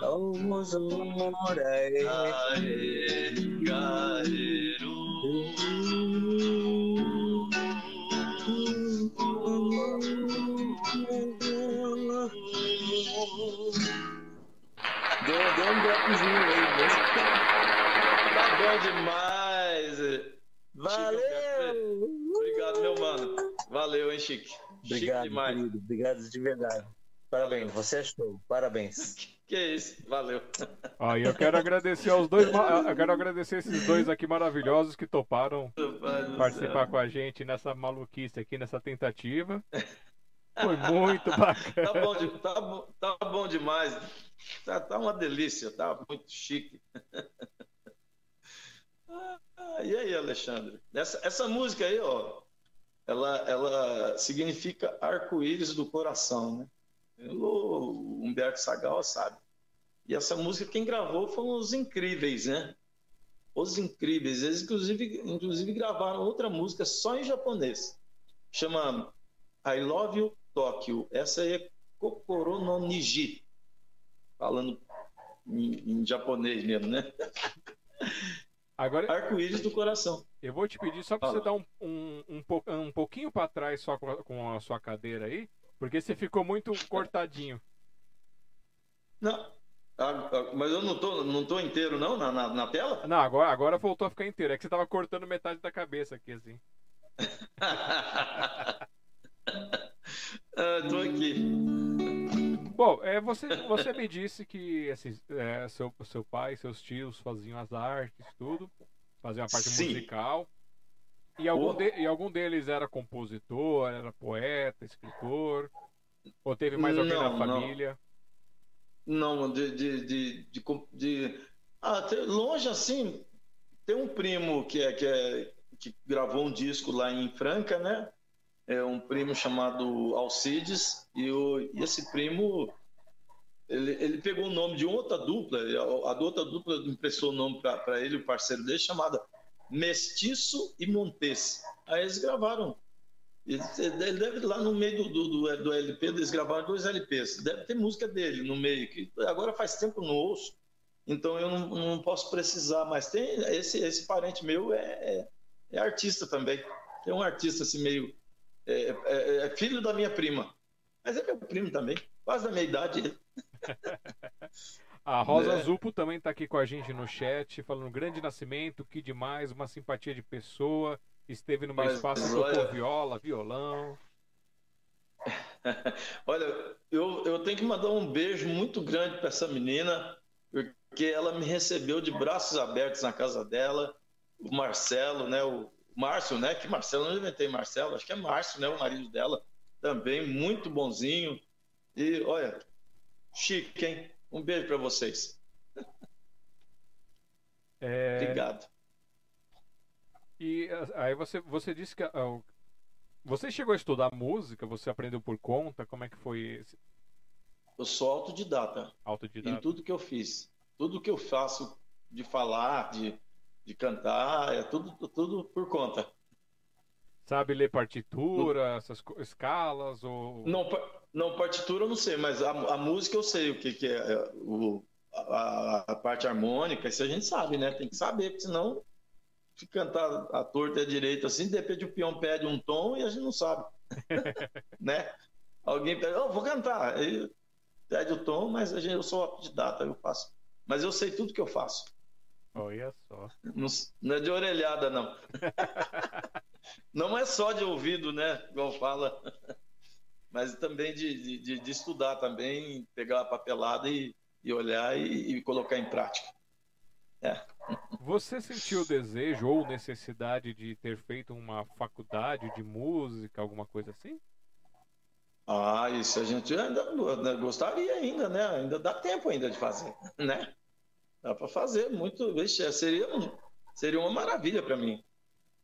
Vamos Deu, deu um dropzinho aí, mas... Tá bom demais. Valeu! Obrigado, meu mano. Valeu, hein, Chique. Obrigado, Chique demais. querido. Obrigado de verdade. Parabéns, você é show. Parabéns. *laughs* Que isso, valeu. E eu quero agradecer aos dois, eu quero agradecer esses dois aqui maravilhosos que toparam participar céu. com a gente nessa maluquice aqui, nessa tentativa. Foi muito *laughs* bacana. Tá bom, de- tá bom, tá bom demais. Tá, tá uma delícia, tá muito chique. *laughs* Ah, e aí, Alexandre? Essa, essa música aí, ó, ela, ela significa arco-íris do coração, né? O Humberto Sagal sabe. E essa música quem gravou foram os Incríveis, né? Os Incríveis. Eles, inclusive, inclusive gravaram outra música só em japonês. Chama I Love You Tokyo. Essa aí é Kokoro no Niji. Falando em, em japonês mesmo, né? *laughs* Agora Arco-íris do coração. eu vou te pedir só pra você dar um, um, um, um pouquinho pra trás só com a, sua cadeira aí, porque você ficou muito cortadinho. Não, mas eu não tô, não tô inteiro, não, na, na, na tela? Não, agora, agora voltou a ficar inteiro. É que você tava cortando metade da cabeça aqui, assim. *laughs* ah, tô aqui. Bom, é, você, você me disse que assim, é, seu, seu pai, seus tios faziam as artes, tudo, faziam a parte Sim. musical. E algum, de- e algum deles era compositor, era poeta, escritor. Ou teve mais alguém Não, na não. família? Não, de. de, de, de, com- de- ah, longe assim, tem um primo que, é, que, é, que gravou um disco lá em Franca, né? É um primo chamado Alcides, e, o, e esse primo. Ele, ele pegou o nome de outra dupla, a, outra dupla emprestou o nome para ele, o parceiro dele, chamada Mestiço e Montes. Aí eles gravaram. Ele deve lá no meio do, do, do, LP, eles gravaram dois LPs. Deve ter música dele no meio, que agora faz tempo que eu não ouço, então eu não, não posso precisar, mas tem esse, esse parente meu é, é, é artista também. Tem um artista assim meio. É, é- é filho da minha prima. Mas é meu primo também, quase da minha idade. *laughs* A Rosa É. Zupo também tá aqui com a gente no chat, falando grande nascimento, que demais, uma simpatia de pessoa. Esteve no meu Mas, espaço, olha- tocou viola, violão. *laughs* Olha, eu, eu tenho que mandar um beijo muito grande para essa menina, porque ela me recebeu de braços abertos na casa dela. O Marcelo, né? O Márcio, né? Que Marcelo, eu não inventei Marcelo, acho que é Márcio, né? O marido dela, também muito bonzinho. E olha, chique, hein? Um beijo para vocês. É, Obrigado. E aí você, você disse que. ah, Você chegou a estudar música? Você aprendeu por conta? Como é que foi esse Eu sou autodidata em autodidata? tudo que eu fiz. Tudo que eu faço de falar, de, de cantar, é tudo, tudo por conta. Sabe ler partitura, essas co- escalas? Ou... Não, não, partitura eu não sei, mas a, a música eu sei o que, que é, é, o, a, a parte harmônica, isso a gente sabe, né? Tem que saber, porque senão se cantar a torta e a direita assim, de repente o peão pede um tom e a gente não sabe. *laughs* né? Alguém pede, oh, vou cantar. Aí pede o tom, mas a gente, eu sou autodidata, eu faço. Mas eu sei tudo que eu faço. Olha só. Não, não é de orelhada, não. *laughs* Não é só de ouvido, né? Igual fala. Mas também de, de, de estudar também, pegar a papelada e, e olhar e, e colocar em prática. Você sentiu desejo ou necessidade de ter feito uma faculdade de música, alguma coisa assim? Ah, isso a gente ainda ainda gostaria ainda, né? Ainda dá tempo ainda de fazer, né? Dá para fazer muito. Vixe, seria, um- seria uma maravilha para mim.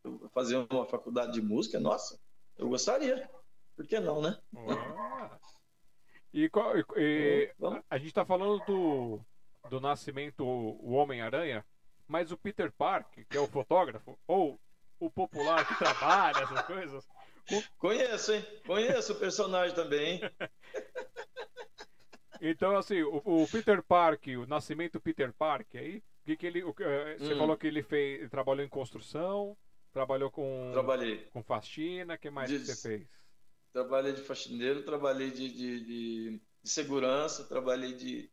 Eu Fazer uma faculdade de música, nossa, eu gostaria. Por que não, né? Ah. E, qual- e- e- Vamos. a gente tá falando do, do nascimento o Homem-Aranha, mas o Peter Parker, que é o fotógrafo, ou o popular que trabalha, essas coisas, Conheço, hein? Conheço o personagem também, hein? *laughs* Então, assim, o, o Peter Parker, o nascimento Peter Parker, aí, o que, que ele. o que, eh, você Hum. falou que ele fez. ele trabalhou em construção, trabalhou com, Trabalhei. com faxina, o que mais que Diz- você fez? Trabalhei de faxineiro, trabalhei de, de, de- de segurança, trabalhei de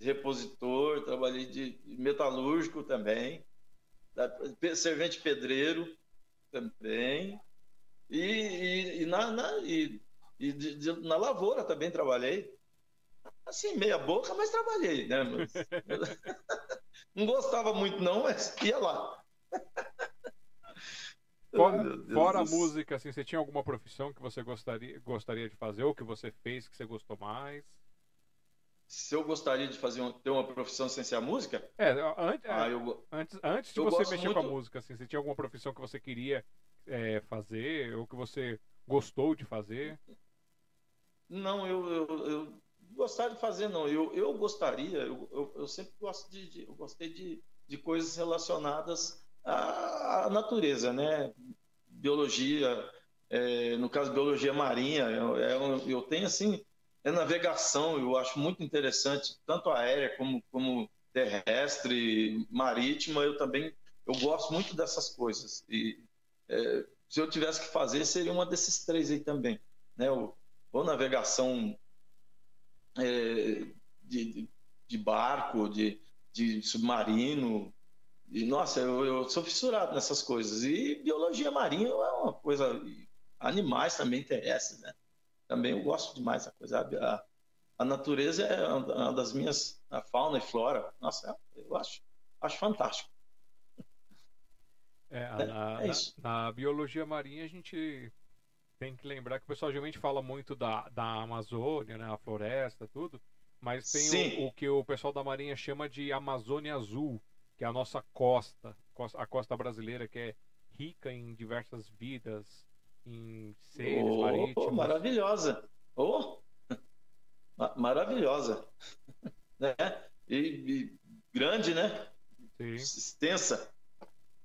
repositor, trabalhei de metalúrgico também, servente pedreiro também, e, e- e na, na- e- e de- de- na lavoura também trabalhei. Assim, meia boca, mas trabalhei, né? Mas- *laughs* não gostava muito não, mas ia lá. Fora, fora a música, assim, você tinha alguma profissão que você gostaria, gostaria de fazer, ou que você fez que você gostou mais? Se eu gostaria de fazer um- ter uma profissão sem ser a música, É, an- ah, eu, antes, antes de você mexer com a muito- música, assim, você tinha alguma profissão que você queria é, fazer, ou que você gostou de fazer? Não, eu, eu, eu gostaria de fazer, não. Eu, eu gostaria, eu, eu, eu sempre gosto de, de- eu gostei de, de coisas relacionadas à, à natureza, né? Biologia, é, no caso, biologia marinha. Eu, eu, eu tenho, assim, é navegação, eu acho muito interessante, tanto aérea como, como terrestre, marítima, eu também, eu gosto muito dessas coisas. E é, se eu tivesse que fazer, seria uma desses três aí também, né? O, ou navegação é, de, de, barco, de, de submarino. E, nossa, eu, eu sou fissurado nessas coisas. E biologia marinha é uma coisa. Animais também terrestres, né? Também eu gosto demais da coisa. A, a natureza é uma das minhas. A fauna e flora. Nossa, eu acho, acho fantástico. É, É, na, é na- na biologia marinha a gente tem que lembrar que o pessoal geralmente fala muito da, da Amazônia, né? A floresta, tudo. Mas tem o, o, que o pessoal da Marinha chama de Amazônia Azul, que é a nossa costa, a costa brasileira, que é rica em diversas vidas, em seres oh, marítimos. Maravilhosa! Oh, maravilhosa! né? *laughs* E, e, grande, né? Sim. Extensa.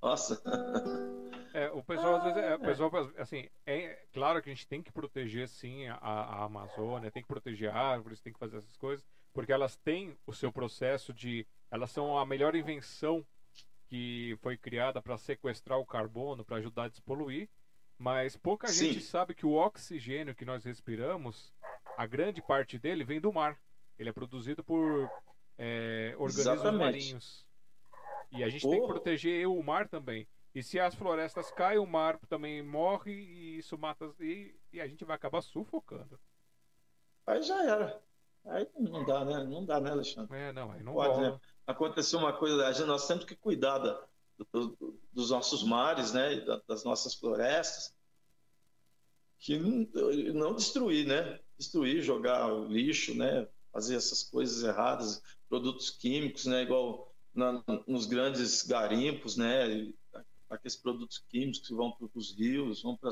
Nossa! *laughs* É, o pessoal às vezes, é, o pessoal, assim, é claro que a gente tem que proteger sim a, a Amazônia, tem que proteger árvores, tem que fazer essas coisas, porque elas têm o seu processo de, elas são a melhor invenção que foi criada para sequestrar o carbono, para ajudar a despoluir, mas pouca sim. gente sabe que o oxigênio que nós respiramos, a grande parte dele vem do mar. Ele é produzido por é, organismos Exatamente. marinhos. E a gente oh. tem que proteger o mar também. E se as florestas caem, o mar também morre e isso mata. E, e a gente vai acabar sufocando. Aí já era. Aí não dá, né? Não dá, né, Alexandre? É, não, aí não Pode, né? Aconteceu uma coisa, a gente, nós temos que cuidar da, do, dos nossos mares, né? Das nossas florestas. Que não, não destruir, né? Destruir, jogar lixo, né? Fazer essas coisas erradas, produtos químicos, né? Igual na, nos grandes garimpos, né? Aqueles produtos químicos que vão para os rios, vão para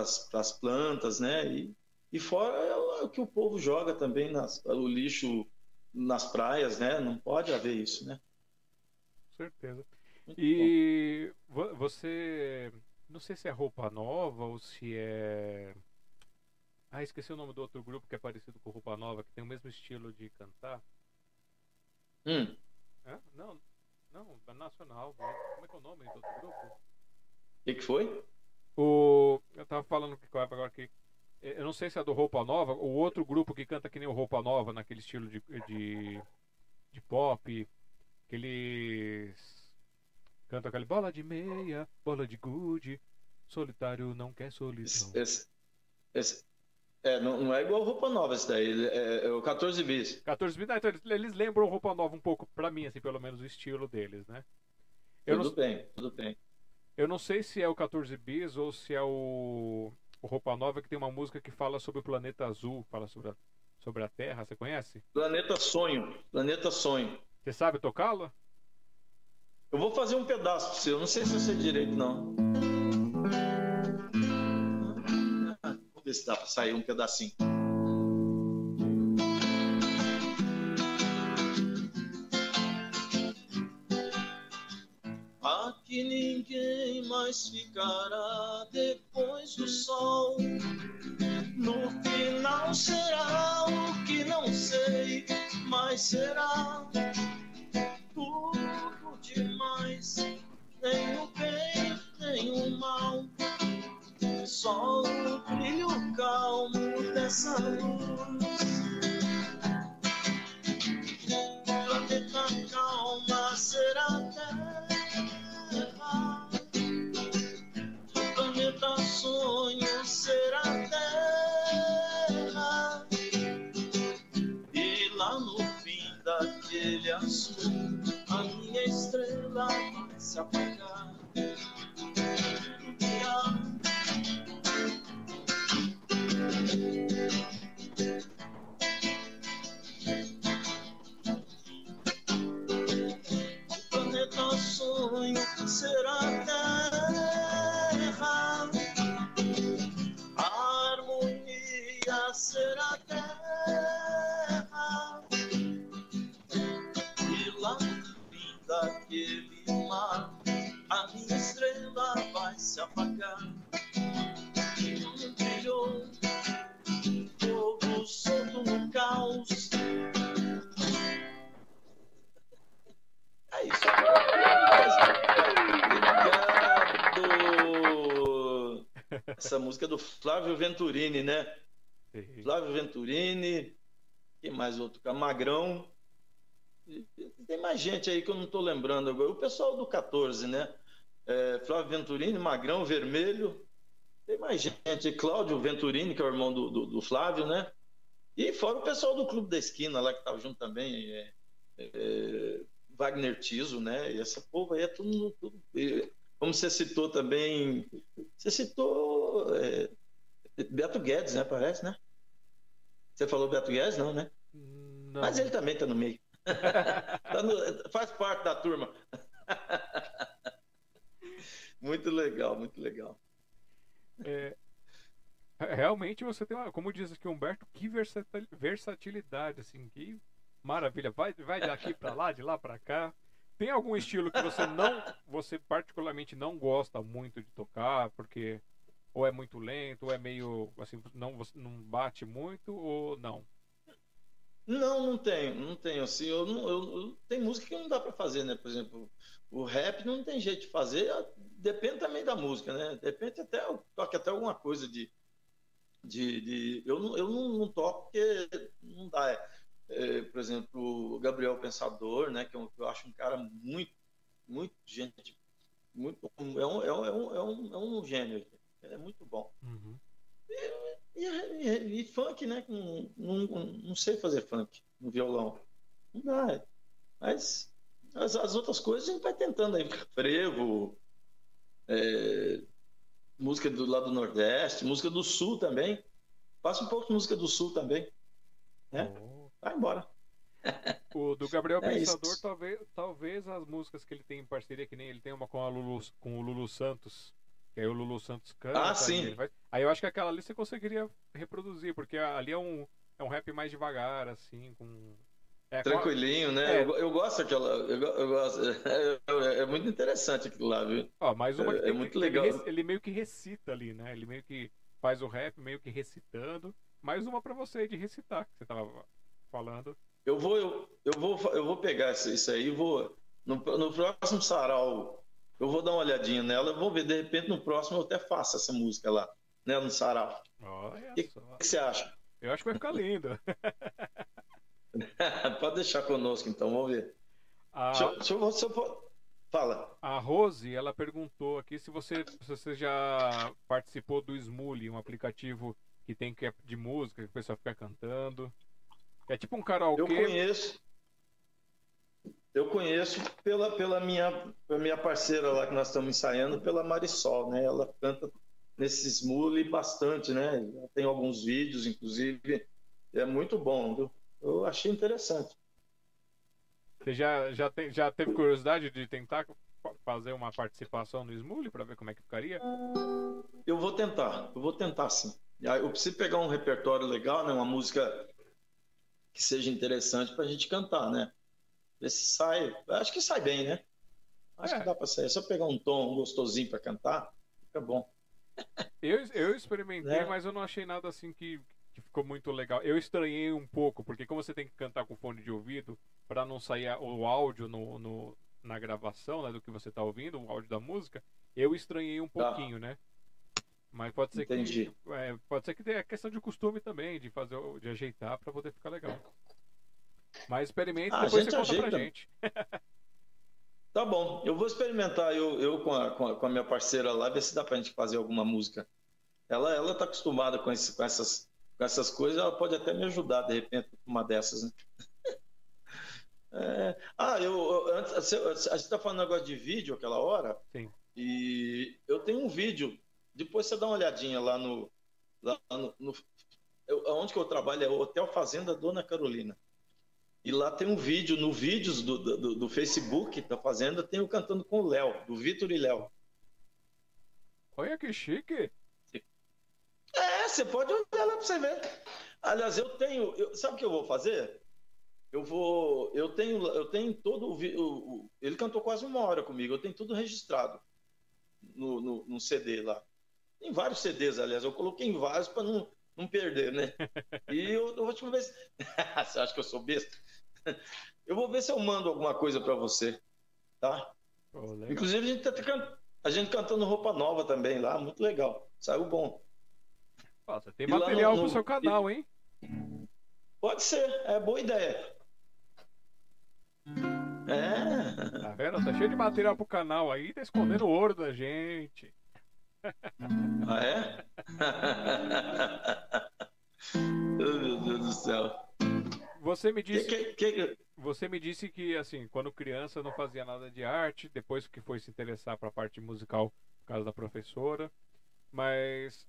as plantas, né? E, e fora é o que o povo joga também, nas, o lixo nas praias, né? Não pode haver isso, né? Certeza. Muito e bom. você, não sei se é roupa nova ou se é ah, esqueci o nome do outro grupo que é parecido com Roupa Nova, que tem o mesmo estilo de cantar. Hum. É? Não, não, é nacional. Como é que é o nome do outro grupo? O que, que foi? O... Eu tava falando que agora que. Eu não sei se é do Roupa Nova, o outro grupo que canta que nem o Roupa Nova, naquele estilo de, de, de pop, que eles cantam aquele bola de meia, bola de gude, solitário não quer solidão. Esse, esse, é, não, não, é igual roupa nova esse daí, é, é o 14 bis. 14 bis, não, então eles, lembram roupa nova um pouco, pra mim, assim, pelo menos o estilo deles, né? Eu tudo não, bem, tudo bem. Eu não sei se é o 14 bis ou se é o, o Roupa Nova que tem uma música que fala sobre o planeta azul, fala sobre a, sobre a Terra, você conhece? Planeta Sonho, Planeta Sonho. Você sabe tocá-la? Eu vou fazer um pedaço pra você, eu não sei se eu sei direito, não. Ver se dá para sair um pedacinho. Aqui ninguém mais ficará depois do sol. No final será o que não sei, mas será tudo demais. Nem o bem, nem o mal só o brilho calmo dessa luz. Planeta calma será terra. Planeta sonho será terra. E lá no fim daquele azul, a minha estrela se apagar. Essa música é do Flávio Venturini, né? Sim. Flávio Venturini. Quem mais outro? Magrão. Tem mais gente aí que eu não estou lembrando agora. O pessoal do 14, né? É, Flávio Venturini, Magrão, Vermelho. Tem mais gente. Cláudio Venturini, que é o irmão do, do, do Flávio, né? E fora o pessoal do Clube da Esquina lá que estava junto também. É, é, Wagner Tiso, né? E essa povo aí é tudo. tudo como você citou também, você citou é, Beto Guedes, né? Parece, né? Você falou Beto Guedes, não, né? Não. Mas ele também tá no meio. *laughs* Tá no- faz parte da turma. *laughs* muito legal, muito legal. É, realmente você tem uma, como diz aqui Humberto, que versatil- versatilidade, assim, que maravilha. Vai, vai daqui pra lá, de lá pra cá. Tem algum estilo que você não, você particularmente não gosta muito de tocar, porque ou é muito lento, ou é meio assim, não, não bate muito, ou não? Não, não tenho, não tenho. Assim, eu não, eu, eu- tem música que não dá para fazer, né? Por exemplo, o rap não tem jeito de fazer, ah, depende também da música, né? Depende até, eu toque até alguma coisa de. de, de- eu não, eu não, não toco porque não dá. É, é, por exemplo, o Gabriel Pensador, né? Que eu, eu acho um cara muito, muito gente. Muito, é, um, é, um, é, um, é, um, é um gênio, é muito bom. Uhum. E, e- e funk, né? Não, não, não sei fazer funk no violão. Não dá. Mas as, as outras coisas a gente vai tentando aí. Frevo, é, música do lado do Nordeste, música do Sul também. Faça um pouco de música do Sul também. É. Oh. Vai embora. O do Gabriel É isso. Pensador, talvez, talvez as músicas que ele tem em parceria, que nem ele tem uma com, a Lulu, com o Lulu Santos, que aí o Lulu Santos canta. Ah, sim. ele vai- Aí eu acho que aquela ali você conseguiria reproduzir, porque ali é um, é um rap mais devagar, assim, com. É, com Tranquilinho, né? É. Eu, eu gosto daquela. Eu, eu gosto. *laughs* É, é muito interessante aquilo lá, viu? Ó, mais uma É- que é que- muito ele legal. rec- Ele, meio que recita ali, né? Ele meio que faz o rap meio que recitando. Mais uma pra você de recitar, que você tava falando. Eu vou, eu, eu vou, eu vou pegar isso, aí, e vou no, no próximo sarau, eu vou dar uma olhadinha nela, eu vou ver de repente no próximo eu até faço essa música lá, né, no sarau. Olha Que-. O que você acha? Eu acho que vai ficar lindo. *laughs* Pode deixar conosco então, vamos ver. A, Deixa, deixa eu, se eu for- Fala. a Rose, ela perguntou aqui se você, se você já participou do Smule, um aplicativo que tem que é de música, que o pessoal fica cantando. É tipo um Eu karaokê. conheço. Eu conheço pela, pela, minha, pela minha parceira lá que nós estamos ensaiando, pela Marisol, né? Ela canta nesse Smule bastante, né? Tem alguns vídeos, inclusive. É muito bom, viu? Eu achei interessante. Você já, já, tem, já teve curiosidade de tentar fa- fazer uma participação no Smule pra ver como é que ficaria? Eu vou tentar, eu vou tentar sim. Aí Eu preciso pegar um repertório legal, né? Uma música que seja interessante para a gente cantar, né? Ver se sai. Acho que sai bem, né? Acho É. que dá para sair. É só pegar um tom gostosinho para cantar, fica bom. Eu, eu experimentei, Né? mas eu não achei nada assim que, que ficou muito legal. Eu estranhei um pouco, porque como você tem que cantar com fone de ouvido pra não sair o áudio no, no- na gravação né, do que você tá ouvindo, o áudio da música, eu estranhei um Tá. pouquinho, né? Mas pode ser Entendi. que é, pode ser que tenha questão de costume também, de fazer, de ajeitar pra poder ficar legal. Mas experimente, Ah, depois gente você conta pra gente. *laughs* Tá bom, eu vou experimentar eu, eu com, a, com, a, com a minha parceira lá, ver se dá pra gente fazer alguma música. Ela, ela tá acostumada com, esse, com, essas, com essas coisas, ela pode até me ajudar, de repente, com uma dessas, né? *laughs* É, ah, eu, eu- antes, a gente tá falando negócio de vídeo aquela hora. Sim. E eu tenho um vídeo, depois você dá uma olhadinha lá no. Lá no, no eu, onde que eu trabalho é o Hotel Fazenda Dona Carolina. E lá tem um vídeo, no vídeos do, do, do Facebook da Fazenda, tem eu cantando com o Léo, do Vitor e Léo. Olha que chique! É, você pode olhar lá pra você ver. Aliás, eu tenho. eu- sabe o que eu vou fazer? Eu vou. Eu tenho, eu tenho todo o, o- o- Ele cantou quase uma hora comigo, eu tenho tudo registrado no, no, no CD lá. Tem vários CDs, aliás, eu coloquei em vários para não, não perder, né? E eu, eu vou te ver se. *laughs* você acha que eu sou besta? Eu vou ver se eu mando alguma coisa para você, tá? Legal. Inclusive, a gente tá can- a gente cantando roupa nova também lá, muito legal. Saiu bom. Você tem E material no- pro seu canal, hein? Pode ser, é boa ideia. É. Tá vendo? Tá cheio de material pro canal aí, tá escondendo o ouro da gente. Ah, é? *laughs* oh, meu Deus do céu. Você me Que, disse. que, que, você me disse que, assim, quando criança não fazia nada de arte, depois que foi se interessar para a parte musical por causa da professora. Mas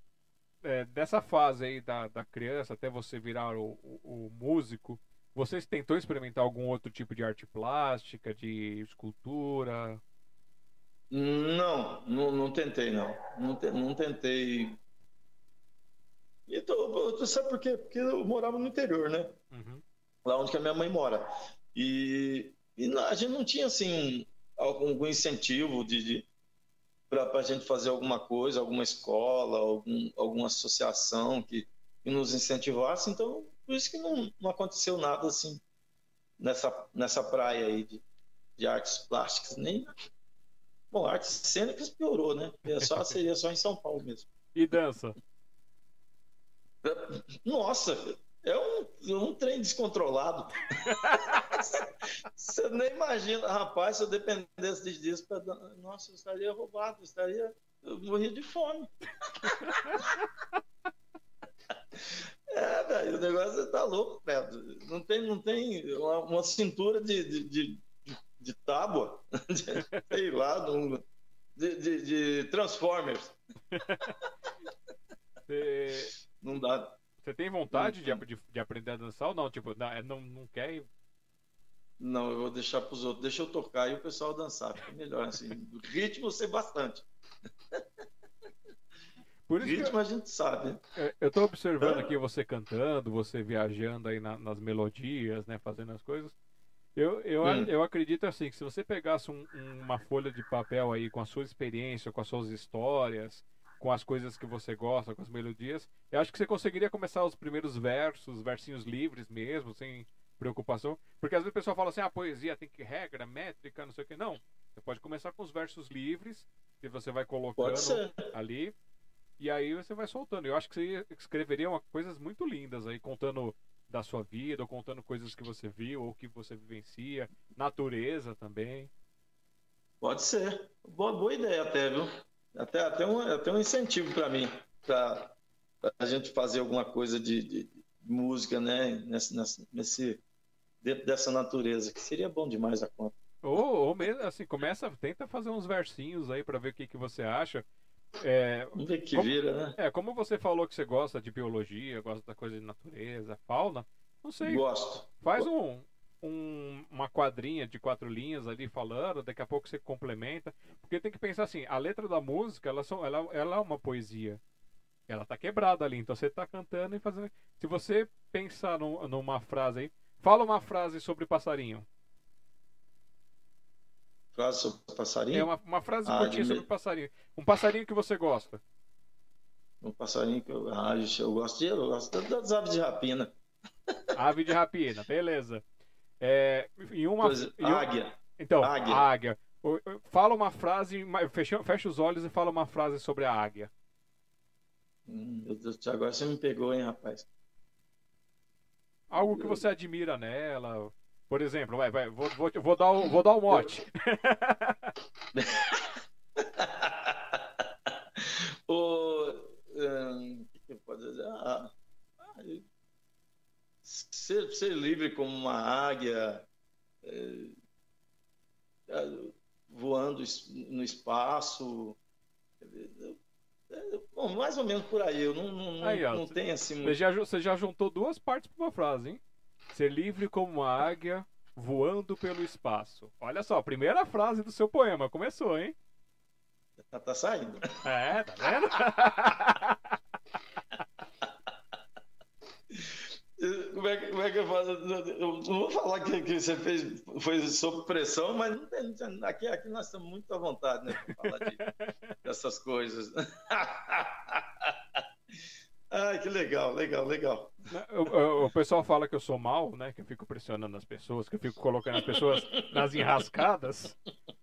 é, dessa fase aí da, da criança até você virar o, o, o músico, você tentou experimentar algum outro tipo de arte plástica, de escultura? Não, não, não tentei, não. Não, te, não tentei. E tô, tô, sabe por quê? Porque eu morava no interior, né? Uhum. Lá onde que a minha mãe mora. E, e não- a gente não tinha, assim, algum incentivo de, de para a gente fazer alguma coisa, alguma escola, algum, alguma associação que, que nos incentivasse. Então, por isso que não, não aconteceu nada, assim, nessa, nessa praia aí de, de artes plásticas. Nem. Bom, artes cênicas piorou, né? É só, seria só em São Paulo mesmo. E dança? Nossa, é um, um trem descontrolado. *laughs* Você nem imagina, rapaz, se eu dependesse de disso, pra nossa, eu estaria roubado, eu estaria. Eu morria de fome. *laughs* É, velho, o negócio tá louco, velho. Não tem, não tem uma, uma cintura de, de, de, de tábua, *laughs* de- sei lá, de, de, de- Transformers. *laughs* Você, Não dá. você tem vontade de, de, de aprender a dançar ou não? Tipo, não, é- não, não quer ir Não, eu vou deixar para os outros. Deixa eu tocar e o pessoal dançar. Fica melhor assim. Ritmo eu sei bastante. *laughs* Por isso Ritmo a gente sabe. É, Eu tô observando aqui você cantando, você viajando aí na- nas melodias, né, fazendo as coisas. Eu, eu, Hum. eu acredito assim, que se você pegasse um- um- uma folha de papel aí com a sua experiência, com as suas histórias, com as coisas que você gosta, com as melodias, eu acho que você conseguiria começar os primeiros versos, versinhos livres mesmo, sem preocupação. Porque às vezes o pessoal fala assim, ah, poesia tem que regra, métrica, não sei o que. Não, você pode começar com os versos livres, que você vai colocando ali. E aí você vai soltando. Eu acho que você escreveria uma- coisas muito lindas aí, contando da sua vida, ou contando coisas que você viu, ou que você vivencia, natureza também. Pode ser. Boa, boa ideia até, viu? Até, até, um, até um incentivo para mim, para a gente fazer alguma coisa de, de- música, né? Nesse, nesse, nesse- dentro dessa natureza, que seria bom demais a conta. Ou, ou mesmo assim, começa, tenta fazer uns versinhos aí pra ver o que, que você acha. É, Vamos ver que Como- vira, né? é, como você falou que você gosta de biologia, gosta da coisa de natureza, fauna, não sei, Gosto. Faz um, um- uma quadrinha de quatro linhas ali falando, daqui a pouco você complementa. Porque tem que pensar assim, a letra da música, ela, são, ela, ela é uma poesia. Ela tá quebrada ali, então você tá cantando e fazendo. Se você pensar num- numa frase aí, fala uma frase sobre passarinho. Frase sobre passarinho. É uma, uma frase Ah, curtinha sobre passarinho. Um passarinho que você gosta. Um passarinho que eu, ah, eu gosto de, eu gosto das aves de rapina. *laughs* Ave de rapina, beleza. É, em uma, exemplo, em uma- águia. Então, Águia. águia. Fala uma frase, fecha, fecha os olhos e fala uma frase sobre a águia. Hum, meu Deus, agora você me pegou, hein, rapaz? Algo que você admira nela. Por exemplo, vai, vai, vou, vou, vou dar o, vou dar o mote. *laughs* o, hum? Ah, ser, ser livre como uma águia, é, voando no espaço. bom, mais ou menos por aí. Eu não, não, Aí, ó, não tenho assim Você muito. já, você já juntou duas partes para uma frase, hein? Ser livre como uma águia voando pelo espaço. Olha só, primeira frase do seu poema. Começou, hein? Tá, tá saindo. É, tá vendo? *laughs* Como é, que, como é que eu faço? Eu não vou falar que, que você fez foi sob pressão, mas tem- aqui, aqui nós estamos muito à vontade né, para falar de- dessas coisas. *laughs* Ai, que legal, legal, legal. O, o- o pessoal fala que eu sou mal, né? Que eu fico pressionando as pessoas, que eu fico colocando as pessoas nas enrascadas.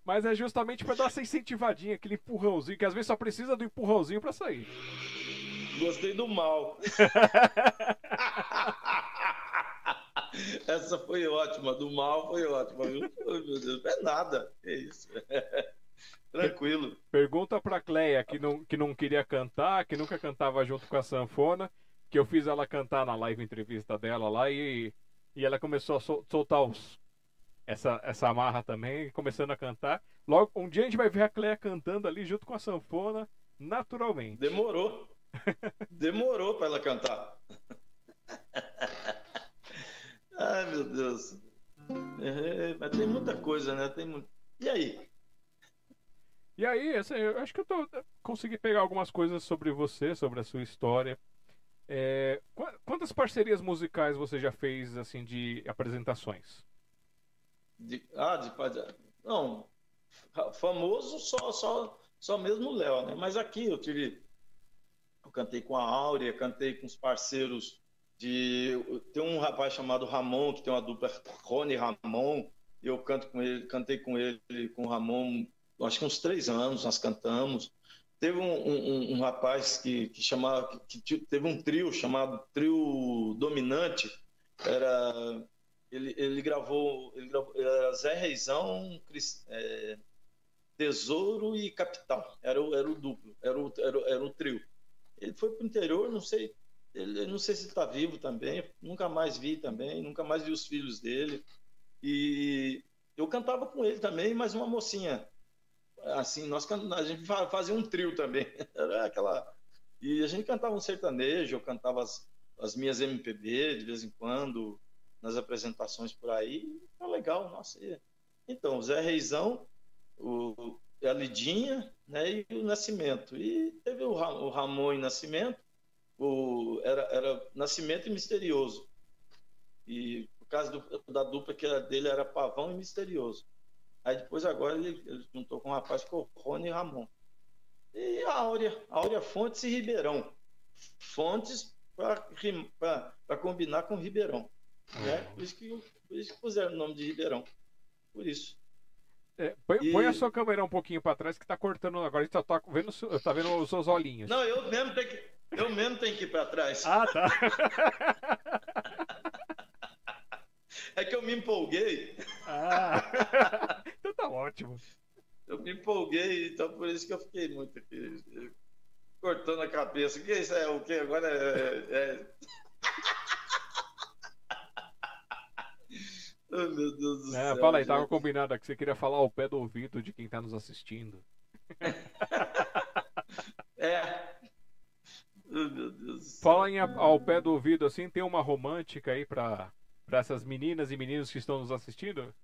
Mas é justamente para dar essa incentivadinha, aquele empurrãozinho, que às vezes só precisa do empurrãozinho para sair. Gostei do mal. *laughs* Essa foi ótima, do mal foi ótima. viu? Meu Deus, não é nada. É isso. Tranquilo. Pergunta pra Cleia, que não, que não queria cantar, que nunca cantava junto com a sanfona, que eu fiz ela cantar na live entrevista dela lá e, e ela começou a sol- soltar os, essa, essa amarra também, começando a cantar. Logo, um dia a gente vai ver a Cleia cantando ali junto com a sanfona, naturalmente. Demorou. *laughs* Demorou para ela cantar. Ai, meu Deus. É, mas tem muita coisa, né? Tem muito... E aí? E aí, assim, eu acho que eu tô, consegui pegar algumas coisas sobre você, sobre a sua história. É, qu- quantas parcerias musicais você já fez, assim, de apresentações? De, ah, de, de- não, fa- famoso só, só, só mesmo o Léo, né? Mas aqui eu tive, eu cantei com a Áurea, cantei com os parceiros de, tem um rapaz chamado Ramon que tem uma dupla Rony Ramon, eu canto com ele, cantei com ele, com o Ramon, acho que uns três anos nós cantamos. Teve um, um- um rapaz que, que chamava, que teve um trio chamado Trio Dominante, era ele, ele gravou, ele gravou era Zé Reizão, é, Tesouro e Capital. Era o, era o duplo, era o, era, era o trio. Ele foi para o interior, não sei, ele, não sei se está vivo também, nunca mais vi também, nunca mais vi os filhos dele. E eu cantava com ele também, mas uma mocinha. Assim, nós a gente fa- fazia um trio também. Era *laughs* aquela. E a gente cantava um sertanejo, eu cantava as, as minhas MPB de vez em quando, nas apresentações por aí. Tá legal, nossa. e- Então, o Zé Reizão, o, a Lidinha né, e o Nascimento. E teve o, o Ramon e Nascimento, o, era, era Nascimento e Misterioso. E por causa do- da dupla que era dele era Pavão e Misterioso. Aí depois agora ele, ele juntou com um rapaz que ficou Rony e Ramon. E a Áurea, Áurea Fontes e Ribeirão. Fontes para combinar com Ribeirão. Né? Por, isso que, por isso que puseram o nome de Ribeirão. Por isso. É, põe, E- põe a sua câmera um pouquinho pra trás que tá cortando agora. A gente tá, tá vendo, o tá vendo os seus olhinhos. Não, eu mesmo tenho que, eu mesmo tenho que ir para trás. Ah, tá. *laughs* *laughs* É que eu me empolguei. Ah. *laughs* então tá ótimo. Eu me empolguei, então por isso que eu fiquei muito aqui, cortando a cabeça. O que isso é? O que agora é. é... *laughs* oh, meu Deus do É, céu. fala aí, tava gente. combinado que você queria falar ao pé do ouvido de quem tá nos assistindo. É. Oh, meu Deus do céu. Fala em ao pé do ouvido, assim, tem uma romântica aí pra, pra essas meninas e meninos que estão nos assistindo?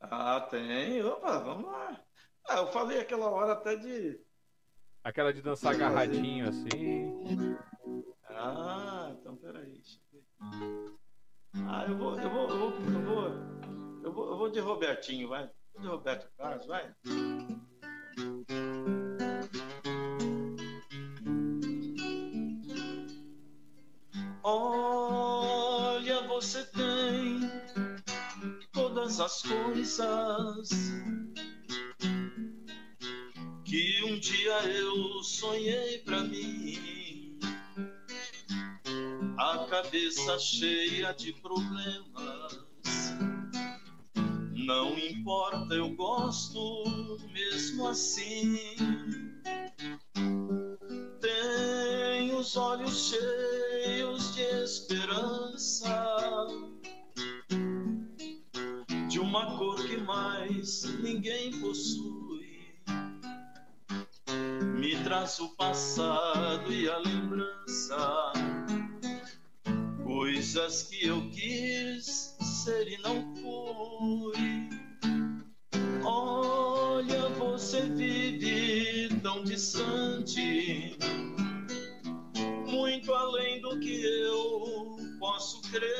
Ah, tem. Opa, vamos lá. Ah, eu falei aquela hora até de. Aquela de dançar agarradinho, assim. Ah, então peraí. Ah, eu vou, eu vou, eu vou, eu vou, eu vou, eu vou de Robertinho, vai. Vou de Roberto Carlos, vai. Olha, você tem todas as coisas que um dia eu sonhei pra mim. A cabeça cheia de problemas. Não importa, eu gosto mesmo assim. Os olhos cheios de esperança. De uma cor que mais ninguém possui me traz o passado e a lembrança, coisas que eu quis ser e não fui. Olha, você vive tão distante, muito além do que eu posso crer.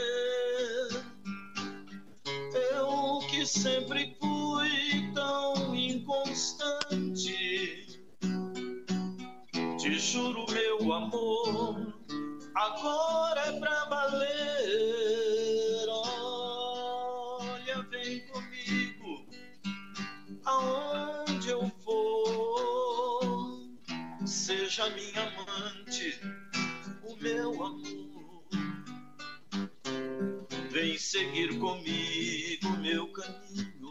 Eu que sempre fui tão inconstante. Te juro, meu amor, agora é pra valer. Olha, vem comigo, aonde eu for. Seja minha amante, meu amor. Vem seguir comigo meu caminho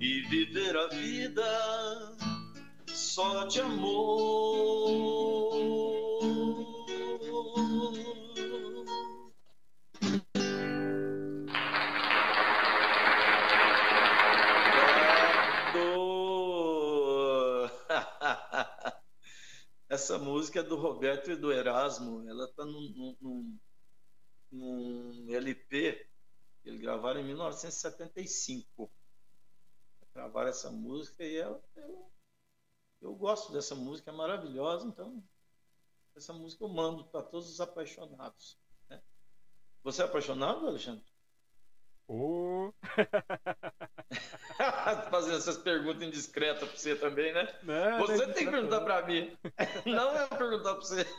e viver a vida só de amor. Essa música é do Roberto e do Erasmo. Ela está num, num, num, LP que eles gravaram em 1975. Gravaram essa música e ela, eu, eu gosto dessa música, é maravilhosa. Então, essa música eu mando para todos os apaixonados. Né? Você é apaixonado, Alexandre? Oh. *laughs* Fazendo essas perguntas indiscretas para você também, né? Não, você é tem que perguntar para mim. *laughs* Não é perguntar para você. *laughs*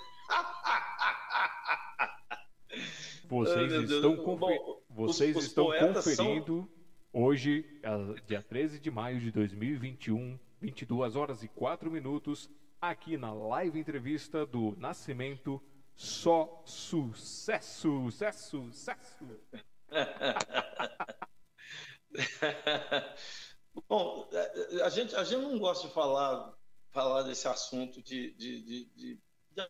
Vocês Ai, estão, Deus. confe- Bom, Vocês os estão poetas são- conferindo hoje, é, dia 13 de maio de 2021, 22 horas e 4 minutos, aqui na live entrevista do Nascimento. Só sucesso, sucesso, sucesso. *laughs* Bom, é, a gente, a gente não gosta de falar, falar desse assunto de, de, de, de-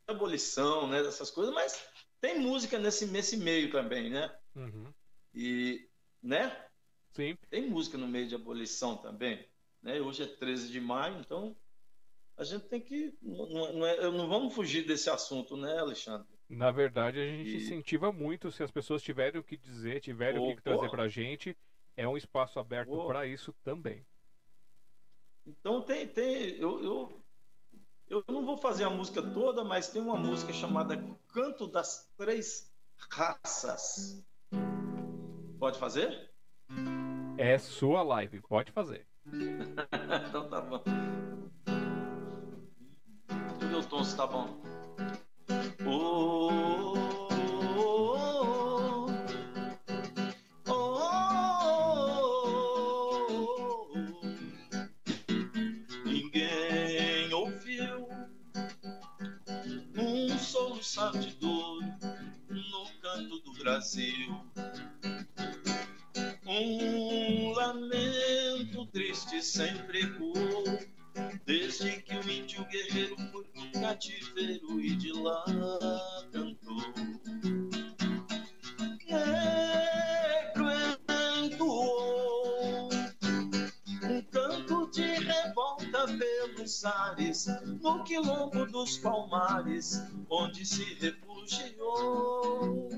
abolição, né, dessas coisas, mas tem música nesse, nesse meio também, né? Uhum. E, né? Sim, Tem música no meio de abolição também, né? Hoje é 13 de maio, então a gente tem que, não, não, é- não vamos fugir desse assunto, né, Alexandre? na verdade a gente E- incentiva muito se as pessoas tiverem o que dizer, tiverem o que trazer pra gente, é um espaço aberto para isso também. Então tem, tem eu, eu, eu não vou fazer a música toda, mas tem uma música chamada Canto das Três Raças. Pode fazer? É sua live, pode fazer. *laughs* então tá bom. Deixa eu ver o tom se tá bom. Onde se refugiou.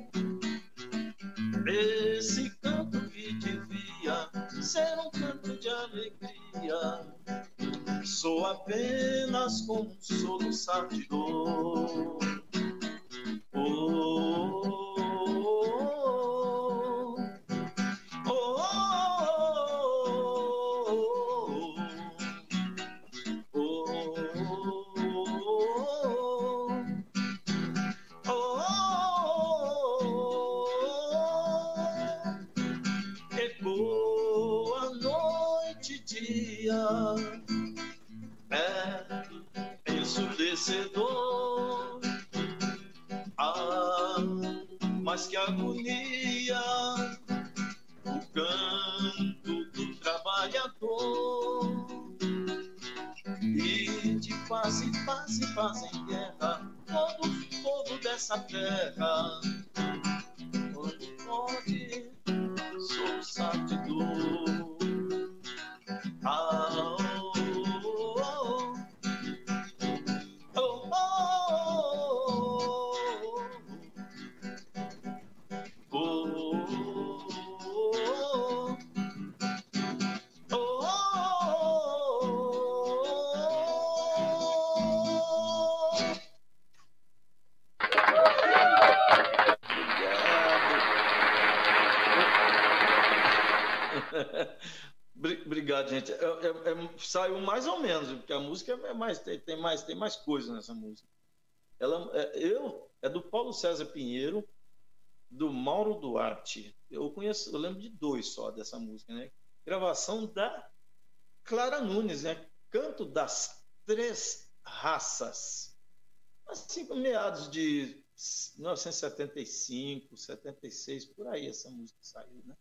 Esse canto que devia ser um canto de alegria, sou apenas como um soluçar de dor. Povo tem, tem mais, tem mais coisa nessa música. Ela, é, eu é do Paulo César Pinheiro, do Mauro Duarte. Eu conheço, eu lembro de dois só dessa música, né? Gravação da Clara Nunes, né? Canto das Três Raças. Assim, meados de 1975, 76, por aí essa música saiu, né?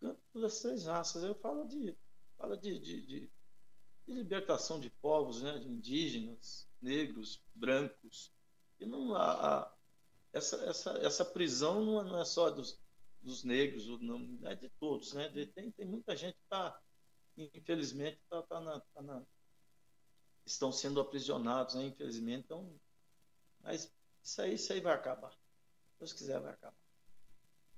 Canto das Três Raças. Eu falo de, fala de, de, de- de libertação de povos, né? De indígenas, negros, brancos. E não a, essa, essa, essa prisão não é, não é só dos, dos negros, não, é de todos, né? De- tem, tem muita gente que está, infelizmente, está tá na, tá na estão sendo aprisionados, né? infelizmente. Então, mas isso aí, isso aí vai acabar. Se Deus quiser, vai acabar.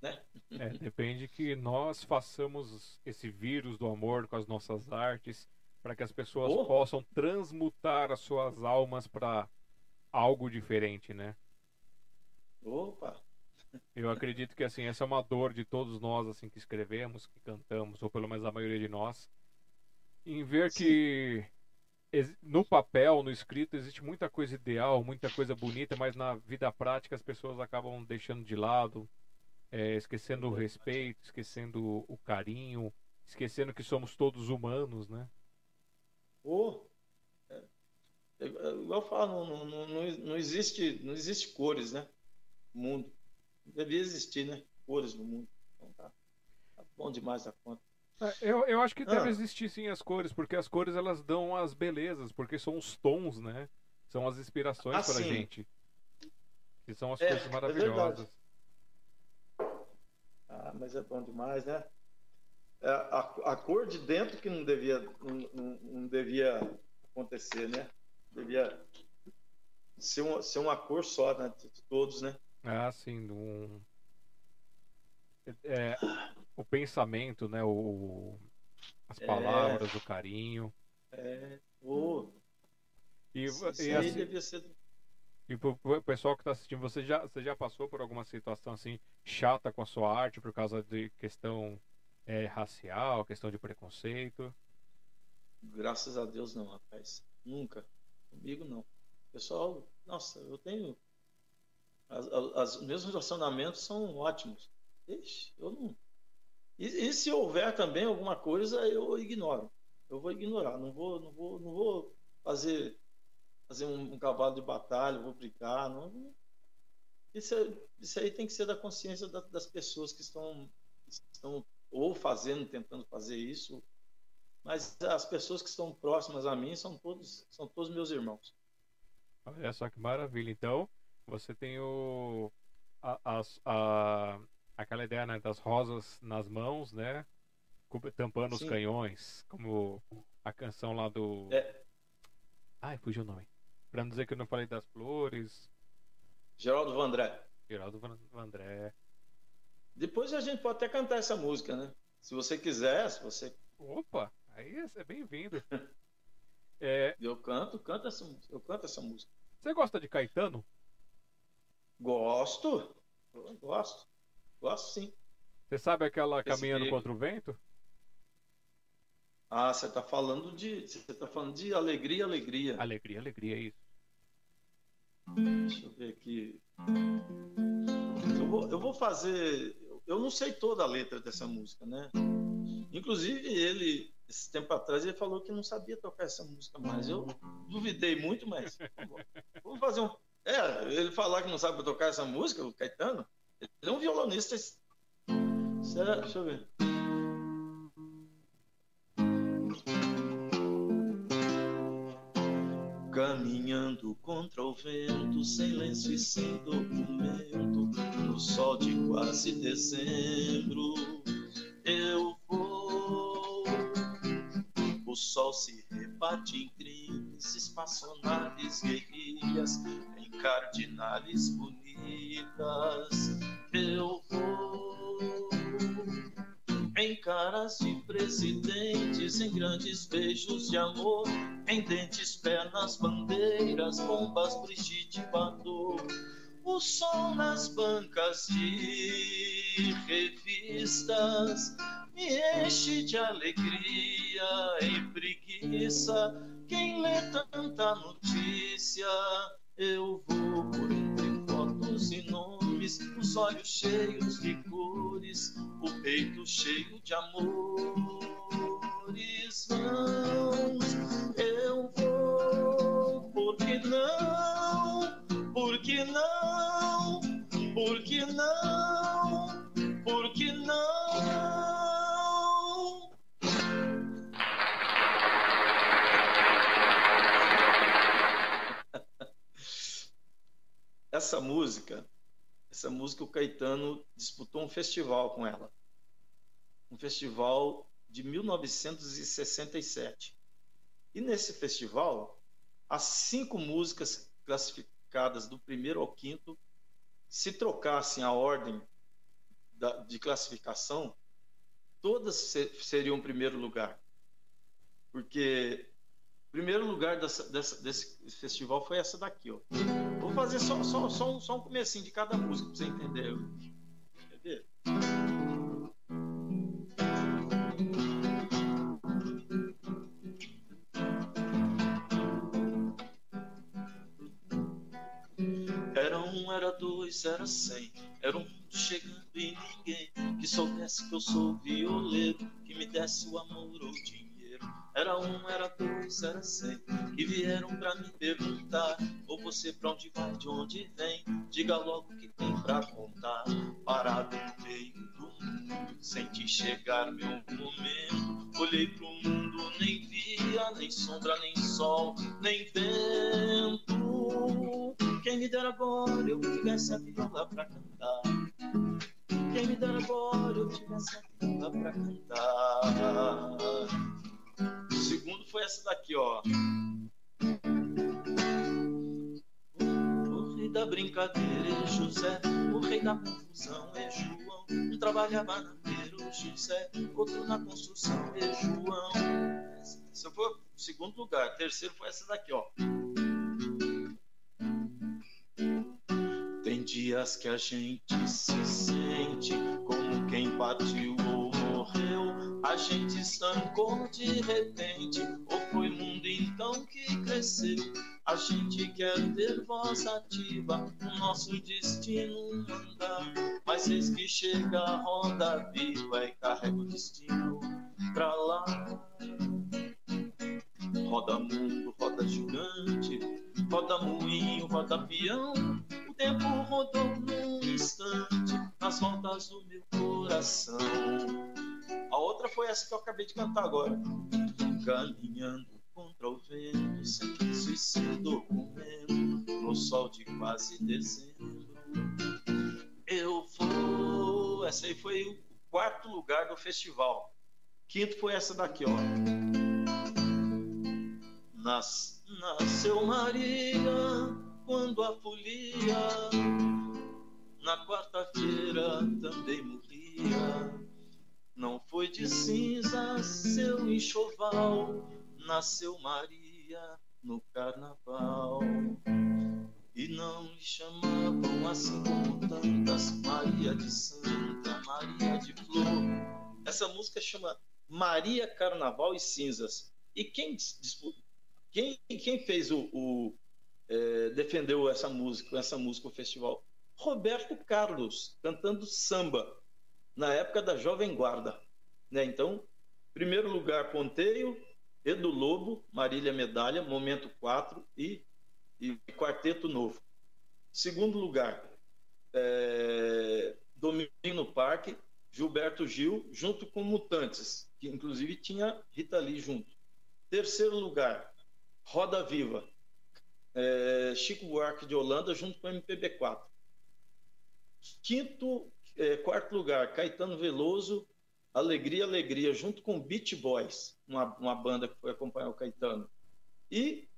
Né? É, depende que nós façamos esse vírus do amor com as nossas artes, para que as pessoas Oh. possam transmutar as suas almas para algo diferente, né? Opa! Eu acredito que assim, essa é uma dor de todos nós assim que escrevemos, que cantamos, ou pelo menos a maioria de nós, em ver Sim. que no papel, no escrito, existe muita coisa ideal, muita coisa bonita, mas na vida prática as pessoas acabam deixando de lado, é, esquecendo o respeito, esquecendo o carinho, esquecendo que somos todos humanos, né? Ô, é, é, igual eu falo, não, não, não, não existe, não existe cores, né? No mundo. Devia existir, né? Cores no mundo. Então tá, tá bom demais a conta. É, Eu, eu acho que deve Ah. existir sim as cores, porque as cores elas dão as belezas, porque são os tons, né? São as inspirações Ah, para a gente. Que são as É, coisas é maravilhosas. Ah, mas é bom demais, né? É, a, a cor de dentro que não devia, não, não- não devia acontecer, né? Devia ser uma, ser uma cor só, né? De todos, né? Ah, sim, um... é, o pensamento, né? O, as É. palavras, o carinho. É. Ô, E, isso e, assim, devia ser. e pro pro pessoal que está assistindo, você já, você já passou por alguma situação assim chata com a sua arte por causa de questão é, racial, questão de preconceito? Graças a Deus não, rapaz. Nunca. Comigo não. Pessoal, nossa, eu tenho. As, as, os meus relacionamentos são ótimos. Ixi, eu não. E, e se houver também alguma coisa, eu ignoro. Eu vou ignorar. Não vou, não vou, não vou fazer, fazer um, um cavalo de batalha, vou brigar. Não, isso, é- isso aí tem que ser da consciência da- das pessoas que estão, que estão ou fazendo, tentando fazer isso, mas as pessoas que estão próximas a mim são todos, são todos meus irmãos. Olha só que maravilha. Então, você tem o a, as- a- aquela ideia né, das rosas nas mãos, né? Tampando os Sim. canhões, como a canção lá do. É. Ai, fugiu o nome. Pra não dizer que eu não falei das flores. Geraldo Vandré. Geraldo Van- Vandré. Depois a gente pode até cantar essa música, né? Se você quiser, se você. Opa, aí é bem-vindo. *laughs* É, Eu canto, canto essa. Eu canto essa música. você gosta de Caetano? Gosto. Eu gosto. Gosto sim. Você sabe aquela Esse Caminhando contra o Vento? Ah, você está falando de. Você está falando de alegria, alegria. Alegria, alegria, é isso. Deixa eu ver aqui. Eu vou, eu vou fazer. Eu não sei toda a letra dessa música, né? Inclusive, ele, esse tempo atrás, ele falou que não sabia tocar essa música, mas eu duvidei muito, mas. Vamos fazer um. É, ele falar que não sabe tocar essa música, o Caetano, ele é um violonista. Será? Deixa eu ver. Caminhando contra o vento, sem lenço e sem documento, no sol de quase dezembro, eu vou. O sol se rebate em crimes, espaçonaves, guerrilhas, em cardinales bonitas, eu vou. Caras de presidentes, em grandes beijos de amor, em dentes, pernas, bandeiras, bombas, Brigitte Bardot. O sol nas bancas de revistas me enche de alegria e preguiça. Quem lê tanta notícia, eu vou por entre fotos e nomes, os olhos cheios de cores, o peito cheio de amores. Vãos, eu vou, porque não, porque não, porque não, porque não. Essa música, essa música o Caetano disputou um festival com ela. Um festival de 1967. E nesse festival, as cinco músicas classificadas do primeiro ao quinto, se trocassem a ordem da, de classificação, todas seriam primeiro lugar. Porque primeiro lugar dessa, dessa, desse festival foi essa daqui. Ó. Vou fazer só, só, só, um, só um comecinho de cada música para você entender. Ver? Era um, era dois, era cem. Era um chegando e ninguém que soubesse que eu sou violeiro, que me desse o amor ou dinheiro. Era um, era dois, era cem que vieram pra me perguntar: ou você pra onde vai, de onde vem? Diga logo o que tem pra contar. Parado no meio do mundo, senti chegar meu momento. Olhei pro mundo, nem via, nem sombra, nem sol, nem vento. Quem me dera agora eu tivesse a viola pra cantar. Quem me dera agora eu tivesse a viola pra cantar. Segundo foi essa daqui, ó. O rei da brincadeira é José, o rei da confusão é João. Um trabalhava na feira, o José, outro na construção é João. Esse foi o segundo lugar. terceiro foi essa daqui, ó. Tem dias que a gente se sente como quem partiu morreu. A gente estancou de repente, ou foi mundo então que cresceu. A gente quer ter voz ativa, o nosso destino mandar. Mas eis que chega a roda viva e carrega o destino pra lá. Roda mundo, roda gigante, roda moinho, roda peão. O tempo rodou num instante nas voltas do meu coração. A outra foi essa que eu acabei de cantar agora. Caminhando contra o vento, sem se sem documento, no sol de quase dezembro. Eu vou. Essa aí foi o quarto lugar do festival. Quinto foi essa daqui, ó. Nas, nasceu Maria quando a folia na quarta-feira também morria. Não foi de cinzas seu enxoval, nasceu Maria no carnaval. E não lhe chamavam assim como tantas Maria de Santa, Maria de Flor. Essa música chama Maria Carnaval e Cinzas. E quem quem, quem fez o, o é, defendeu essa música, essa música no festival? Roberto Carlos, cantando samba, na época da Jovem Guarda. Né? Então, primeiro lugar, Ponteio, Edu Lobo, Marília Medalha, Momento 4 e, e Quarteto Novo. Segundo lugar, é, no Parque, Gilberto Gil, junto com Mutantes, que inclusive tinha Rita Lee junto. Terceiro lugar, Roda Viva, é, Chico Buarque de Holanda junto com o MPB4. Quinto, é, quarto lugar, Caetano Veloso, Alegria, Alegria, junto com Beach Boys, uma, uma banda que foi acompanhar o Caetano. E,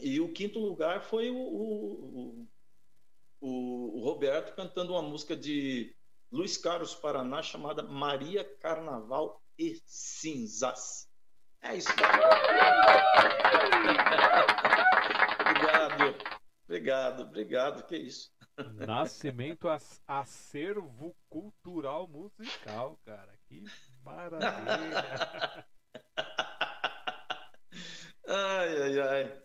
e o quinto lugar foi o, o, o, o Roberto cantando uma música de Luiz Carlos Paraná chamada Maria Carnaval e Cinzas. É isso. *laughs* obrigado, obrigado, obrigado. Que isso. Nascimento acervo cultural musical, cara. Que maravilha. *laughs* ai, ai, ai.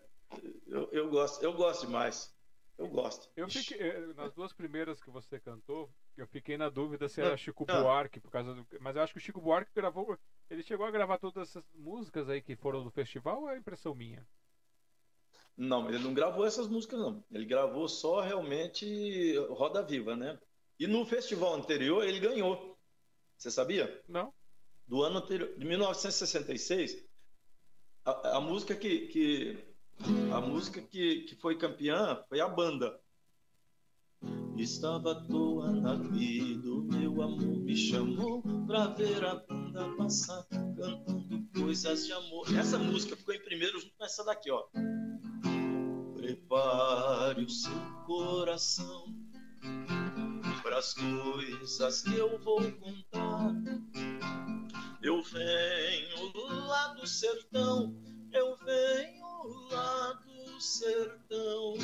Eu, eu gosto, eu gosto demais. Eu gosto. Eu fiquei, eh, nas duas primeiras que você cantou, eu fiquei na dúvida se era Chico Buarque, por causa do. Mas eu acho que o Chico Buarque gravou. Ele chegou a gravar todas essas músicas aí que foram do festival ou é impressão minha? Não, ele não gravou essas músicas, não. Ele gravou só realmente Roda Viva, né? E no festival anterior ele ganhou. Você sabia? Não. Do ano anterior, de 1966, a, a música que, que a música que, que foi campeã foi a banda. Estava à toa na vida, o meu amor me chamou pra ver a banda passar, cantando coisas de amor. Essa música ficou em primeiro junto com essa daqui, ó. Prepare o seu coração para as coisas que eu vou contar. Eu venho lá do sertão, eu venho lá do sertão,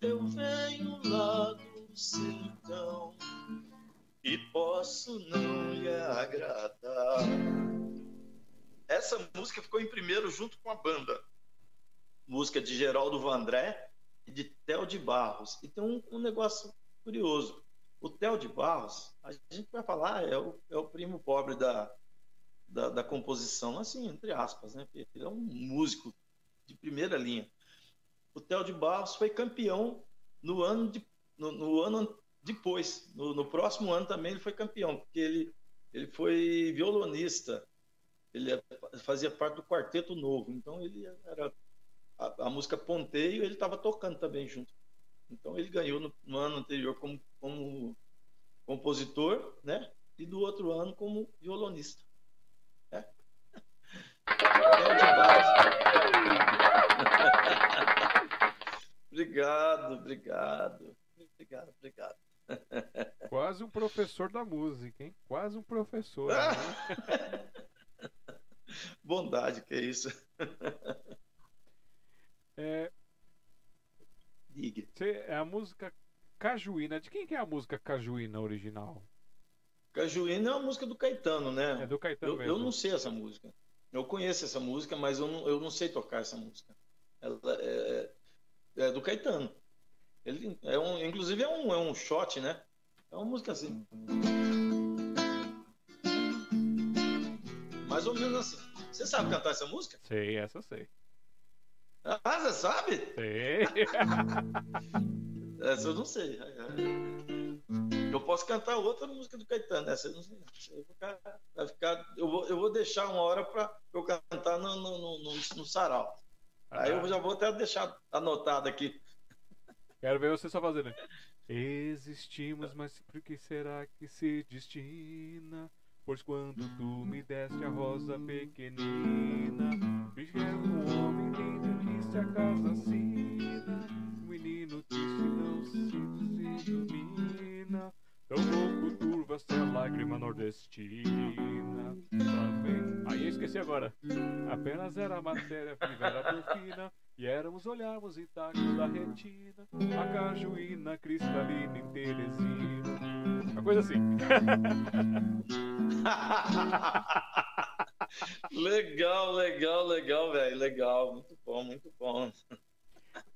eu venho lá do sertão e posso não lhe agradar. Essa música ficou em primeiro junto com a banda. Música de Geraldo Vandré e de Theo de Barros. E tem um, um negócio curioso. O Theo de Barros, a gente vai falar, é o, é o primo pobre da, da, da, composição, assim, entre aspas, né? Ele é um músico de primeira linha. O Theo de Barros foi campeão no ano, de, no, no ano depois. No, no, próximo ano também ele foi campeão, porque ele, ele foi violonista. Ele é, fazia parte do quarteto novo. Então ele era a, a música Ponteio, ele estava tocando também junto. Então ele ganhou no, no, ano anterior como, como compositor, né? E do outro ano como violonista. É. *laughs* obrigado, obrigado. Obrigado, obrigado. Quase um professor da música, hein? Quase um professor. Né? *laughs* Bondade, que é isso. É, Diga. Você, é a música Cajuína. De quem que é a música Cajuína original? Cajuína é uma música do Caetano, né? É do Caetano eu, mesmo. eu não sei essa música. Eu conheço essa música, mas eu não, eu não sei tocar essa música. Ela é, é do Caetano. Ele é um, inclusive é um, é um shot, né? É uma música assim. Mais ou menos assim. Você sabe cantar essa música? Sei, essa eu sei. Ah, você sabe? Sei. essa eu não sei. Eu posso cantar outra música do Caetano. Essa eu não sei. Vai ficar, vai ficar, eu, vou, eu vou deixar uma hora para eu cantar no, no, no, no sarau. Ah. Aí eu já vou até deixar anotado aqui. Quero ver você só fazendo. Existimos, mas por que será que se destina? Pois quando tu me deste a rosa pequenina, é um homem que a casa assina, o menino triste não se ilumina, tão louco turva-se a lágrima nordestina. Também. Aí eu esqueci agora. Apenas era matéria viva, era porfina. E éramos olharmos intactos da retina, a cajuína cristalina em Teresina. Uma coisa assim. *laughs* legal, legal, legal, velho. Legal. Muito bom, muito bom.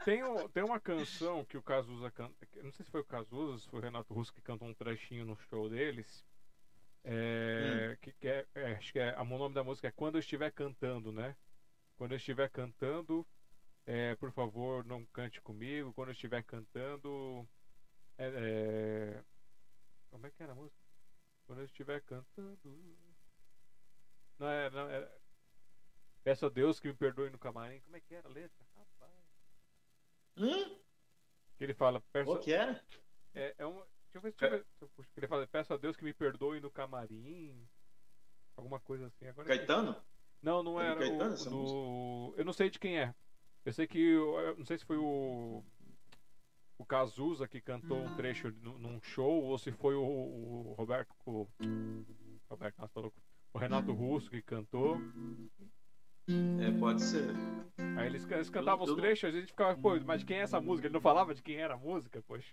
Tem, tem uma canção que o Cazuza canta. Não sei se foi o Cazuza, se foi o Renato Russo que cantou um trechinho no show deles. É, hum. que, que é, é, acho que é, o nome da música é Quando Eu Estiver Cantando, né? Quando eu estiver cantando, é, por favor, não cante comigo. Quando eu estiver cantando. É, é, como é que era a música? Quando eu estiver cantando. Não é. Não, é Peço a Deus que me perdoe no camarim. Como é que era a letra? Rapaz. Hum? Que ele fala. Peço... Qual que era? É, é uma. Deixa eu ver, deixa eu eu... Ele fala, peço a Deus que me perdoe no camarim. Alguma coisa assim. Agora Caetano? Não, não era. Caetano, o, do... Eu não sei de quem é. Eu sei que. Eu não sei se foi o. O Cazuza que cantou um trecho num show ou se foi o, o Roberto. O, Roberto, nossa, tá o Renato Russo que cantou. É, pode ser. Aí eles, eles cantavam eu, os trechos, a gente ficava, pô, mas quem é essa música? Ele não falava de quem era a música, poxa.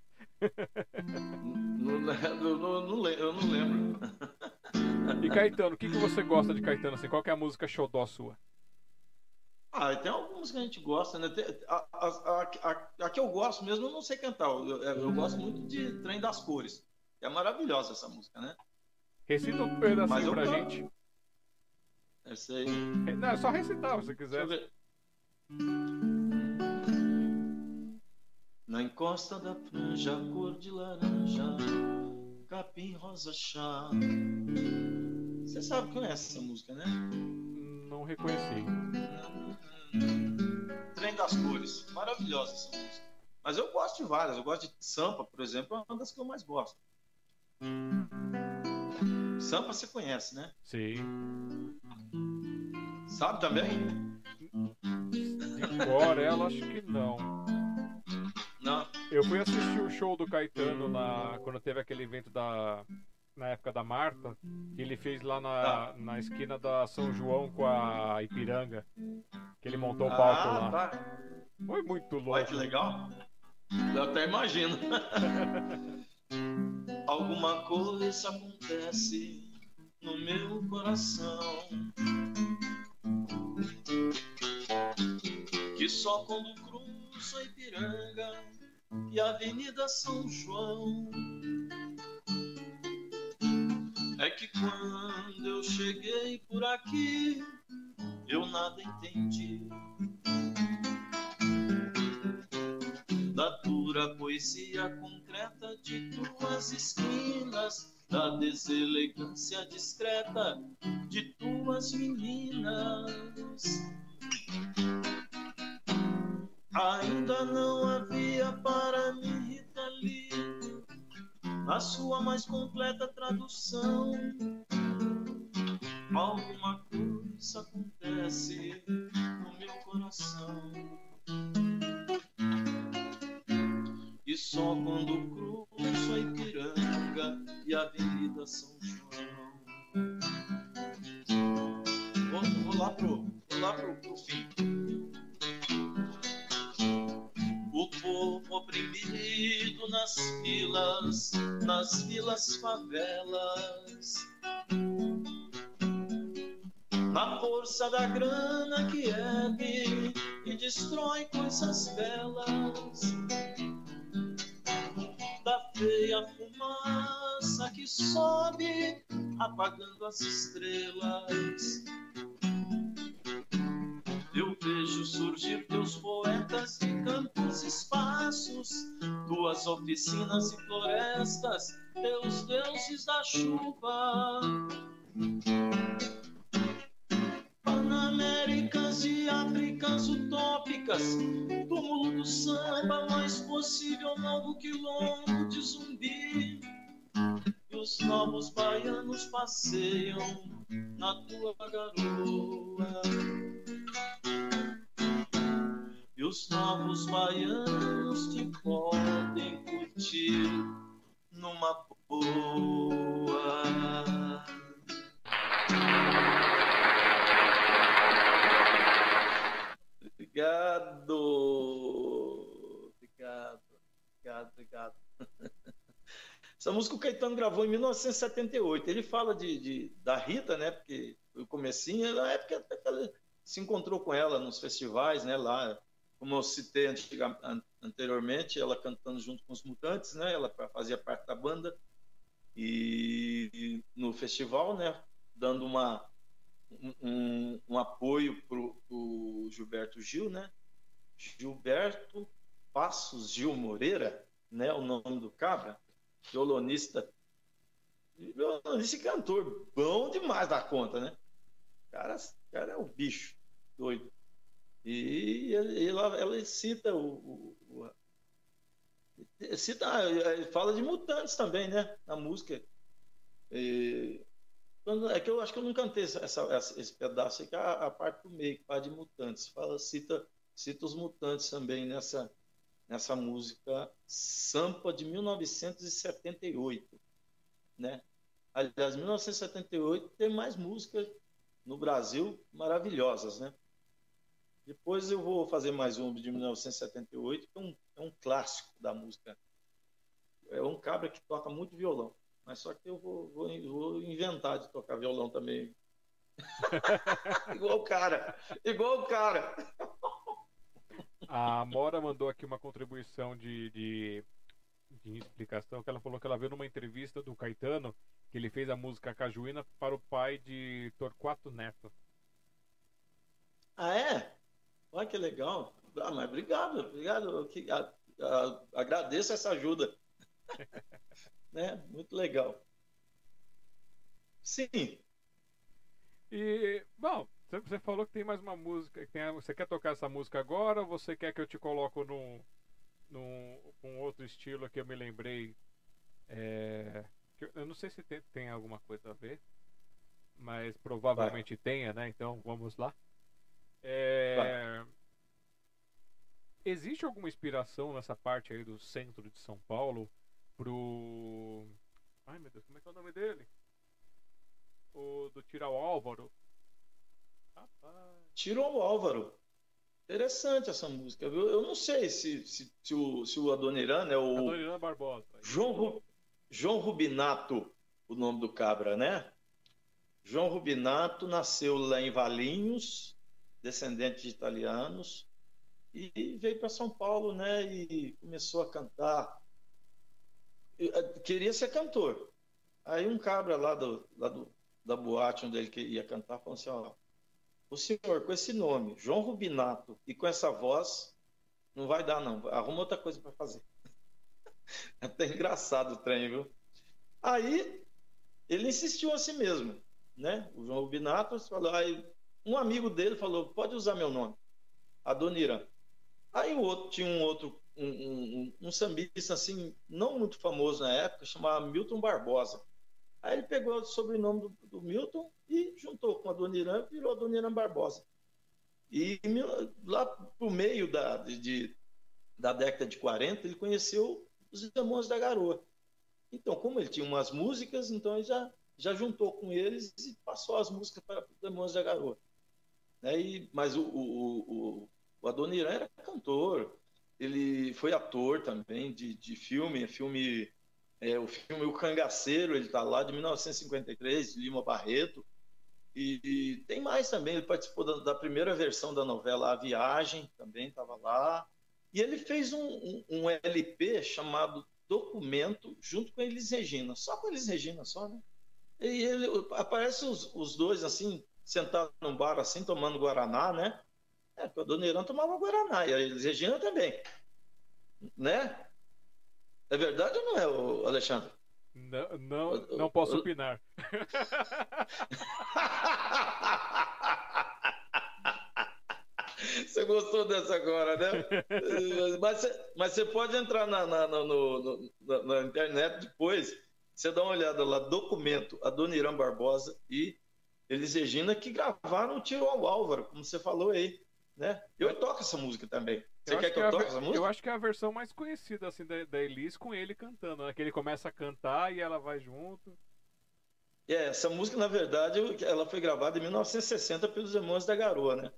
Não, não, não, eu não lembro. E Caetano, o que, que você gosta de Caetano? Assim, qual é a música xodó sua? Ah, tem algumas que a gente gosta, né? A, a, a, a, que eu gosto mesmo, eu não sei cantar. Eu, eu, gosto muito de Trem das Cores. É maravilhosa essa música, né? Recita um pedacinho pra canto. gente. Essa aí. Não, é só recitar, se quiser. Na encosta da franja, cor de laranja, capim rosa chá. Você sabe que conhece essa música, né? Não reconheci. Trem das Cores. Maravilhosa essa música. Mas eu gosto de várias. Eu gosto de Sampa, por exemplo, é uma das que eu mais gosto. Sampa você conhece, né? Sim. Sabe também? De cor, ela acho que não. Eu fui assistir o show do Caetano na, quando teve aquele evento da, na época da Marta, que ele fez lá na, Tá. na esquina da São João com a Ipiranga. Que ele montou o palco ah, lá. tá. Foi muito Olha louco. que legal. Eu até imagino. *laughs* Alguma coisa acontece no meu coração. Que só quando cruzo a Ipiranga e a Avenida São João. É que quando eu cheguei por aqui, eu nada entendi. da dura poesia concreta de tuas esquinas, da deselegância discreta de tuas meninas. Ainda não havia para mim, Rita Lee, a sua mais completa tradução. Alguma coisa acontece no meu coração. E só quando cruzo a Ipiranga e a Avenida São João. Vou, vou lá pro, vou lá pro, pro fim. O povo oprimido nas filas, nas vilas favelas. Na força da grana que ergue e destrói coisas belas da feia fumaça que sobe, apagando as estrelas. Eu vejo surgir teus poetas de campos espaços, tuas oficinas e florestas, teus deuses da chuva. Panaméricas e Áfricas utópicas, túmulo do samba, mais possível novo quilombo de zumbi. E os novos baianos passeiam na tua garoa. E os novos baianos te podem curtir numa boa. Obrigado. Obrigado. Obrigado, obrigado. Essa música o Caetano gravou em 1978. Ele fala de, de- da Rita, né? Porque o comecinho, na época ela se encontrou com ela nos festivais, né? Lá, como eu citei anteriormente, ela cantando junto com os Mutantes, né? Ela fazia parte da banda e, e no festival, né? Dando uma um, um- apoio pro, pro Gilberto Gil, né? Gilberto Passos Gil Moreira, né? O nome do cabra, violonista, violonista e cantor, bom demais da conta, né? O cara, o cara é um bicho doido. E ela, ela cita o, o- o- cita, ele fala de mutantes também, né? Na música. E, quando- é que eu acho que eu não cantei essa, essa- esse pedaço aqui, a, a parte do meio, que fala de mutantes. Fala, cita, cita os mutantes também nessa, nessa música Sampa de 1978. Né? Aliás, 1978 tem mais músicas no Brasil maravilhosas, né? Depois eu vou fazer mais uma de 1978, que é um, é um clássico da música. É um cabra que toca muito violão. Mas só que eu vou, vou, vou inventar de tocar violão também. *laughs* igual o cara. Igual o cara. A Mora mandou aqui uma contribuição de, de, de explicação, que ela falou que ela viu numa entrevista do Caetano que ele fez a música Cajuína para o pai de Torquato Neto. Ah, é? Olha que legal. Ah, mas obrigado, obrigado. Que- a- a- agradeço essa ajuda. *laughs* né? Muito legal. Sim. E, bom, você- falou que tem mais uma música. tem- você quer tocar essa música agora ou você quer que eu te coloco num, num um outro estilo que eu me lembrei? É, eu- eu não sei se tem, tem alguma coisa a ver, mas provavelmente tenha, né? Então vamos lá. É, Existe alguma inspiração nessa parte aí do centro de São Paulo pro. Ai meu Deus, como é que é o nome dele? O do Tirar o Álvaro. Rapaz. Tirou o Álvaro. Interessante essa música, viu? Eu não sei se, se, se o, se o Adoniran é o Adoniran Barbosa. João, Ru- João Rubinato, o nome do cabra, né? João Rubinato nasceu lá em Valinhos, descendente de italianos, e veio para São Paulo, né? E começou a cantar. Eh, Queria ser cantor. Aí um cabra lá, do, lá do, da boate onde ele ia cantar falou assim: ó, o senhor com esse nome, João Rubinato, e com essa voz, não vai dar, não. Arruma outra coisa para fazer. *laughs* É até engraçado o trem, viu? Aí ele insistiu assim mesmo, né? O João Rubinato falou, aí um amigo dele falou, pode usar meu nome, Adoniran. Aí o outro tinha um outro, um, um, sambista assim, não muito famoso na época, chamado Milton Barbosa. Aí ele pegou o sobrenome do, do Milton e juntou com Adoniran e virou Adoniran Barbosa. E lá pro meio da, de- da década de 40, ele conheceu os Demônios da Garoa. Então, como ele tinha umas músicas, então ele já, já juntou com eles e passou as músicas para os Demônios da Garoa. Né? E, mas o, o, o, o Adoniran era cantor, ele foi ator também de, de filme, filme é, o filme O Cangaceiro, ele está lá de 1953, de Lima Barreto. E, e tem mais também, ele participou da, da primeira versão da novela A Viagem, também estava lá. E ele fez um, um, um LP chamado Documento, junto com a Elis Regina, só com a Elis Regina, só, né? E ele, aparece os, os dois, assim, sentados num bar, assim, tomando Guaraná, né? É, porque a Dona Irã tomava Guaraná, e a Elis Regina também, né? É verdade ou não é, ô, Alexandre? Não, não, não posso eu- opinar. *laughs* Você gostou dessa agora, né? *laughs* mas, você, mas você pode entrar na, na, na- no- na- na internet depois, você dá uma olhada lá, documento, a Dona Irã Barbosa e Elis Regina que gravaram o Tiro ao Álvaro, como você falou aí, né? Eu toco essa música também. Você Eu quer que é eu a toque essa música? Eu acho que é a versão mais conhecida assim da, da Elis com ele cantando, né? Que ele começa a cantar e ela vai junto. É, essa música, na verdade, ela foi gravada em 1960 pelos Irmãos da Garoa, né?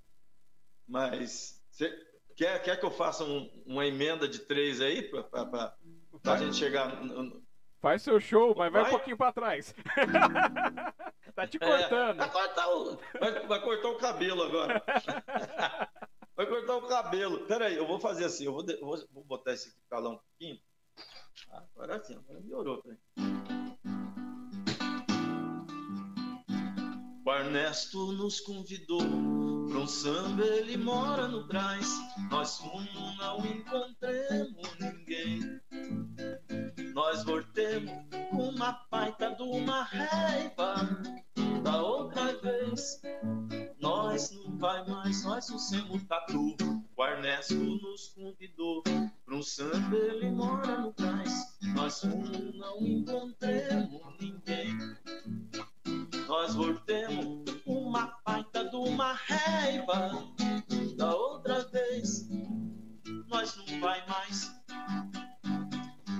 Mas você quer, quer que eu faça um- uma emenda de três aí para a gente chegar no, faz seu show, mas vai, um Vai. pouquinho pra trás. *laughs* tá te É, cortando. vai, cortar o, vai, vai cortar o cabelo agora. *laughs* Vai cortar o cabelo. Peraí, eu vou fazer assim. Eu vou, de- vou, vou botar esse lá um pouquinho. Ah, Agora sim, agora melhorou. Peraí. O Ernesto nos convidou para um samba, ele mora no Brás. Nós fomos, não encontremos ninguém. Nós voltemos uma baita de uma raiva da outra vez. Nós não vai mais, nós não somos tatu. O Ernesto nos convidou para um samba, ele mora no Brás. Nós não encontremos ninguém. Nós voltemos uma baita de uma raiva da outra vez. Nós não vai mais.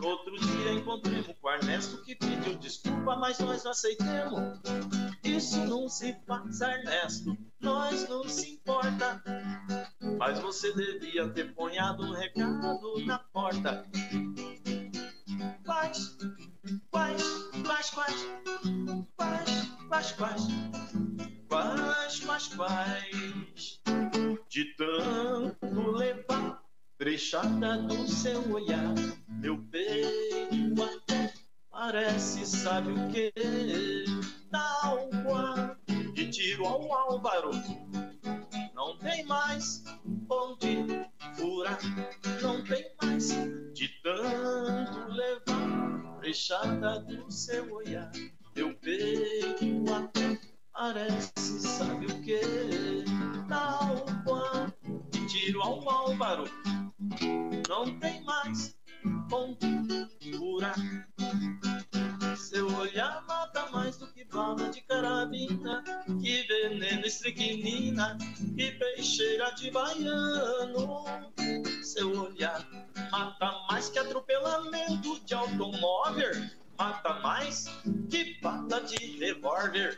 Outro dia encontremos com o Ernesto que pediu desculpa, mas nós não aceitemos. Isso não se faz, Ernesto, nós não se importa. Mas você devia ter ponhado um recado na porta. Quais, quais, quais, quais, quais, quais, quais, quais, quais, quais, de tanto levar brechada do seu olhar, meu peito até parece, sabe o que? Tal qual de tiro ao álvaro, não tem mais onde furar, não tem mais de tanto levar brechada do seu olhar, meu peito até parece, sabe o que? Tal qual de tiro ao álvaro, não tem mais furar. Seu olhar mata mais do que bala de carabina, que veneno estricnina, que peixeira de baiano. Seu olhar mata mais que atropelamento de automóvel, mata mais que bala de revólver.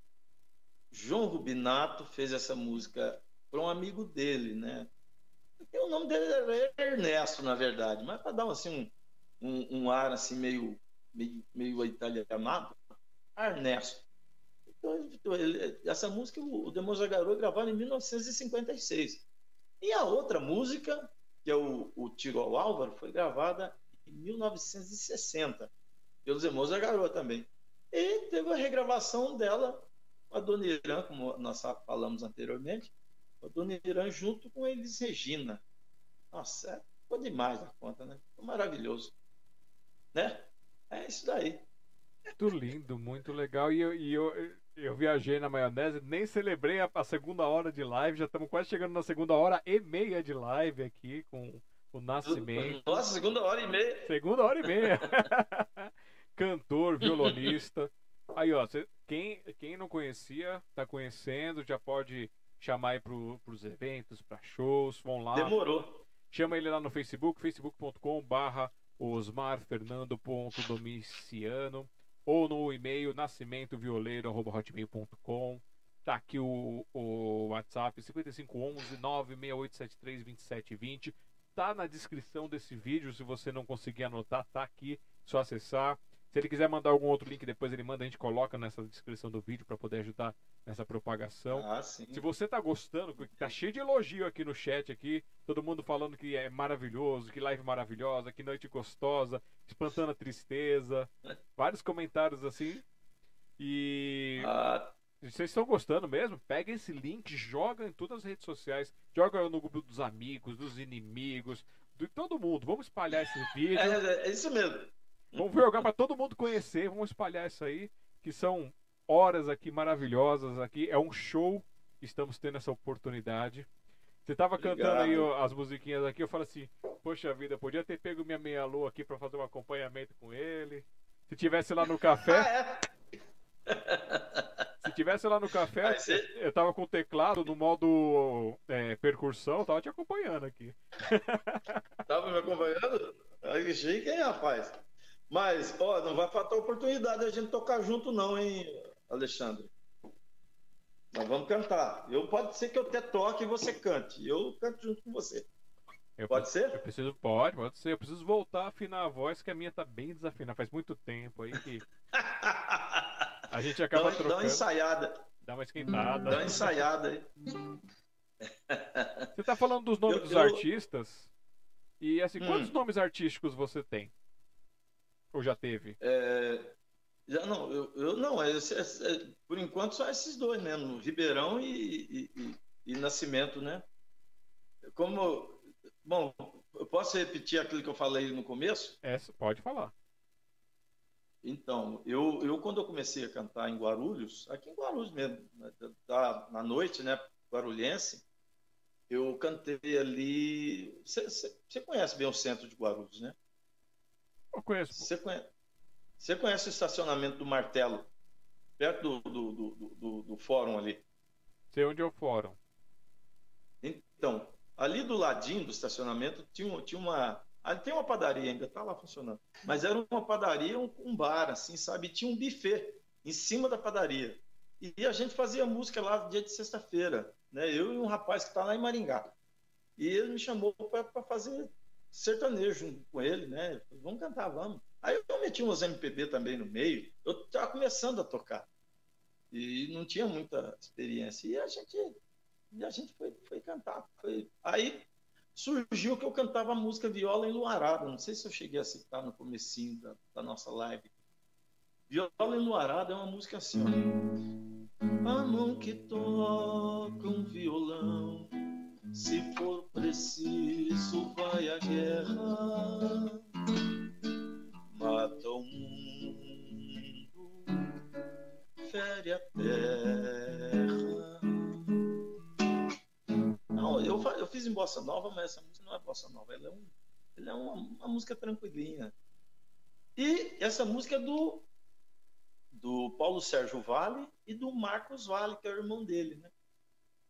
João Rubinato fez essa música para um amigo dele, né? O nome dele era Ernesto, na verdade, mas para dar assim, um, um, um, ar assim meio, meio, meio italianado, Ernesto. Então, ele, essa música o Demônio Garou gravou em 1956. E a outra música, que é o, o Tiro ao Álvaro, foi gravada em 1960, pelos Irmãos Garou também. E teve a regravação dela a Dona Irã, como nós falamos anteriormente, a Dona Irã junto com eles Regina. Nossa, é, ficou demais a conta, né? Ficou maravilhoso. Né? É isso daí. Muito lindo, muito legal. E eu, e eu, eu viajei na maionese, nem celebrei a, a, segunda hora de live, já estamos quase chegando na segunda hora e meia de live aqui com o Nascimento. Nossa, segunda hora e meia. Segunda hora e meia. *laughs* Cantor, violonista. Aí, ó, cê, quem, quem não conhecia, tá conhecendo, já pode chamar aí pro, pros eventos, para shows, vão lá. Demorou. Chama ele lá no Facebook, facebook.com barra osmarfernando.domiciano ou no e-mail nascimentovioleiro.hotmail.com Tá aqui o, o WhatsApp 5511 96873 2720. Tá na descrição desse vídeo, se você não conseguir anotar, tá aqui, só acessar. Se ele quiser mandar algum outro link, depois ele manda, a gente coloca nessa descrição do vídeo para poder ajudar nessa propagação. Ah, sim. Se você tá gostando, tá cheio de elogio aqui no chat aqui, todo mundo falando que é maravilhoso, que live maravilhosa, que noite gostosa, espantando a tristeza. *laughs* Vários comentários assim. E ah. vocês estão gostando mesmo? Pega esse link, joga em todas as redes sociais, joga no grupo dos amigos, dos inimigos, de todo mundo. Vamos espalhar esse vídeo. É, é isso mesmo. Vamos jogar para todo mundo conhecer, vamos espalhar isso aí, que são horas aqui maravilhosas aqui, é um show, estamos tendo essa oportunidade. Você tava Obrigado. cantando aí ó, as musiquinhas aqui, eu falo assim, poxa vida, podia ter pego minha meia lua aqui para fazer um acompanhamento com ele. Se tivesse lá no café, ah, é? Se tivesse lá no café, eu tava com o teclado no modo é, percussão, tava te acompanhando aqui. Tava me acompanhando? Aí, chique, hein, rapaz? Mas, ó, não vai faltar oportunidade a gente tocar junto, não, hein, Alexandre? Nós vamos cantar. Eu pode ser que eu até toque e você cante. Eu canto junto com você. Eu pode ser? Eu preciso, pode, pode ser. Eu preciso voltar a afinar a voz, que a minha tá bem desafinada. Faz muito tempo aí que. *laughs* A gente acaba dá, trocando. Dá uma ensaiada. Dá uma esquentada. Dá uma ensaiada aí. Você tá falando dos nomes eu, dos eu... artistas. E assim, hum. quantos nomes artísticos você tem? Ou já teve? É, já não, eu, eu não, é, é, é, por enquanto só esses dois mesmo, Ribeirão e, e, e, Nascimento, né? Como, bom, eu posso repetir aquilo que eu falei no começo? É, pode falar. Então, eu, eu quando eu comecei a cantar em Guarulhos, aqui em Guarulhos mesmo, né, na noite, né, guarulhense, eu cantei ali. Você conhece bem o centro de Guarulhos, né? Eu conheço. Você conhece, você conhece o estacionamento do Martelo? Perto do, do, do, do, do fórum ali. Sei onde é o fórum. Então, ali do ladinho do estacionamento tinha, tinha uma. Ali tem uma padaria ainda, tá lá funcionando. Mas era uma padaria, um, um bar, assim, sabe? E tinha um buffet em cima da padaria. E, e a gente fazia música lá dia de sexta-feira, né? Eu e um rapaz que está lá em Maringá. E ele me chamou para fazer sertanejo com ele, né? Vamos cantar, vamos. Aí eu meti uns MPB também no meio. Eu estava começando a tocar e não tinha muita experiência. E a gente, e a gente foi, foi cantar. Foi... Aí surgiu que eu cantava música viola em Luarada. Não sei se eu cheguei a citar no comecinho da, da nossa live. Viola em Luarada é uma música assim, ó. a mão que toca um violão. Se for preciso, vai à guerra, mata o mundo, fere a terra. Não, eu, eu fiz em bossa nova, mas essa música não é bossa nova, ela é, um, ela é uma, uma música tranquilinha. E essa música é do do Paulo Sérgio Vale e do Marcos Vale, que é o irmão dele, né?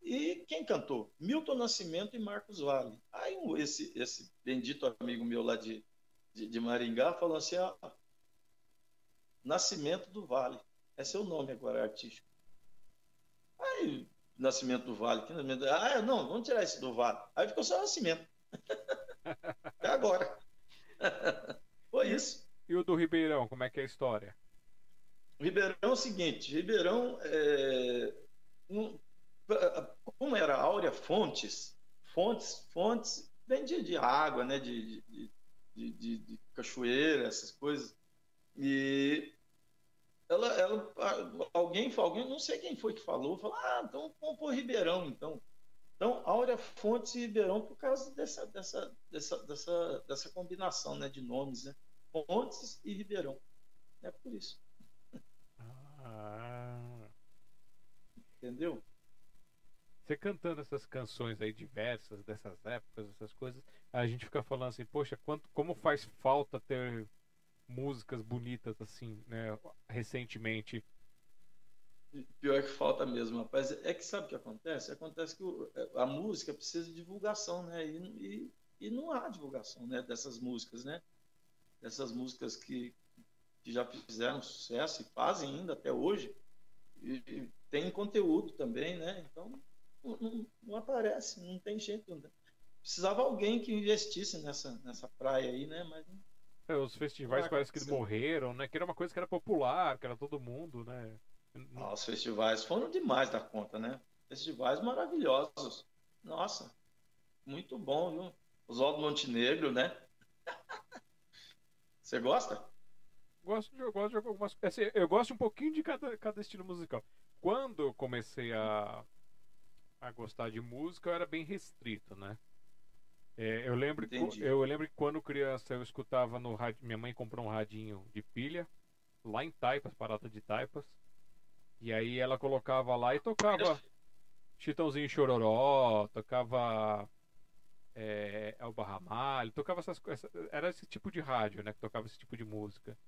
E quem cantou? Milton Nascimento e Marcos Vale. Aí um- esse, esse bendito amigo meu lá de, de, de Maringá falou assim: ó, Nascimento do Vale. Esse é o nome agora artístico. Aí, Nascimento do Vale. que Nascimento- Ah, não, vamos tirar esse do Vale. Aí ficou só Nascimento. Até *laughs* agora. *laughs* Foi isso. E o do Ribeirão, como é que é a história? Ribeirão é o seguinte, Ribeirão, é, um- como era Áurea Fontes, Fontes, Fontes vem de, água, né, de, de, de, de- de cachoeira, essas coisas. E ela, ela, alguém, alguém, não sei quem foi que falou, falou, ah, então vamos pôr Ribeirão, então. Então, Áurea Fontes e Ribeirão por causa dessa, dessa, dessa, dessa, dessa combinação, né, de nomes, né? Fontes e Ribeirão. É por isso. Ah. Entendeu? Você cantando essas canções aí diversas dessas épocas, essas coisas, a gente fica falando assim, poxa, quanto, como faz falta ter músicas bonitas assim, né, recentemente. Pior que falta mesmo, rapaz. É que sabe o que acontece? Acontece que a música precisa de divulgação, né? E, e, e não há divulgação né? dessas músicas, né? Dessas músicas que, que já fizeram sucesso e fazem ainda até hoje. E, e tem conteúdo também, né? Então não, não- não aparece, não tem jeito. Né? Precisava alguém que investisse nessa, nessa praia aí, né? Mas É, os festivais parece que morreram, né? Que era uma coisa que era popular, que era todo mundo, né? Ah, os festivais foram demais da conta, né? Festivais maravilhosos. Nossa, muito bom, viu? Oswaldo Montenegro, né? *laughs* Você gosta? Gosto de, eu gosto de algumas assim, Eu gosto um pouquinho de cada, cada estilo musical. Quando eu comecei a, a gostar de música, eu era bem restrito, né? É, eu, lembro que, eu lembro que quando criança eu escutava no rádio. Minha mãe comprou um radinho de pilha, lá em Taipas, parada de Taipas. E aí ela colocava lá e tocava Chitãozinho Chororó, tocava é, Elba Ramalho, tocava essas coisas. Era esse tipo de rádio, né? Que tocava esse tipo de música.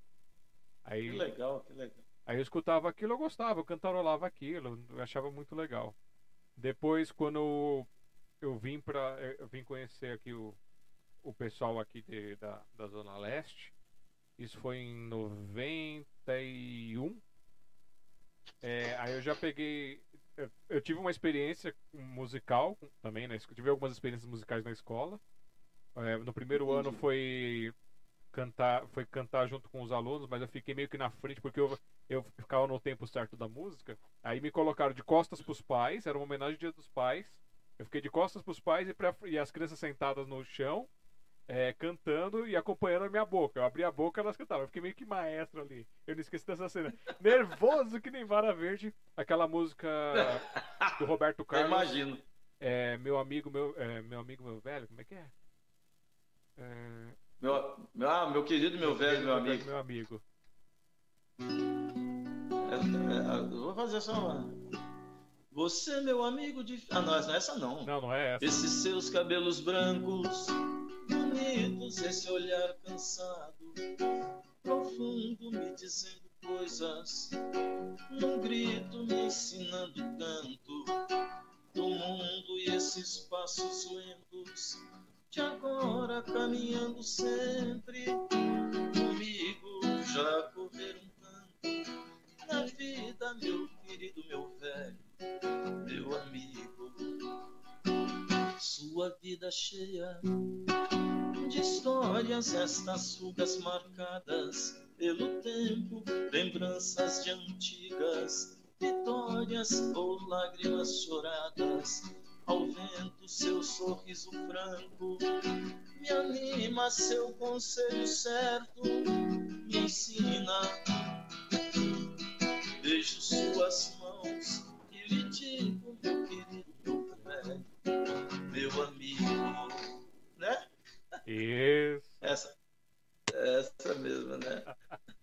Aí, Que legal, que legal. aí eu escutava aquilo, eu gostava, eu cantarolava aquilo, eu achava muito legal. Depois, quando eu, vim para eu vim conhecer aqui o, o pessoal aqui de- da, da Zona Leste, isso foi em 91. É, aí eu já peguei. Eu, eu tive uma experiência musical também, né? Eu tive algumas experiências musicais na escola. É, no primeiro ano Entendi. foi cantar, foi cantar junto com os alunos, mas eu fiquei meio que na frente porque eu, eu ficava no tempo certo da música. Aí me colocaram de costas pros pais, era uma homenagem ao Dia dos Pais. Eu fiquei de costas pros pais e, pra, e as crianças sentadas no chão, é, cantando e acompanhando a minha boca. Eu abri a boca e elas cantavam. Eu fiquei meio que maestro ali. Eu não esqueci dessa cena. Nervoso que nem vara verde. Aquela música *laughs* do Roberto Eu Carlos. imagino. É, meu amigo, meu, é, meu amigo, meu velho, como é que é? É, Meu, meu, ah, meu querido, meu velho, meu amigo. Meu amigo. É, é, vou fazer só uma. Você, meu amigo de. Ah, não, essa não. Não, não é essa. Esses seus cabelos brancos, bonitos, esse olhar cansado, profundo, me dizendo coisas, num grito me ensinando tanto do mundo e esses passos lentos, de agora caminhando sempre comigo, já correram tanto na vida, meu querido, meu velho, meu amigo sua vida cheia de histórias, estas fugas marcadas pelo tempo, lembranças de antigas vitórias ou lágrimas choradas. Ao vento, seu sorriso franco me anima, seu conselho certo me ensina. Beijo suas mãos aperitivo, meu querido, né? meu amigo, né? Isso. Essa, essa mesmo, né?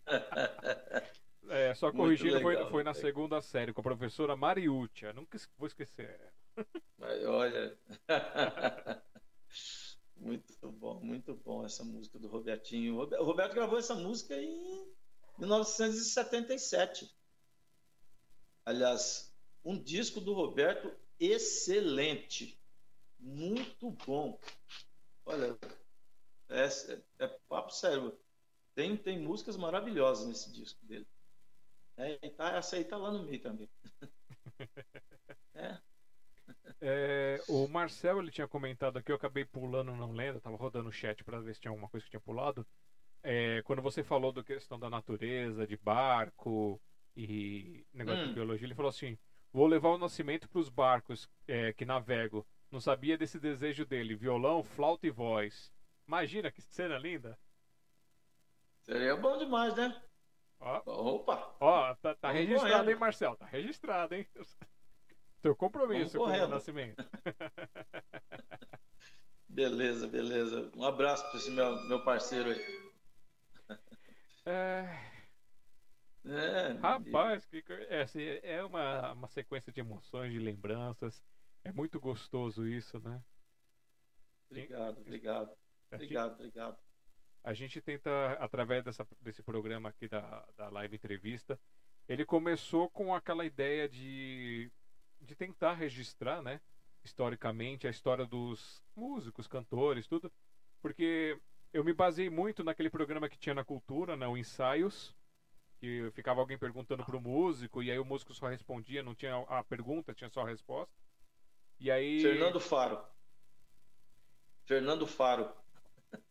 *laughs* É, só corrigindo, foi, legal, foi na segunda série com a professora Mariúcia. Nunca vou esquecer. Mas olha. *laughs* muito bom, muito bom essa música do Robertinho. O Robe- o Roberto gravou essa música em 1977. Aliás, um disco do Roberto excelente. Muito bom. Olha, é, é papo sério. Tem, tem músicas maravilhosas nesse disco dele. É, e tá, essa aí tá lá no meio também. *laughs* É, É, o Marcel ele tinha comentado aqui, eu acabei pulando, não lembro, tava rodando o chat para ver se tinha alguma coisa que tinha pulado. É, quando você falou da questão da natureza, de barco e negócio de Hum. biologia, ele falou assim: vou levar o nascimento para os barcos é, que navego. Não sabia desse desejo dele, violão, flauta e voz. Imagina que cena linda. seria bom demais, né? Ó, Opa! ó tá, tá registrado, correndo. hein, Marcel? Tá registrado, hein? *laughs* Teu compromisso com o nascimento. *laughs* Beleza, beleza. Um abraço para esse meu, meu parceiro aí. É, É, Rapaz, é, assim, é uma, uma sequência de emoções, de lembranças. É muito gostoso isso, né? Obrigado, obrigado. A gente, Obrigado, obrigado. a gente tenta, através dessa, desse programa aqui da, da live entrevista, ele começou com aquela ideia de, de tentar registrar, né? Historicamente, a história dos músicos, cantores, tudo. Porque eu me baseei muito naquele programa que tinha na cultura, né? O Ensaios. Que ficava alguém perguntando pro músico, e aí o músico só respondia, não tinha a pergunta, tinha só a resposta. E aí. Fernando Faro. Fernando Faro.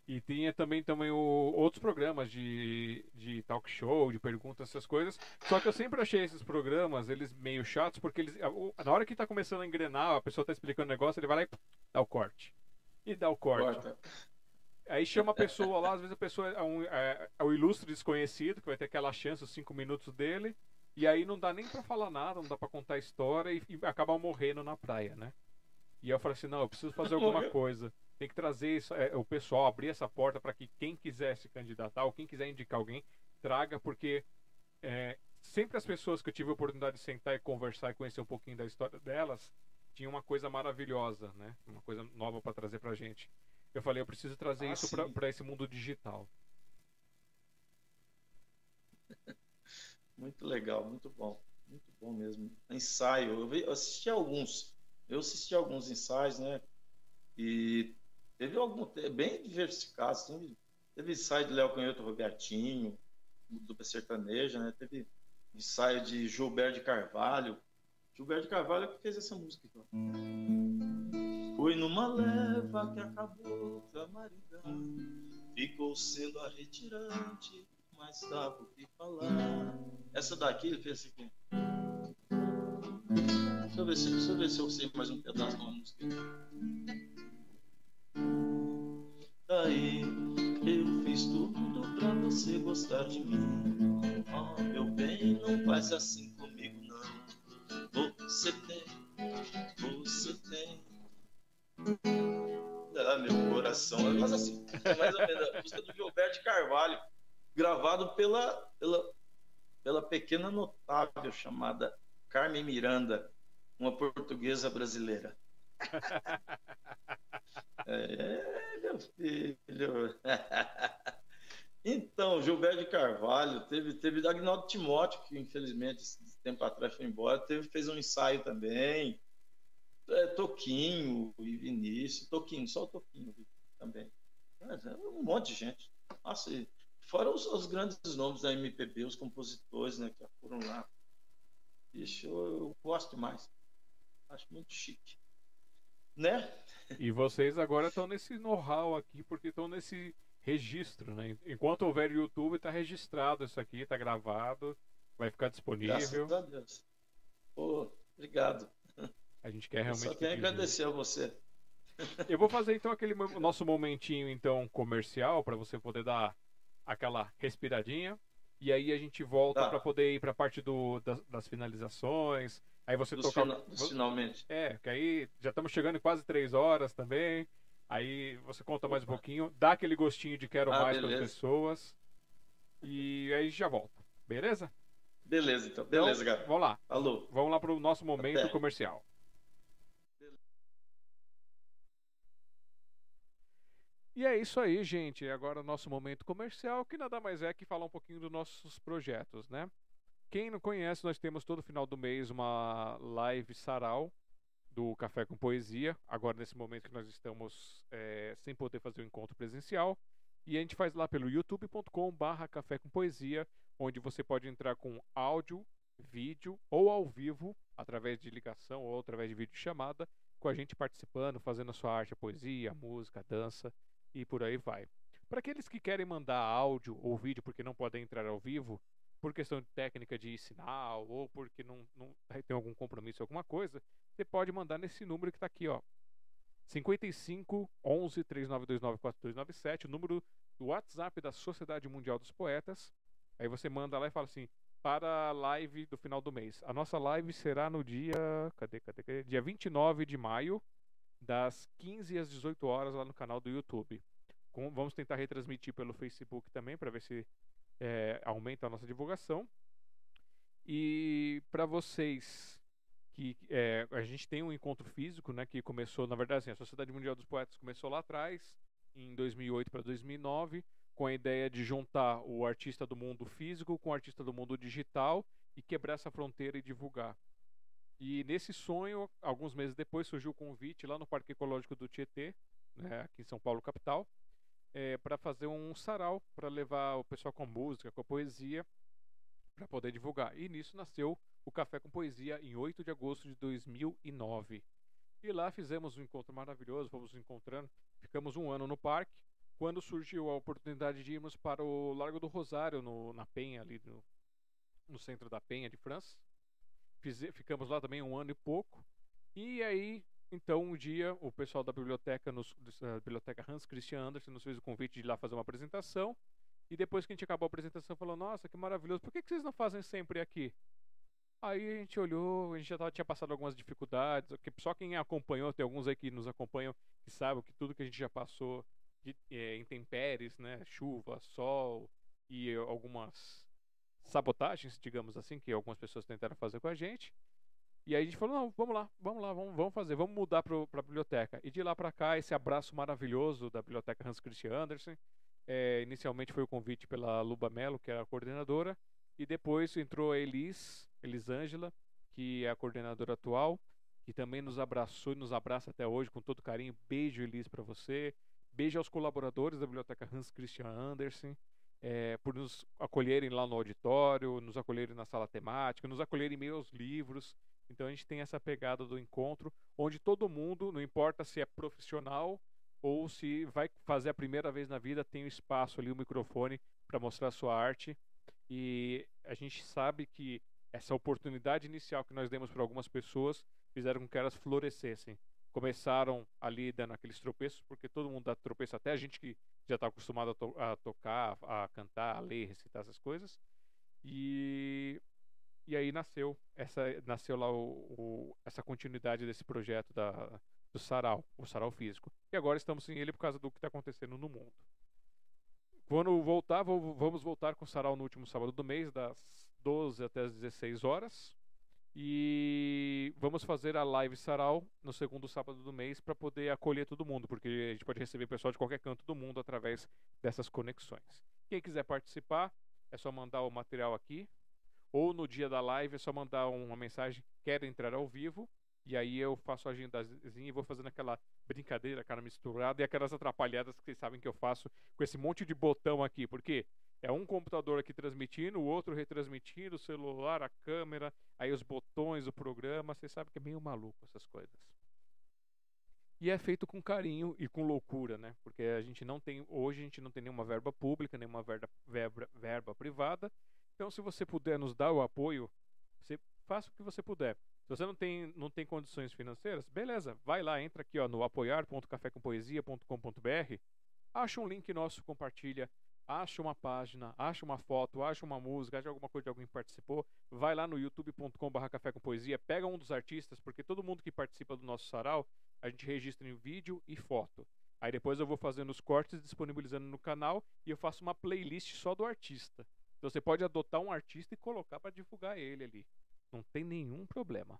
E tinha também, também o, outros programas de, de talk show, de perguntas, essas coisas. Só que eu sempre achei esses programas, eles meio chatos, porque eles, na hora que tá começando a engrenar, a pessoa tá explicando o negócio, ele vai lá e dá o corte. E dá o corte. Corta. Aí chama a pessoa lá, às vezes a pessoa é, um, é, é o ilustre desconhecido, que vai ter aquela chance, os cinco minutos dele, e aí não dá nem pra falar nada, não dá pra contar a história e, e acaba morrendo na praia, né? E eu falei assim, não, eu preciso fazer alguma coisa. Tem que trazer isso, é, o pessoal, abrir essa porta para que quem quiser se candidatar ou quem quiser indicar alguém, traga, porque é, sempre as pessoas que eu tive a oportunidade de sentar e conversar e conhecer um pouquinho da história delas, tinha uma coisa maravilhosa, né? Uma coisa nova para trazer pra gente. Eu falei, eu preciso trazer Ah, isso para esse mundo digital. *laughs* Muito legal, muito bom. Muito bom mesmo. Ensaio. Eu, vi- eu assisti alguns. Eu assisti alguns ensaios, né? E teve algum. Bem diversificados. Teve, teve ensaio de Léo Canhoto Robertinho, dupla sertaneja, né? Teve ensaio de Gilberto de Carvalho. Gilberto de Carvalho que fez essa música. ó. Foi numa leva que acabou outra Maringá. Ficou sendo a retirante, mas dava o que falar. Essa daqui ele fez assim. Deixa eu ver se, deixa eu, ver se eu sei mais um pedaço uma música. Daí eu fiz tudo pra você gostar de mim. Oh, meu bem, não faz assim comigo, não. Você tem, você tem. Ah, meu coração. Mais assim, é mais ou menos a música do Gilberto Carvalho, gravado pela, pela, pela pequena notável chamada Carmen Miranda, uma portuguesa brasileira. *laughs* É, meu filho. *laughs* Então, Gilberto de Carvalho, teve, teve Agnaldo Timóteo, que infelizmente esse tempo atrás foi embora, teve, fez um ensaio também. É, Toquinho e Vinícius, Toquinho, só o Toquinho também. Mas é um monte de gente. Nossa, e fora os, os grandes nomes da MPB, os compositores né, que foram lá. Ixi, eu, eu gosto demais. Acho muito chique. Né? E vocês agora estão nesse know-how aqui, porque estão nesse registro, né? Enquanto houver YouTube, tá registrado isso aqui, tá gravado, vai ficar disponível. Graças a Deus. Pô, obrigado. A gente quer Eu realmente. só tenho a agradecer a você. Eu vou fazer então aquele nosso momentinho então comercial para você poder dar aquela respiradinha e aí a gente volta Tá. para poder ir para a parte do, das, das finalizações, Aí você Dos, toca. fina- dos finalmente. É, que aí já estamos chegando em quase três horas também. Aí você conta mais um pouquinho, dá aquele gostinho de quero Ah, mais para as pessoas. E aí já volta. Beleza? Beleza, então. Então, Beleza, Gabi. Vamos lá. Falou. Vamos lá para o nosso momento Até. comercial. E é isso aí, gente. Agora o nosso momento comercial, que nada mais é que falar um pouquinho dos nossos projetos, né? Quem não conhece, nós temos todo final do mês uma live sarau do Café com Poesia. Agora, nesse momento que nós estamos eh, sem poder fazer o encontro presencial. E a gente faz lá pelo youtube.com barra café com poesia, onde você pode entrar com áudio, vídeo ou ao vivo, através de ligação ou através de vídeo chamada, com a gente participando, fazendo a sua arte, a poesia, a música, a dança e por aí vai. Para aqueles que querem mandar áudio ou vídeo porque não podem entrar ao vivo, por questão de técnica de sinal ou porque não, não tem algum compromisso, alguma coisa, você pode mandar nesse número que está aqui, ó. 55 11 3929 4297, o número do WhatsApp da Sociedade Mundial dos Poetas. Aí você manda lá e fala assim: para a live do final do mês. A nossa live será no dia. Cadê, cadê, cadê? Dia 29 de maio, das 15 às 18 horas, lá no canal do YouTube. Com- vamos tentar retransmitir pelo Facebook também, para ver se é, aumenta a nossa divulgação. E para vocês que é, a gente tem um encontro físico, né, que começou, na verdade, assim, a Sociedade Mundial dos Poetas começou lá atrás, em 2008 para 2009, com a ideia de juntar o artista do mundo físico com o artista do mundo digital e quebrar essa fronteira e divulgar. E nesse sonho, alguns meses depois, surgiu o convite lá no Parque Ecológico do Tietê, né, aqui em São Paulo, capital, para fazer um sarau, para levar o pessoal com música, com poesia, para poder divulgar. E nisso nasceu o Café com Poesia em 8 de agosto de 2009. E lá fizemos um encontro maravilhoso, fomos nos encontrando, ficamos um ano no parque, quando surgiu a oportunidade de irmos para o Largo do Rosário, no, na Penha, ali no, no centro da Penha de França. Fize- ficamos lá também um ano e pouco. E aí, então, um dia, o pessoal da biblioteca, nos, da biblioteca Hans Christian Andersen, nos fez o convite de ir lá fazer uma apresentação. E depois que a gente acabou a apresentação, falou: Nossa, que maravilhoso, por que, que vocês não fazem sempre aqui? Aí a gente olhou, a gente já tava- tinha passado algumas dificuldades, só quem acompanhou, tem alguns aí que nos acompanham, que sabem que tudo que a gente já passou de eh, intempéries, né, chuva, sol e eh, algumas sabotagens, digamos assim, que algumas pessoas tentaram fazer com a gente. E aí a gente falou, não, vamos lá, vamos lá, vamos, vamos fazer, vamos mudar para a biblioteca. E de lá para cá, esse abraço maravilhoso da biblioteca Hans Christian Andersen. Eh, inicialmente foi o convite pela Luba Mello, que era a coordenadora, e depois entrou a Elis, Elisângela, que é a coordenadora atual, que também nos abraçou e nos abraça até hoje com todo carinho. Beijo, Elis, para você. Beijo aos colaboradores da biblioteca Hans Christian Andersen. Eh, por nos acolherem lá no auditório, nos acolherem na sala temática, nos acolherem em meio aos livros. Então a gente tem essa pegada do encontro, onde todo mundo, não importa se é profissional ou se vai fazer a primeira vez na vida, tem o espaço ali, o microfone para mostrar a sua arte. E a gente sabe que essa oportunidade inicial que nós demos para algumas pessoas fizeram com que elas florescessem. Começaram ali dando aqueles tropeços, porque todo mundo dá tropeço, até a gente que já está acostumado a, to- a tocar, a cantar, a ler, recitar essas coisas. E, e aí nasceu essa nasceu lá o, o- essa continuidade desse projeto da, do sarau, o sarau físico. E agora estamos sem ele por causa do que está acontecendo no mundo. Quando voltar, vamos voltar com o sarau no último sábado do mês, das 12 até as 16 horas. E vamos fazer a live sarau no segundo sábado do mês para poder acolher todo mundo, porque a gente pode receber pessoal de qualquer canto do mundo através dessas conexões. Quem quiser participar, é só mandar o material aqui, ou no dia da live é só mandar uma mensagem, quer entrar ao vivo, e aí eu faço a agendazinha e vou fazendo aquela brincadeira, cara misturada, e aquelas atrapalhadas que vocês sabem que eu faço com esse monte de botão aqui, porque é um computador aqui transmitindo, o outro retransmitindo, o celular, a câmera, aí os botões, o programa, vocês sabem que é meio maluco essas coisas. E é feito com carinho e com loucura, né? Porque a gente não tem, hoje a gente não tem nenhuma verba pública, nenhuma verba, verba, verba privada. Então, se você puder nos dar o apoio, você faça o que você puder. Se você não tem, não tem condições financeiras, beleza, vai lá, entra aqui ó, no apoiar.cafécompoesia.com.br, acha um link nosso, compartilha acha uma página, acha uma foto, acha uma música, acha alguma coisa de alguém que participou, vai lá no youtube.com.br café com poesia, pega um dos artistas, porque todo mundo que participa do nosso sarau, a gente registra em vídeo e foto. Aí depois eu vou fazendo os cortes, disponibilizando no canal e eu faço uma playlist só do artista. Então você pode adotar um artista e colocar para divulgar ele ali. Não tem nenhum problema.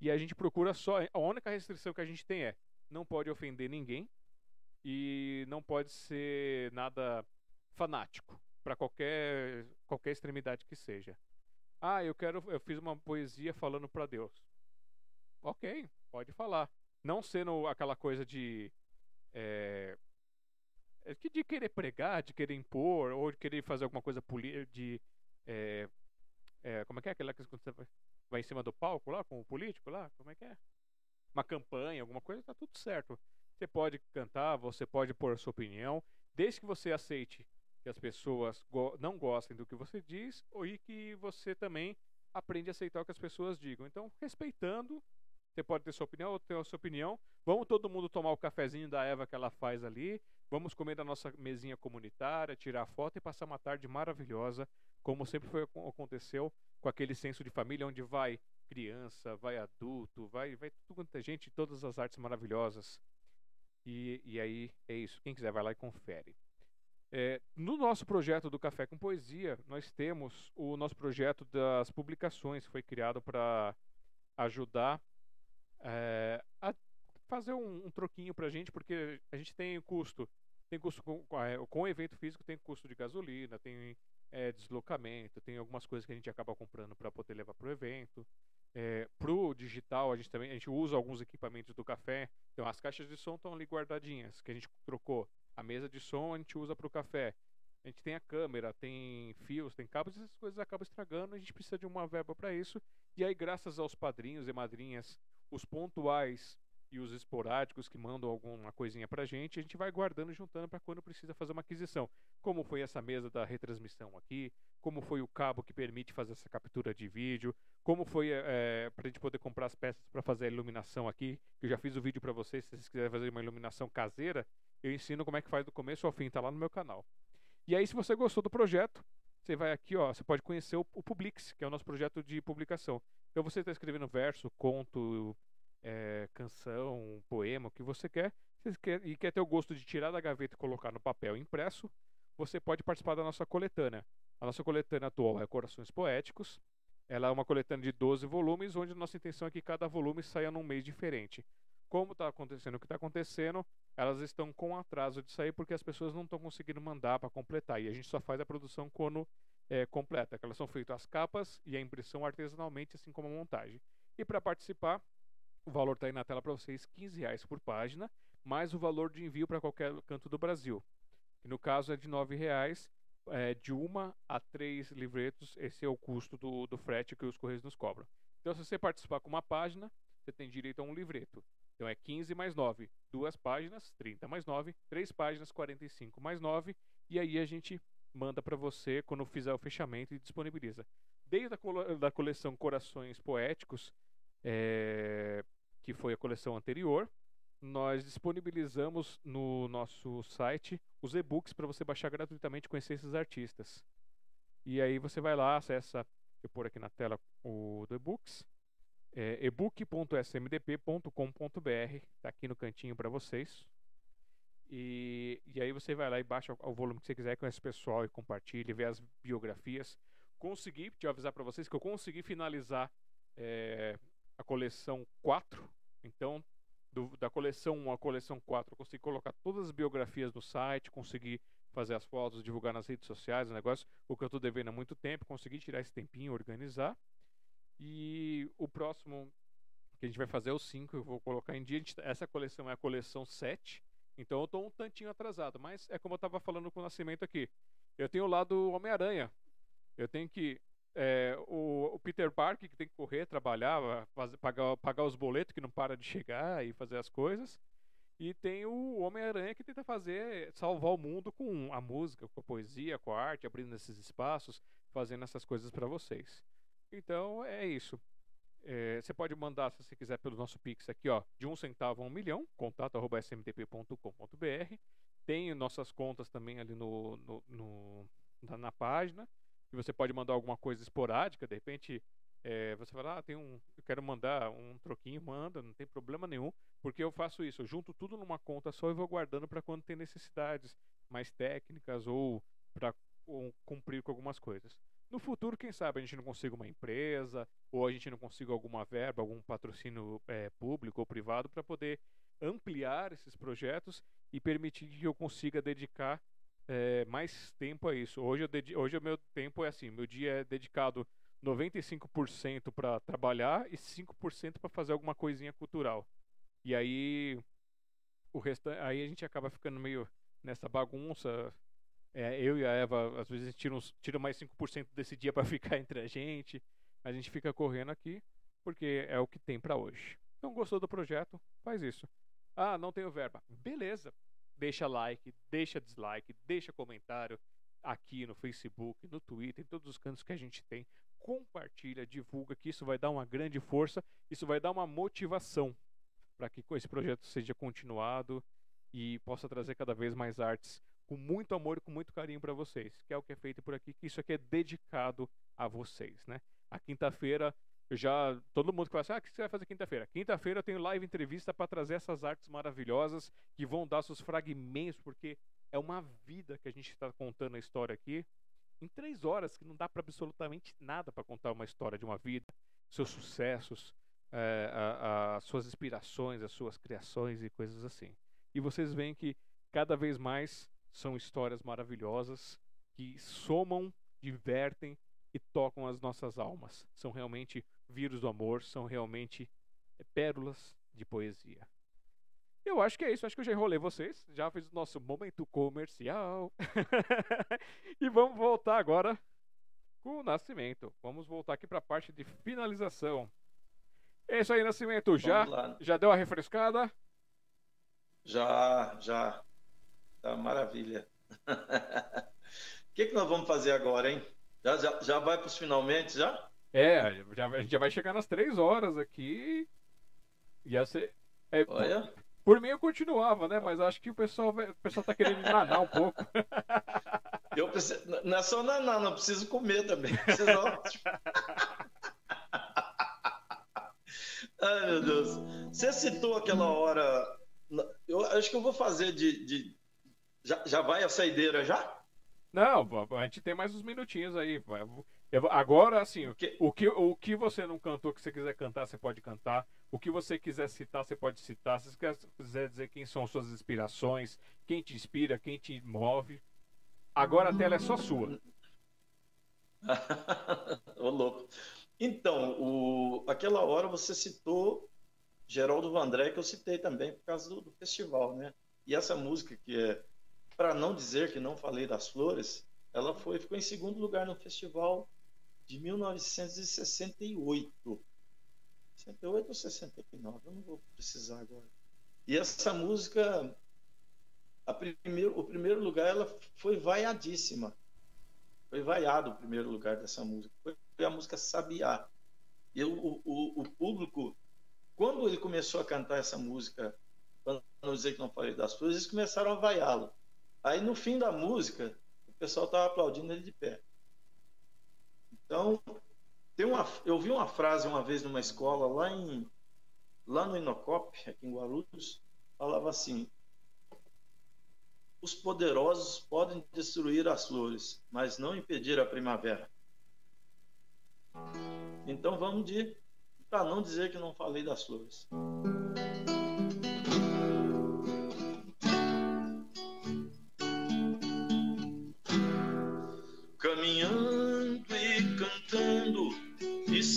E a gente procura só. A única restrição que a gente tem é: não pode ofender ninguém e não pode ser nada fanático para qualquer qualquer extremidade que seja. Ah, eu quero, eu fiz uma poesia falando para Deus. Ok, pode falar. Não sendo aquela coisa de é, de querer pregar, de querer impor ou de querer fazer alguma coisa de é, é, como é que é aquela que você vai em cima do palco lá com o político lá, como é que é? Uma campanha, alguma coisa, tá tudo certo. Você pode cantar, você pode pôr a sua opinião, desde que você aceite que as pessoas go não gostem do que você diz e que você também aprende a aceitar o que as pessoas digam. Então, respeitando, você pode ter sua opinião ou ter a sua opinião. Vamos todo mundo tomar o cafezinho da Eva que ela faz ali. Vamos comer da nossa mesinha comunitária, tirar foto e passar uma tarde maravilhosa, como sempre foi, aconteceu com aquele senso de família onde vai criança, vai adulto, vai, vai tudo quanto é gente, todas as artes maravilhosas. E, e aí é isso. Quem quiser vai lá e confere. É, no nosso projeto do Café com Poesia, nós temos o nosso projeto das publicações, foi criado para ajudar é, a fazer um, um troquinho para a gente, porque a gente tem custo, tem custo com, com o evento físico, tem custo de gasolina, tem é, deslocamento, tem algumas coisas que a gente acaba comprando para poder levar para o evento. É, pro digital, a gente também a gente usa alguns equipamentos do café. Então, as caixas de som estão ali guardadinhas, que a gente trocou. A mesa de som a gente usa para o café. A gente tem a câmera, tem fios, tem cabos, essas coisas acabam estragando, a gente precisa de uma verba para isso. E aí, graças aos padrinhos e madrinhas, os pontuais e os esporádicos que mandam alguma coisinha pra gente, a gente vai guardando e juntando para quando precisa fazer uma aquisição. Como foi essa mesa da retransmissão aqui, como foi o cabo que permite fazer essa captura de vídeo, como foi é, eh, para a gente poder comprar as peças para fazer a iluminação aqui. Eu já fiz o vídeo para vocês, se vocês quiserem fazer uma iluminação caseira, eu ensino como é que faz do começo ao fim, tá lá no meu canal. E aí, se você gostou do projeto, você vai aqui, ó, você pode conhecer o, Publix, que é o nosso projeto de publicação. Então você está escrevendo verso, conto, é, canção, poema, o que você quer, você quer, e quer ter o gosto de tirar da gaveta e colocar no papel impresso, você pode participar da nossa coletânea. A nossa coletânea atual é Corações Poéticos. Ela é uma coletânea de 12 volumes, onde a nossa intenção é que cada volume saia num mês diferente. Como está acontecendo o que está acontecendo, elas estão com atraso de sair porque as pessoas não estão conseguindo mandar para completar. E a gente só faz a produção quando é, completa, que elas são feitas as capas e a impressão artesanalmente, assim como a montagem. E para participar, o valor está aí na tela para vocês, 15 reais por página, mais o valor de envio para qualquer canto do Brasil. No caso é de 9 reais, é, de uma a três livretos, esse é o custo do, do frete que os Correios nos cobram. Então, se você participar com uma página, você tem direito a um livreto. Então é 15 mais 9, duas páginas, 30 mais 9, três páginas, 45 mais 9, e aí a gente manda para você quando fizer o fechamento e disponibiliza. Desde a da coleção Corações Poéticos, é, que foi a coleção anterior, nós disponibilizamos no nosso site os e-books para você baixar gratuitamente e conhecer esses artistas. E aí você vai lá, acessa, eu pôr aqui na tela o do e-books, é, ebook.smdp.com.br, está aqui no cantinho para vocês. E, e aí você vai lá e baixa o volume que você quiser com esse pessoal e compartilhe, vê as biografias. Consegui, te avisar para vocês que eu consegui finalizar é, a coleção 4. Então, do, da coleção 1 à coleção 4, eu consegui colocar todas as biografias no site, consegui fazer as fotos, divulgar nas redes sociais, o negócio, o que eu estou devendo há muito tempo, consegui tirar esse tempinho, organizar. E o próximo que a gente vai fazer é o 5, eu vou colocar em dia. essa coleção é a coleção 7. Então eu estou um tantinho atrasado, mas é como eu estava falando com o Nascimento aqui. Eu tenho o lado Homem-Aranha. Eu tenho que. É, o, o, Peter Parker que tem que correr, trabalhar, fazer, pagar, pagar os boletos que não para de chegar e fazer as coisas. E tem o Homem-Aranha que tenta fazer, salvar o mundo com a música, com a poesia, com a arte, abrindo esses espaços, fazendo essas coisas para vocês. Então é isso. É, você pode mandar, se você quiser, pelo nosso Pix aqui, ó, de um centavo a um milhão, contato.smdp.com.br. tem nossas contas também ali no, no, no na, na, página. E você pode mandar alguma coisa esporádica, de repente é, você fala, ah, tem um, eu quero mandar um troquinho, manda, não tem problema nenhum, porque eu faço isso, eu junto tudo numa conta só e vou guardando para quando tem necessidades mais técnicas ou para cumprir com algumas coisas. No futuro, quem sabe a gente não consiga uma empresa ou a gente não consiga alguma verba, algum patrocínio é, público ou privado para poder ampliar esses projetos e permitir que eu consiga dedicar é, mais tempo a isso. Hoje, eu hoje o meu tempo é assim, meu dia é dedicado 95% para trabalhar e 5% para fazer alguma coisinha cultural. E aí o resto, aí a gente acaba ficando meio nessa bagunça. É, eu e a Eva às vezes tiram tira mais 5% desse dia *laughs* para ficar entre a gente. A gente fica correndo aqui porque é o que tem para hoje. Então gostou do projeto? Faz isso. Ah, não tenho verba. Beleza. Deixa like, deixa dislike, deixa comentário aqui no Facebook, no Twitter, em todos os cantos que a gente tem. Compartilha, divulga, que isso vai dar uma grande força, isso vai dar uma motivação para que esse projeto seja continuado e possa trazer cada vez mais artes com muito amor e com muito carinho para vocês, que é o que é feito por aqui, que isso aqui é dedicado a vocês, né? A quinta-feira já. Todo mundo que fala assim: ah, o que você vai fazer quinta-feira? Quinta-feira eu tenho live entrevista para trazer essas artes maravilhosas que vão dar seus fragmentos, porque é uma vida que a gente está contando a história aqui. Em três horas, que não dá para absolutamente nada para contar uma história de uma vida, seus sucessos, é, a, a, suas inspirações, as suas criações e coisas assim. E vocês veem que cada vez mais são histórias maravilhosas que somam, divertem e tocam as nossas almas. São realmente vírus do amor, são realmente é, pérolas de poesia. Eu acho que é isso, acho que eu já enrolei vocês, já fiz o nosso momento comercial. *laughs* e vamos voltar agora com o Nascimento. Vamos voltar aqui para a parte de finalização. É isso aí, Nascimento. Já, já deu a refrescada? Já, já. Tá maravilha. O *laughs* que, que nós vamos fazer agora, hein? Já, já, já vai para os finalmente já? É, já, a gente já vai chegar nas três horas aqui. Ia ser. É, Olha. Por, por, mim eu continuava, né? Mas acho que o pessoal, o pessoal tá querendo nanar um pouco. *laughs* Eu preciso, não é só nanar, não preciso comer também. Preciso... *laughs* Ai, meu Deus. Você citou aquela hora. Eu acho que eu vou fazer de. de... Já, já vai a saideira já? Não, a gente tem mais uns minutinhos aí. Agora, assim, o que, o que, o que você não cantou, que você quiser cantar, você pode cantar. O que você quiser citar, você pode citar. Se você quiser dizer quem são suas inspirações, quem te inspira, quem te move. Agora a tela é só sua. *laughs* Ô, louco. Então, o... aquela hora você citou Geraldo Vandré, que eu citei também por causa do, do festival, né? E essa música que é para não dizer que não falei das flores, ela foi ficou em segundo lugar no festival de 1968. 68 ou 69, eu não vou precisar agora. E essa música, primeiro, o primeiro lugar, ela foi vaiadíssima. Foi vaiado o primeiro lugar dessa música. Foi a música Sabiá. E o, o, o público, quando ele começou a cantar essa música, para não dizer que não falei das flores, eles começaram a vaiá-lo. Aí no fim da música, o pessoal estava aplaudindo ele de pé. Então, tem uma, eu vi uma frase uma vez numa escola lá em lá no Inocop, aqui em Guarulhos, falava assim: Os poderosos podem destruir as flores, mas não impedir a primavera. Então vamos de para não dizer que não falei das flores.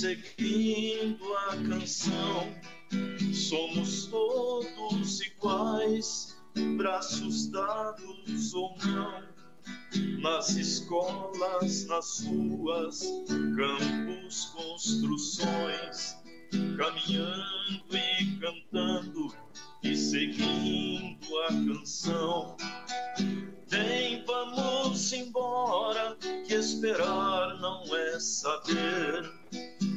Seguindo a canção. Somos todos iguais, braços dados ou não, nas escolas, nas ruas, campos, construções, caminhando e cantando e seguindo a canção. Vem, vamos embora, que esperar não é saber.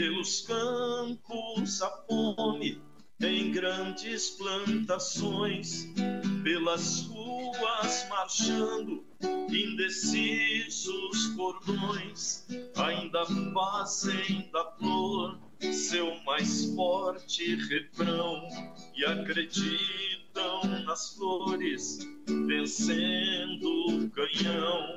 Pelos campos a fome, em grandes plantações, pelas ruas marchando, indecisos cordões, ainda fazem da flor seu mais forte refrão e acreditam nas flores, vencendo o canhão.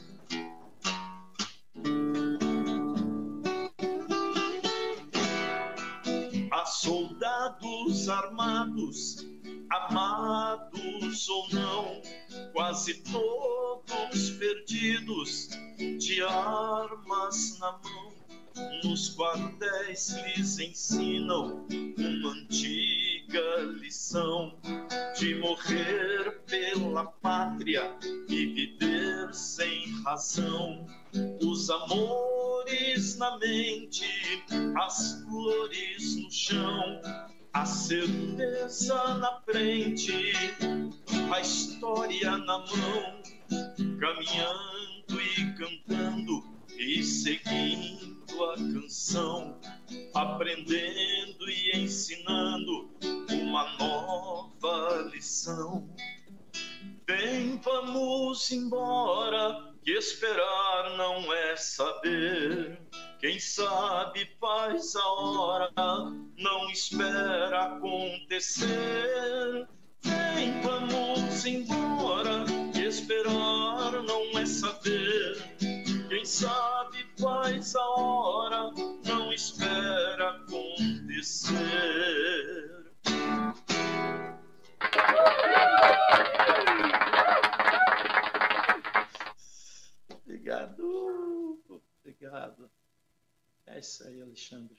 Soldados armados, amados ou não, quase todos perdidos, de armas na mão. Nos quartéis lhes ensinam uma antiga lição de morrer pela pátria e viver sem razão. Os amores na mente, as flores no chão, a certeza na frente, a história na mão, caminhando e cantando e seguindo a canção, aprendendo e ensinando uma nova lição. Vem, vamos embora, que esperar não é saber. Quem sabe faz a hora, não espera acontecer. Vem, vamos embora, que esperar não é saber. Quem sabe faz a hora, não espera acontecer. Obrigado. Obrigado. É isso aí, Alexandre.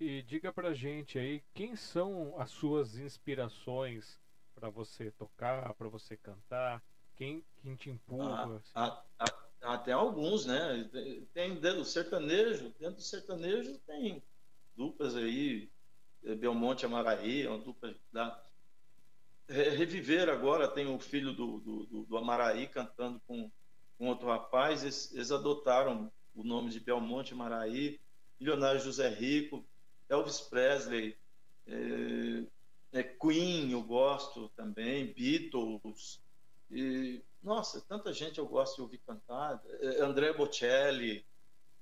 E diga pra gente aí quem são as suas inspirações para você tocar, para você cantar, quem, quem te empurra? Ah, assim? até alguns, né? Tem dentro do sertanejo, dentro do sertanejo tem duplas aí, Belmonte Amaraí, é uma dupla da Reviver agora tem o filho do, do, do Amaraí cantando com, com outro rapaz, eles, eles adotaram o nome de Belmonte Amaraí, Milionário José Rico, Elvis Presley, é, é Queen eu gosto também, Beatles, e, nossa, tanta gente eu gosto de ouvir cantar, é, André Bocelli,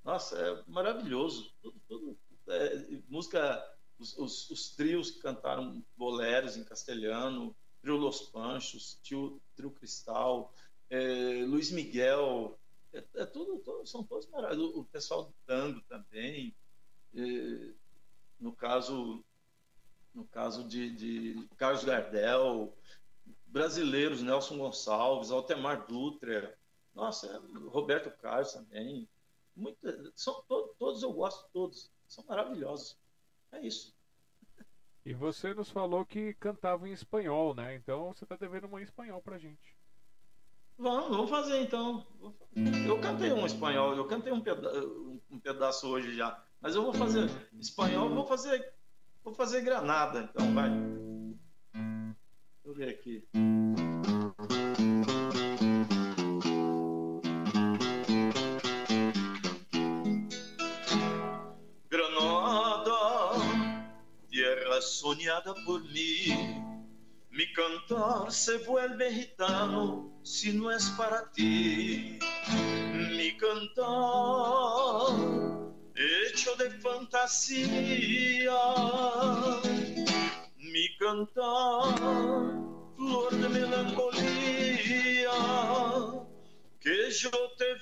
nossa, é maravilhoso, tudo, tudo é, música, os, os, os, trios que cantaram boleros em castelhano, Trio Los Panchos, trio, trio Cristal, é, Luiz Miguel, é, é tudo, são todos maravilhosos, o pessoal do tango também, no caso no caso de, de, Carlos Gardel, brasileiros, Nelson Gonçalves, Altemar Dutra, nossa, Roberto Carlos também, são to, todos eu gosto, todos, são maravilhosos. É isso. E você nos falou que cantava em espanhol, né? Então você está devendo uma em espanhol pra gente. Vamos, vamos fazer então. Eu cantei um espanhol, eu cantei um, peda um pedaço hoje já. Mas eu vou fazer espanhol, vou fazer. Vou fazer granada, então, vai. Eu ver aqui. Granada, tierra soñada por mí. Mi cantar se vuelve gitano si no es para ti. Mi cantar hecho de fantasía, mi cantar, flor de melancolía, que yo te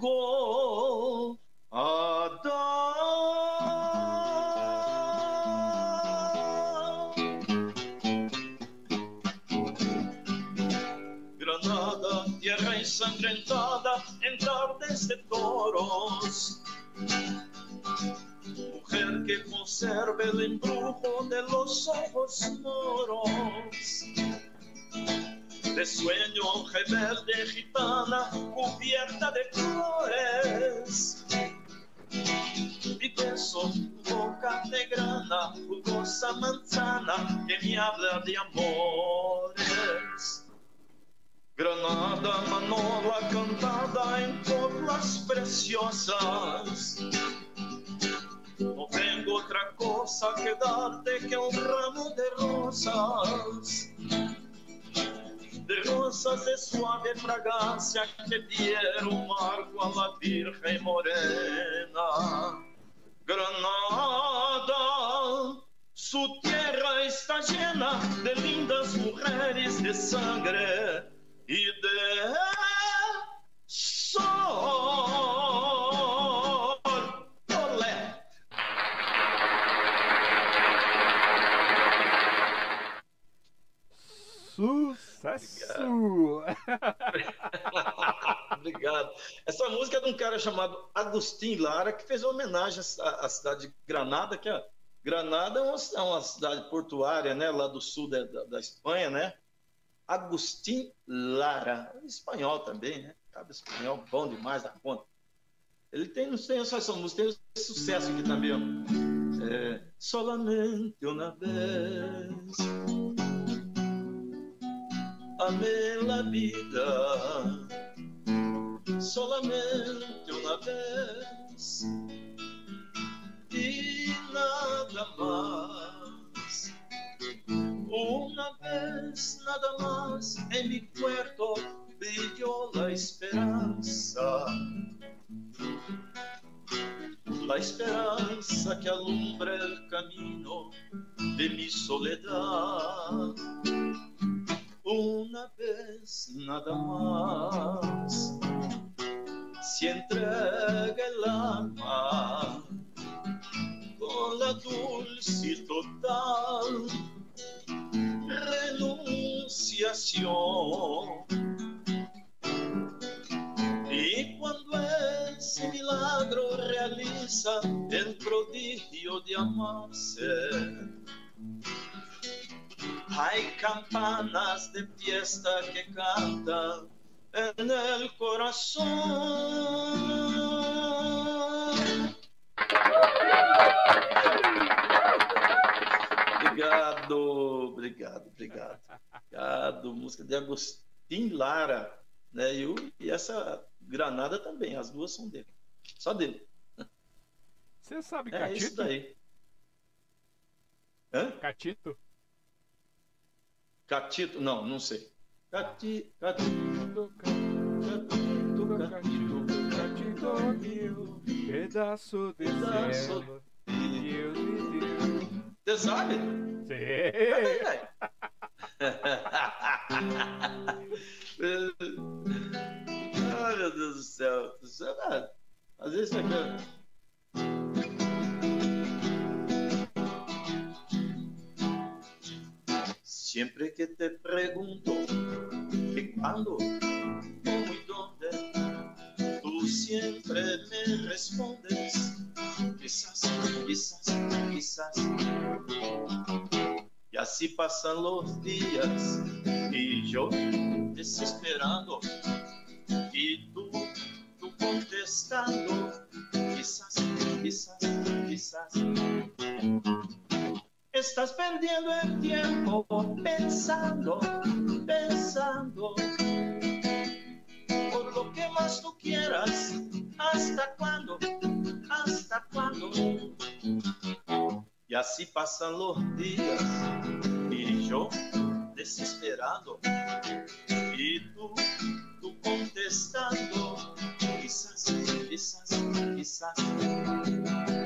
chegou a dar. Granada, tierra ensangrentada, tardes de toros. Que conserva el embrujo de los ojos moros de sueño rebelde gitana cubierta de flores. Mi beso, boca de grana, jugosa manzana que me habla de amores. Granada, manola cantada en coplas preciosas. No tengo otra cosa que darte que un ramo de rosas de rosas de suave fragancia que dieron marco a la Virgen Morena. Granada, su tierra está llena de lindas mujeres de sangre y de sol. *laughs* Obrigado. Essa música é de um cara chamado Agustin Lara, que fez uma homenagem à, cidade de Granada, que é, Granada é uma, é uma cidade portuária, né, lá do sul da, da, da Espanha, né? Agustin Lara, espanhol também, né? Cabe espanhol, bom demais da conta. Ele tem, não sei só essa música, tem sucesso aqui também, ó. É, solamente uma vez amé la vida solamente una vez y nada más. Una vez nada más en mi puerto brilló la esperanza. La esperanza que alumbra el camino de mi soledad una vez nada más. Si entrega el alma con la dulce total renunciación. Y cuando ese milagro realiza el prodigio de amarse, hay campanas de fiesta que cantan en el corazón. Obrigado, obrigado, obrigado. Obrigado. Música de Agostinho Lara. Né? E, o, e essa Granada também, as duas são dele. Só dele. Você sabe É isso Catito? daí. Hã? Catito? Catito? Não, não sei. Cati, cati, Catito, catito, catito, catito, meu pedaço de Pedaço céu que Deus me deu. Você sabe? Sim. *laughs* Ai, meu Deus do céu. É. Às vezes isso aqui. Siempre que te pregunto que cuándo, cómo y dónde, tú siempre me respondes, quizás, quizás, quizás. Y así pasan los días y yo desesperando y tú, tú contestando, quizás, quizás, quizás. Estás perdiendo el tiempo pensando, pensando por lo que más tú quieras. ¿Hasta cuándo? ¿Hasta cuándo? Y así pasan los días y yo desesperado y tú, tú contestando, quizás, quizás, quizás,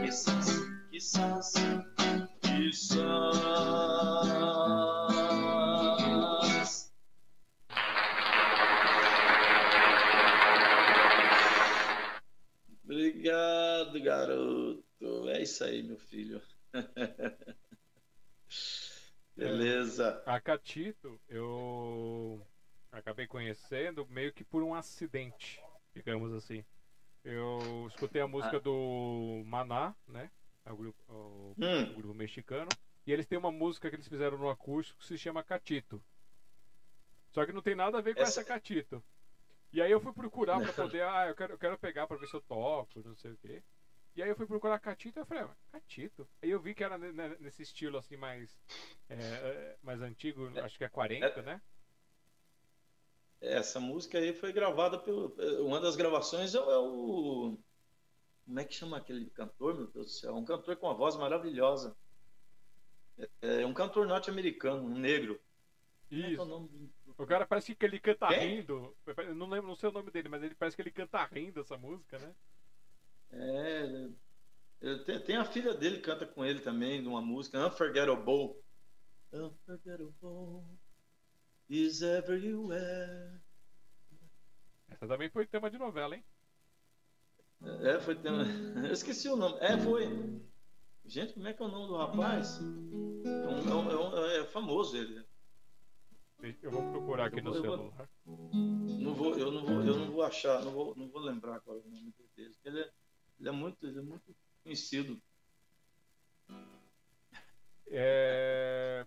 quizás, quizás, Obrigado, garoto. É isso aí, meu filho. *laughs* É. Beleza. A Catito, eu acabei conhecendo meio que por um acidente, digamos assim. Eu escutei a música ah. do Maná, né? É o grupo, o, Hum. o grupo mexicano. E eles têm uma música que eles fizeram no acústico que se chama Catito. Só que não tem nada a ver com essa, Essa- Catito. E aí eu fui procurar pra poder, ah, eu quero, eu quero pegar pra ver se eu toco, não sei o quê. E aí eu fui procurar Catito e eu falei, ah, Catito? Aí eu vi que era ne- ne- nesse estilo assim mais, é, é, mais antigo, acho que é 40, né? Essa música aí foi gravada pelo. Uma das gravações é o- é o. Como é que chama aquele cantor, meu Deus do céu? Um cantor com uma voz maravilhosa. É, é um cantor norte-americano, um negro. É é o Isso. do- O cara parece que ele canta Quem? rindo. Eu não lembro, não sei o nome dele, mas ele parece que ele canta rindo essa música, né? É, tem, tem a filha dele que canta com ele também, numa música, Unforgettable. Unforgettable is everywhere. Essa também foi tema de novela, hein? É, foi. *laughs* Eu esqueci o nome. É, foi. Gente, como é que é o nome do rapaz? É, um- é um- é um- é famoso ele. Eu vou procurar aqui Eu no vou- eu vou- celular. Não vou, eu não vou, eu não vou achar, não vou, não vou lembrar agora o nome dele. Ele é, ele é muito, ele é muito conhecido. É...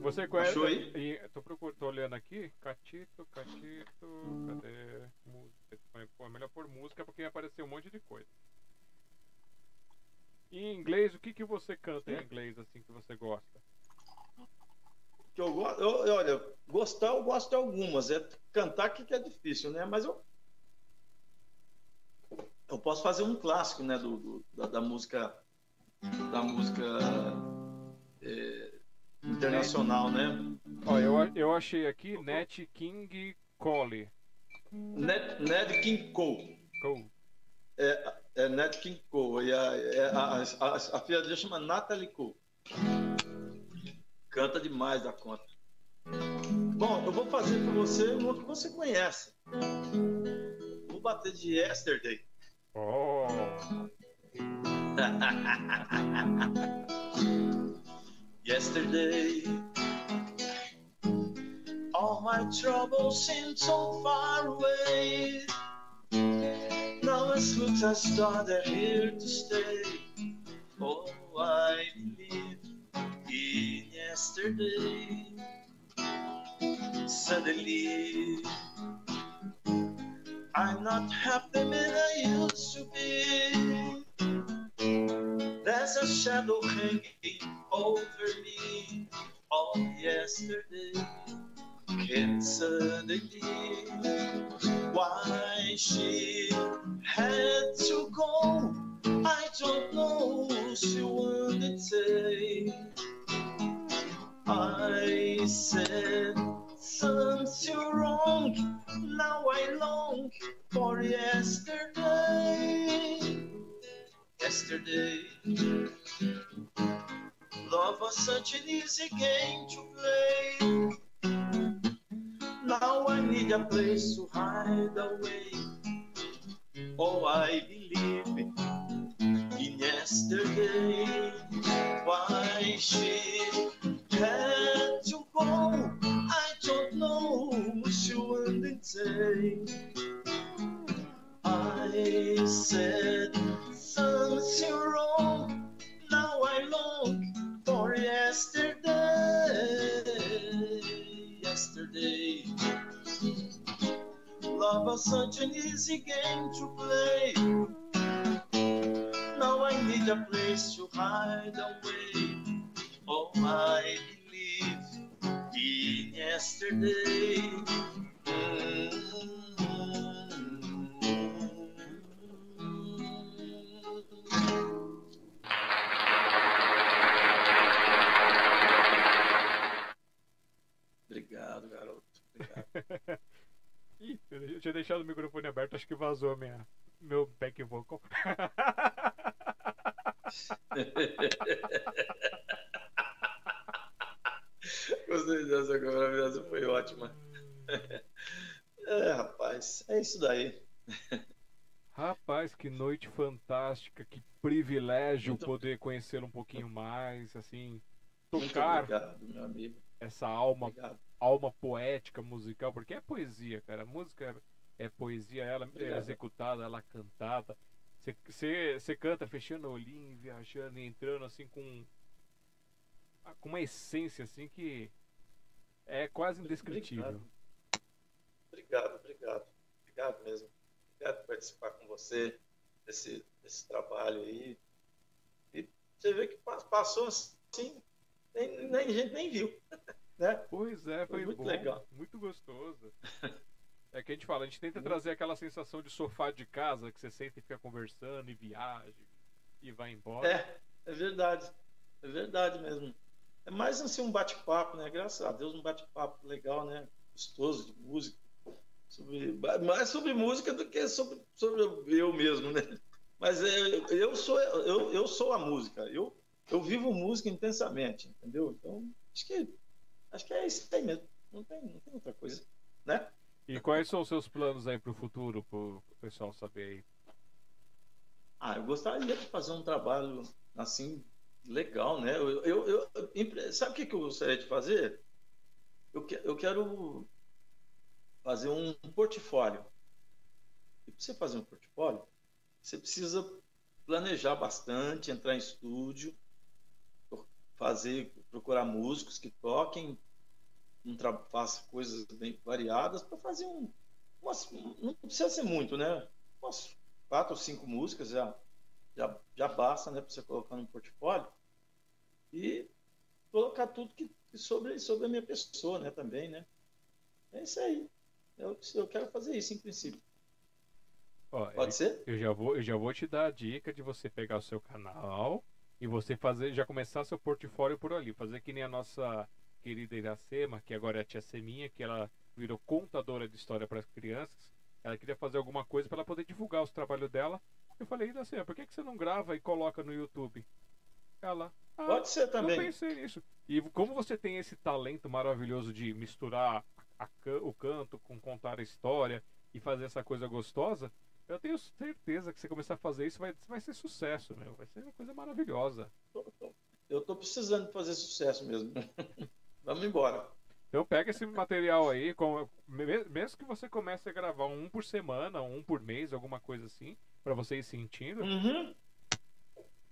Você conhece? Achou aí? Tô, procur... tô olhando aqui. Catito, Catito. Cadê? Música. Pô, é melhor pôr música porque apareceu um monte de coisa. E em inglês, o que, que você canta em inglês assim que você gosta? Que eu gosto, olha, gostar eu gosto de algumas, é cantar que, que é difícil, né? Mas eu eu posso fazer um clássico, né, do, do- da, da música da música é, internacional, né? Ó, eu, eu achei aqui Nat King Cole. Ned, Ned King Cole. Cole. É, é Ned King Cole. E a, é a, a, a filha dele chama Natalie Cole. Canta demais da conta. Bom, eu vou fazer para você uma que você conhece. Vou bater de Yesterday. Oh, *laughs* Yesterday, all my troubles seem so far away. Now as good as start, they're here to stay. Oh, I believe in yesterday. Suddenly, I'm not half the man I used to be. There's a shadow hanging over me of yesterday. Can suddenly why she had to go. I don't know. She wanted to. I said something wrong. Now I long for yesterday. Yesterday, love was such an easy game to play. Now I need a place to hide away. Oh, I believe in yesterday. Why she had to go, I don't know. She wouldn't say. I said something wrong. Now I long for yesterday. Yesterday, love was such an easy game to play. Now I need a place to hide away. Oh, I believe in yesterday. Obrigado, Ih, eu tinha deixado o microfone aberto, acho que vazou minha, meu back vocal. *laughs* Gostei dessa maravilhosa, foi ótima. É, rapaz, é isso daí. Rapaz, que noite fantástica, que privilégio Muito- poder conhecer um pouquinho mais, assim, tocar obrigado, meu amigo. essa alma, Obrigado. Alma poética, musical, porque é poesia, cara. A música é, é poesia, ela é Obrigado. executada, ela é cantada. Você- canta fechando o olhinho, viajando entrando assim com com uma essência assim que é quase indescritível. Obrigado, obrigado. Obrigado mesmo. Obrigado por participar com você desse, desse trabalho aí. E você vê que pa- passou assim, nem, nem, a gente nem viu. *laughs* Né? Pois é, foi, Foi muito bom, legal. muito gostoso. *laughs* É que a gente fala, a gente tenta Muito. trazer aquela sensação de sofá de casa que você senta e fica conversando e viaja e vai embora. É, é verdade. É verdade mesmo. É mais assim um bate-papo, né? Graças a Deus, um bate-papo legal, né? Gostoso de música. Sobre, mais sobre música do que sobre, sobre eu mesmo, né? Mas é, eu, sou, eu, eu sou a música. Eu, eu vivo música intensamente, entendeu? Então, acho que, acho que é isso aí mesmo. Não tem, não tem outra coisa, né? E quais são os seus planos aí pro futuro, pro pessoal saber aí? Ah, eu gostaria de fazer um trabalho assim legal, né? Eu, eu, eu- sabe o que, que eu gostaria de fazer? Eu, que- eu quero fazer um portfólio. E para você fazer um portfólio, você precisa planejar bastante, entrar em estúdio, fazer, procurar músicos que toquem, um tra- faça coisas bem variadas para fazer um, umas- não precisa ser muito, né? Umas quatro ou cinco músicas já já, já basta, né, para você colocar no portfólio e colocar tudo que sobre sobre a minha pessoa, né, também, né? É isso aí. Eu, eu quero fazer isso em princípio. Ó, Pode ser? eu já vou, eu já vou te dar a dica de você pegar o seu canal e você fazer, já começar seu portfólio por ali, fazer que nem a nossa querida Iracema, que agora é a tia Seminha, que ela virou contadora de história para as crianças. Ela queria fazer alguma coisa para ela poder divulgar os trabalhos dela. Eu falei, Iracema, por que, que você não grava e coloca no YouTube? Ela, ah, Pode ser Eu também. pensei nisso. E como você tem esse talento maravilhoso de misturar a can- o canto com contar a história e fazer essa coisa gostosa, eu tenho certeza que você começar a fazer isso vai, vai ser sucesso, meu. Vai ser uma coisa maravilhosa. Eu tô precisando fazer sucesso mesmo. *laughs* Vamos embora. Então pega esse material aí, com- me- mesmo que você comece a gravar um por semana, um por mês, alguma coisa assim, pra você ir sentindo. Uhum.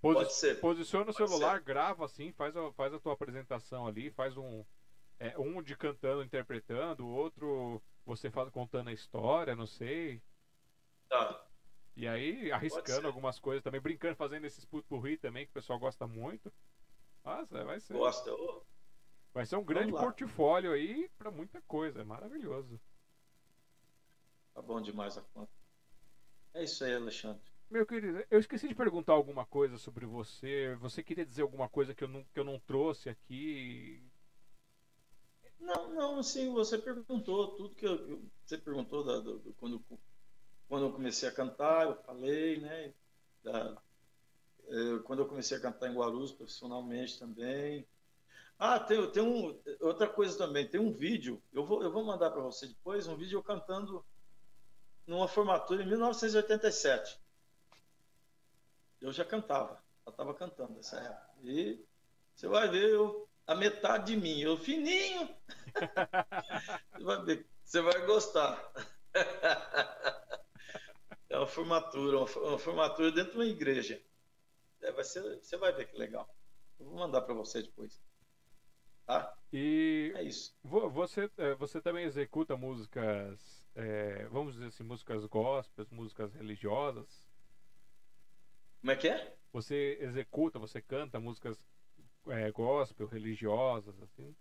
posi- Pode ser. Posiciona o celular, grava assim, faz a, faz a tua apresentação ali, faz um. é, um de cantando, interpretando, o outro você faz, contando a história, não sei. Tá. E aí arriscando algumas coisas também, brincando, fazendo esses putpurri também, que o pessoal gosta muito. Nossa, vai ser. Gosta. Ô, Vai ser um grande portfólio aí pra muita coisa, é maravilhoso. Tá bom demais a conta. É isso aí, Alexandre. Meu querido, eu esqueci de perguntar alguma coisa sobre você. Você queria dizer alguma coisa que eu não, que eu não trouxe aqui? Não, não, assim, você perguntou tudo que eu- você perguntou da- do- do- quando, quando eu comecei a cantar, eu falei, né? da- eh, quando eu comecei a cantar em Guarulhos profissionalmente também. Ah, tem, tem um, outra coisa também, tem um vídeo, eu vou, eu vou mandar para você depois, um vídeo eu cantando numa formatura em 1987. Eu já cantava, já estava cantando nessa época. E você vai ver eu, a metade de mim, eu fininho. *laughs* Você vai ver, você vai gostar. *laughs* É uma formatura, uma fo- uma formatura dentro de uma igreja. É, vai ser, você vai ver que legal. Eu vou mandar para você depois. Tá? E É isso. vo- você, eh, você também executa músicas, eh, vamos dizer assim, músicas gospels, músicas religiosas? Como é que é? Você executa, você canta músicas eh, gospel, religiosas, assim?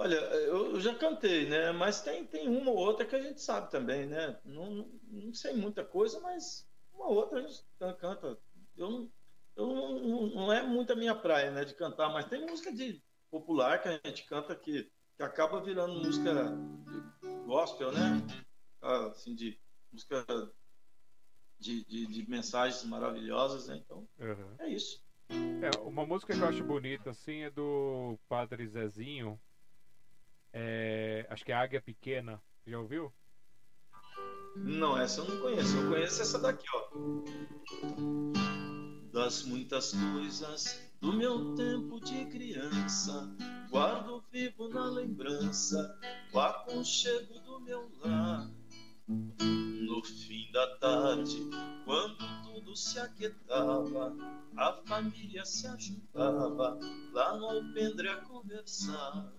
Olha, eu já cantei, né? Mas tem, tem uma ou outra que a gente sabe também, né? Não, não, não sei muita coisa, mas uma ou outra a gente can- canta. Eu não, eu não, não- é muito a minha praia, né? De cantar, mas tem música de popular que a gente canta que, que acaba virando música de gospel, né? Ah, Assim, de música de, de, de mensagens maravilhosas, né? Então, Aham. é isso. É, uma música que eu acho bonita, assim, é do Padre Zezinho. É, acho que é Águia Pequena. Já ouviu? Não, essa eu não conheço. Eu conheço essa daqui, ó. Das muitas coisas do meu tempo de criança, guardo vivo na lembrança o aconchego do meu lar. No fim da tarde, quando tudo se aquietava, a família se ajuntava lá no alpendre a conversar.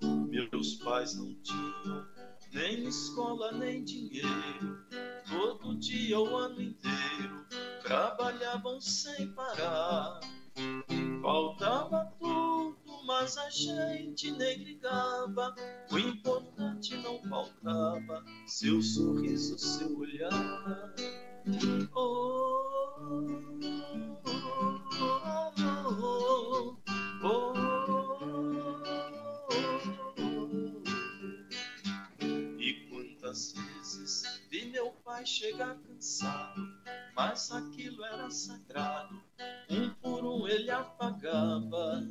Meus pais não tinham nem escola nem dinheiro, todo dia o ano inteiro trabalhavam sem parar. Faltava tudo, mas a gente nem ligava. O importante não faltava, seu sorriso, seu olhar. Oh, oh, oh, e quantas vezes vi meu pai chegar cansado, mas aquilo era sagrado. Um por um ele apagava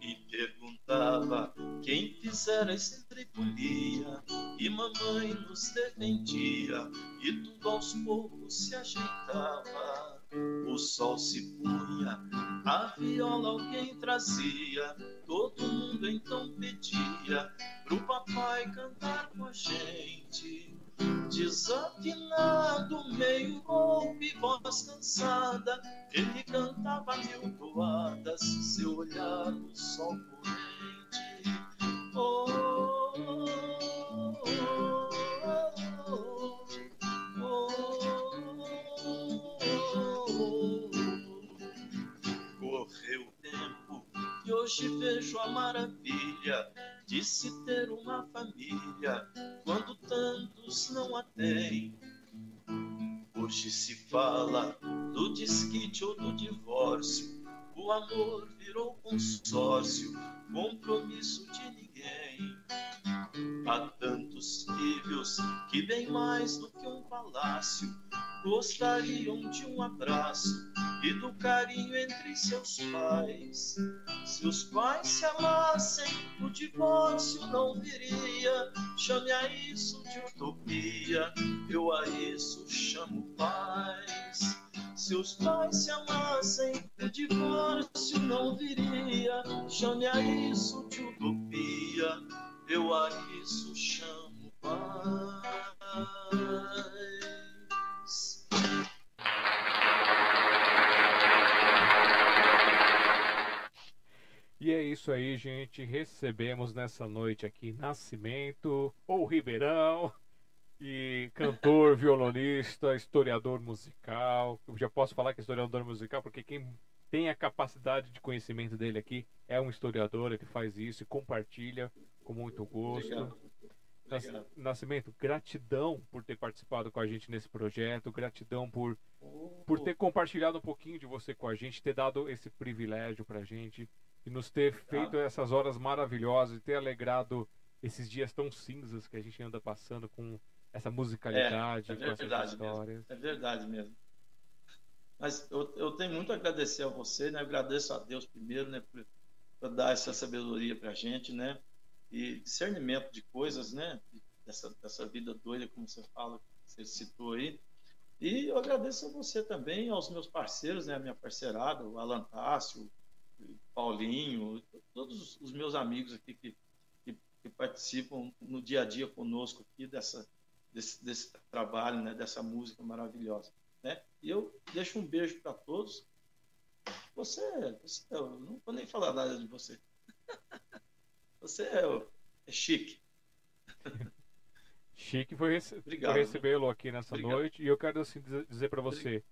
e perguntava quem fizera essa tripulia. E mamãe nos defendia e tudo aos poucos se ajeitava. O sol se punha, a viola alguém trazia, todo mundo então pedia pro papai cantar com a gente. Desafinado, meio golpe, voz cansada, ele cantava mil toadas, seu olhar no sol corrente. Oh, hoje vejo a maravilha de se ter uma família quando tantos não a têm. Hoje se fala do desquite ou do divórcio, o amor virou consórcio, compromisso de ninguém. Há tantos filhos que bem mais do que um palácio gostariam de um abraço e do carinho entre seus pais. Se os pais se amassem, o divórcio não viria. Chame a isso de utopia, eu a isso chamo paz. Se os pais se amassem, o divórcio não viria. Chame a isso de utopia, eu a isso chamo E é isso aí, gente. Recebemos nessa noite aqui Nascimento, ou Ribeirão, e cantor, *laughs* violonista, historiador musical. Eu já posso falar que é historiador musical porque quem tem a capacidade de conhecimento dele aqui é um historiador, ele faz isso e compartilha com muito gosto. Obrigado. Nascimento, gratidão por ter participado com a gente nesse projeto, gratidão por Oh, por ter compartilhado um pouquinho de você com a gente, ter dado esse privilégio pra gente e nos ter feito essas horas maravilhosas e ter alegrado esses dias tão cinzas que a gente anda passando com essa musicalidade, É, é com essas verdade histórias. É verdade mesmo. Mas eu, eu tenho muito a agradecer a você, né? Eu agradeço a Deus primeiro, né? Por, por dar essa sabedoria pra gente, né? E discernimento de coisas, né? Dessa, dessa vida doida, como você fala, você citou aí. E eu agradeço a você também, aos meus parceiros, né? A minha parceirada, o Alan Tássio, o Paulinho, todos os meus amigos aqui que, que, que participam no dia a dia conosco aqui dessa, desse, desse trabalho, né? Dessa música maravilhosa né? E eu deixo um beijo para todos. Você, você, eu não vou nem falar nada de você. *laughs* Você é, é chique. *laughs* Chique foi, rece- Obrigado, foi recebê-lo aqui nessa Obrigado. noite e eu quero assim dizer- pra você,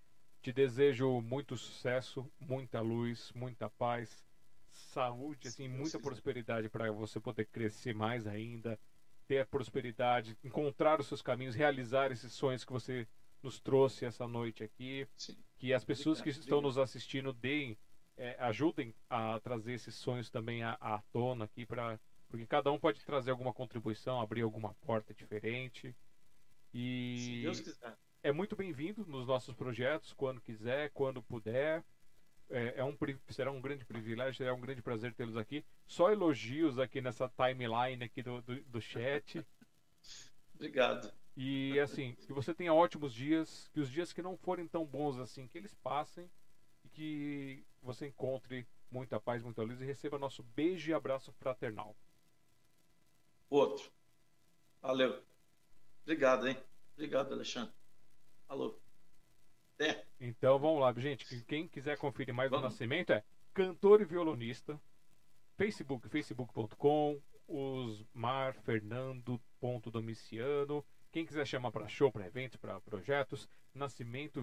te desejo muito sucesso, muita luz, muita paz, saúde, assim, muita prosperidade para você poder crescer mais ainda, ter prosperidade, encontrar os seus caminhos, realizar esses sonhos que você nos trouxe essa noite aqui, Sim. que as pessoas que Obrigado, estão obrigado. nos assistindo deem, é, ajudem a trazer esses sonhos também à, à tona aqui para porque cada um pode trazer alguma contribuição, abrir alguma porta diferente. Se E Deus quiser. é muito bem-vindo nos nossos projetos, quando quiser, quando puder. É, é um, será um grande privilégio, será um grande prazer tê-los aqui. Só elogios aqui nessa timeline aqui do, do, do chat. *laughs* Obrigado. E assim, que você tenha ótimos dias, que os dias que não forem tão bons assim, que eles passem e que você encontre muita paz, muita luz e receba nosso beijo e abraço fraternal. Outro. Valeu. Obrigado, hein? Obrigado, Alexandre. Falou. Até. Então vamos lá, gente. Quem quiser conferir mais do Vamos. Nascimento é cantor e violonista. Facebook, facebook.com, Osmar Fernando ponto Domiciano. Quem quiser chamar para show, para eventos, para projetos, nascimento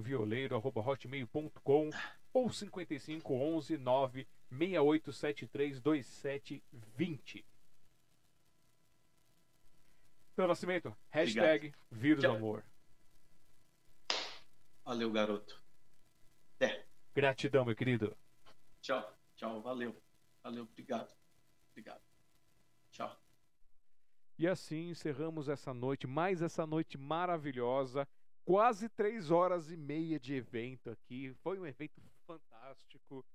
ou 5511 9 6873 2720. Então, Nascimento, hashtag vírus Tchau. amor. Valeu, garoto. Até. Gratidão, meu querido. Tchau. Tchau. Valeu. Valeu. Obrigado. Obrigado. Tchau. E assim encerramos essa noite, mais essa noite maravilhosa. Quase três horas e meia de evento aqui. Foi um evento fantástico.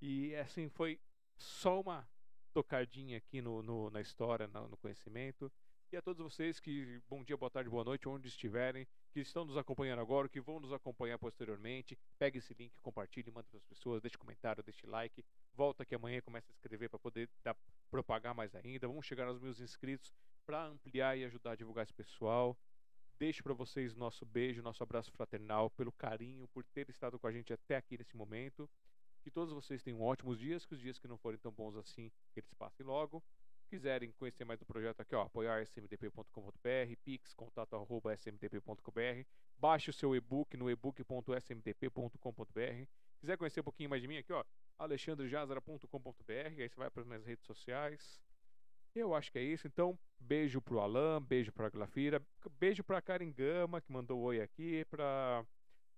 E assim, foi só uma tocadinha aqui no, no- na história, no, no conhecimento. E a todos vocês que, bom dia, boa tarde, boa noite, onde estiverem, que estão nos acompanhando agora, que vão nos acompanhar posteriormente. Pegue esse link, compartilhe, manda para as pessoas, deixe comentário, deixe like. Volta aqui amanhã, começa a escrever para poder dar, propagar mais ainda. Vamos chegar aos meus inscritos para ampliar e ajudar a divulgar esse pessoal. Deixo para vocês nosso beijo, nosso abraço fraternal, pelo carinho, por ter estado com a gente até aqui nesse momento. Que todos vocês tenham ótimos dias, que os dias que não forem tão bons assim, eles passem logo. Quiserem conhecer mais do projeto aqui, ó, apoiar smdp.com.br, pix, contato arroba smdp.com.br, baixe o seu e-book no ebook.smdp.com.br. Quiser conhecer um pouquinho mais de mim aqui, ó, alexandrejazara.com.br, aí você vai para as minhas redes sociais. Eu acho que é isso. Então, beijo pro Alan, beijo pra Glafira, beijo pra Karen Gama, que mandou oi aqui, pra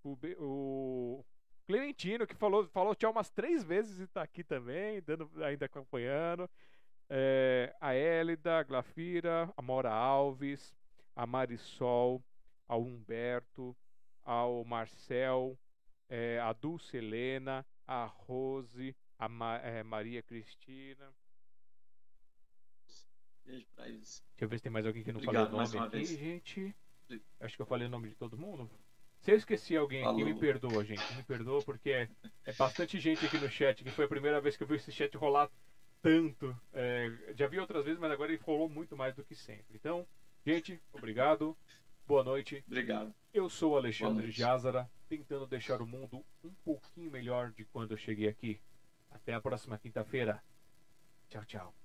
o, o Clementino, que falou, falou tchau umas três vezes e tá aqui também, dando, ainda acompanhando. É, a Hélida, a Glafira, a Mora Alves, a Marisol, ao Humberto, ao Marcel, é, a Dulce Helena, a Rose, a Ma- é, Maria Cristina. Beijo pra eles. Deixa eu ver se tem mais alguém que não Obrigado falou o nome aqui, vez. gente. Acho que eu falei o nome de todo mundo. Se eu esqueci alguém aqui, me perdoa, gente. Me perdoa, porque é, é bastante gente aqui no chat, que foi a primeira vez que eu vi esse chat rolar tanto. É, já vi outras vezes, mas agora ele rolou muito mais do que sempre. Então, gente, obrigado. Boa noite. Obrigado. Eu sou o Alexandre. Jazara, tentando deixar o mundo um pouquinho melhor de quando eu cheguei aqui. Até a próxima quinta-feira. Tchau, tchau.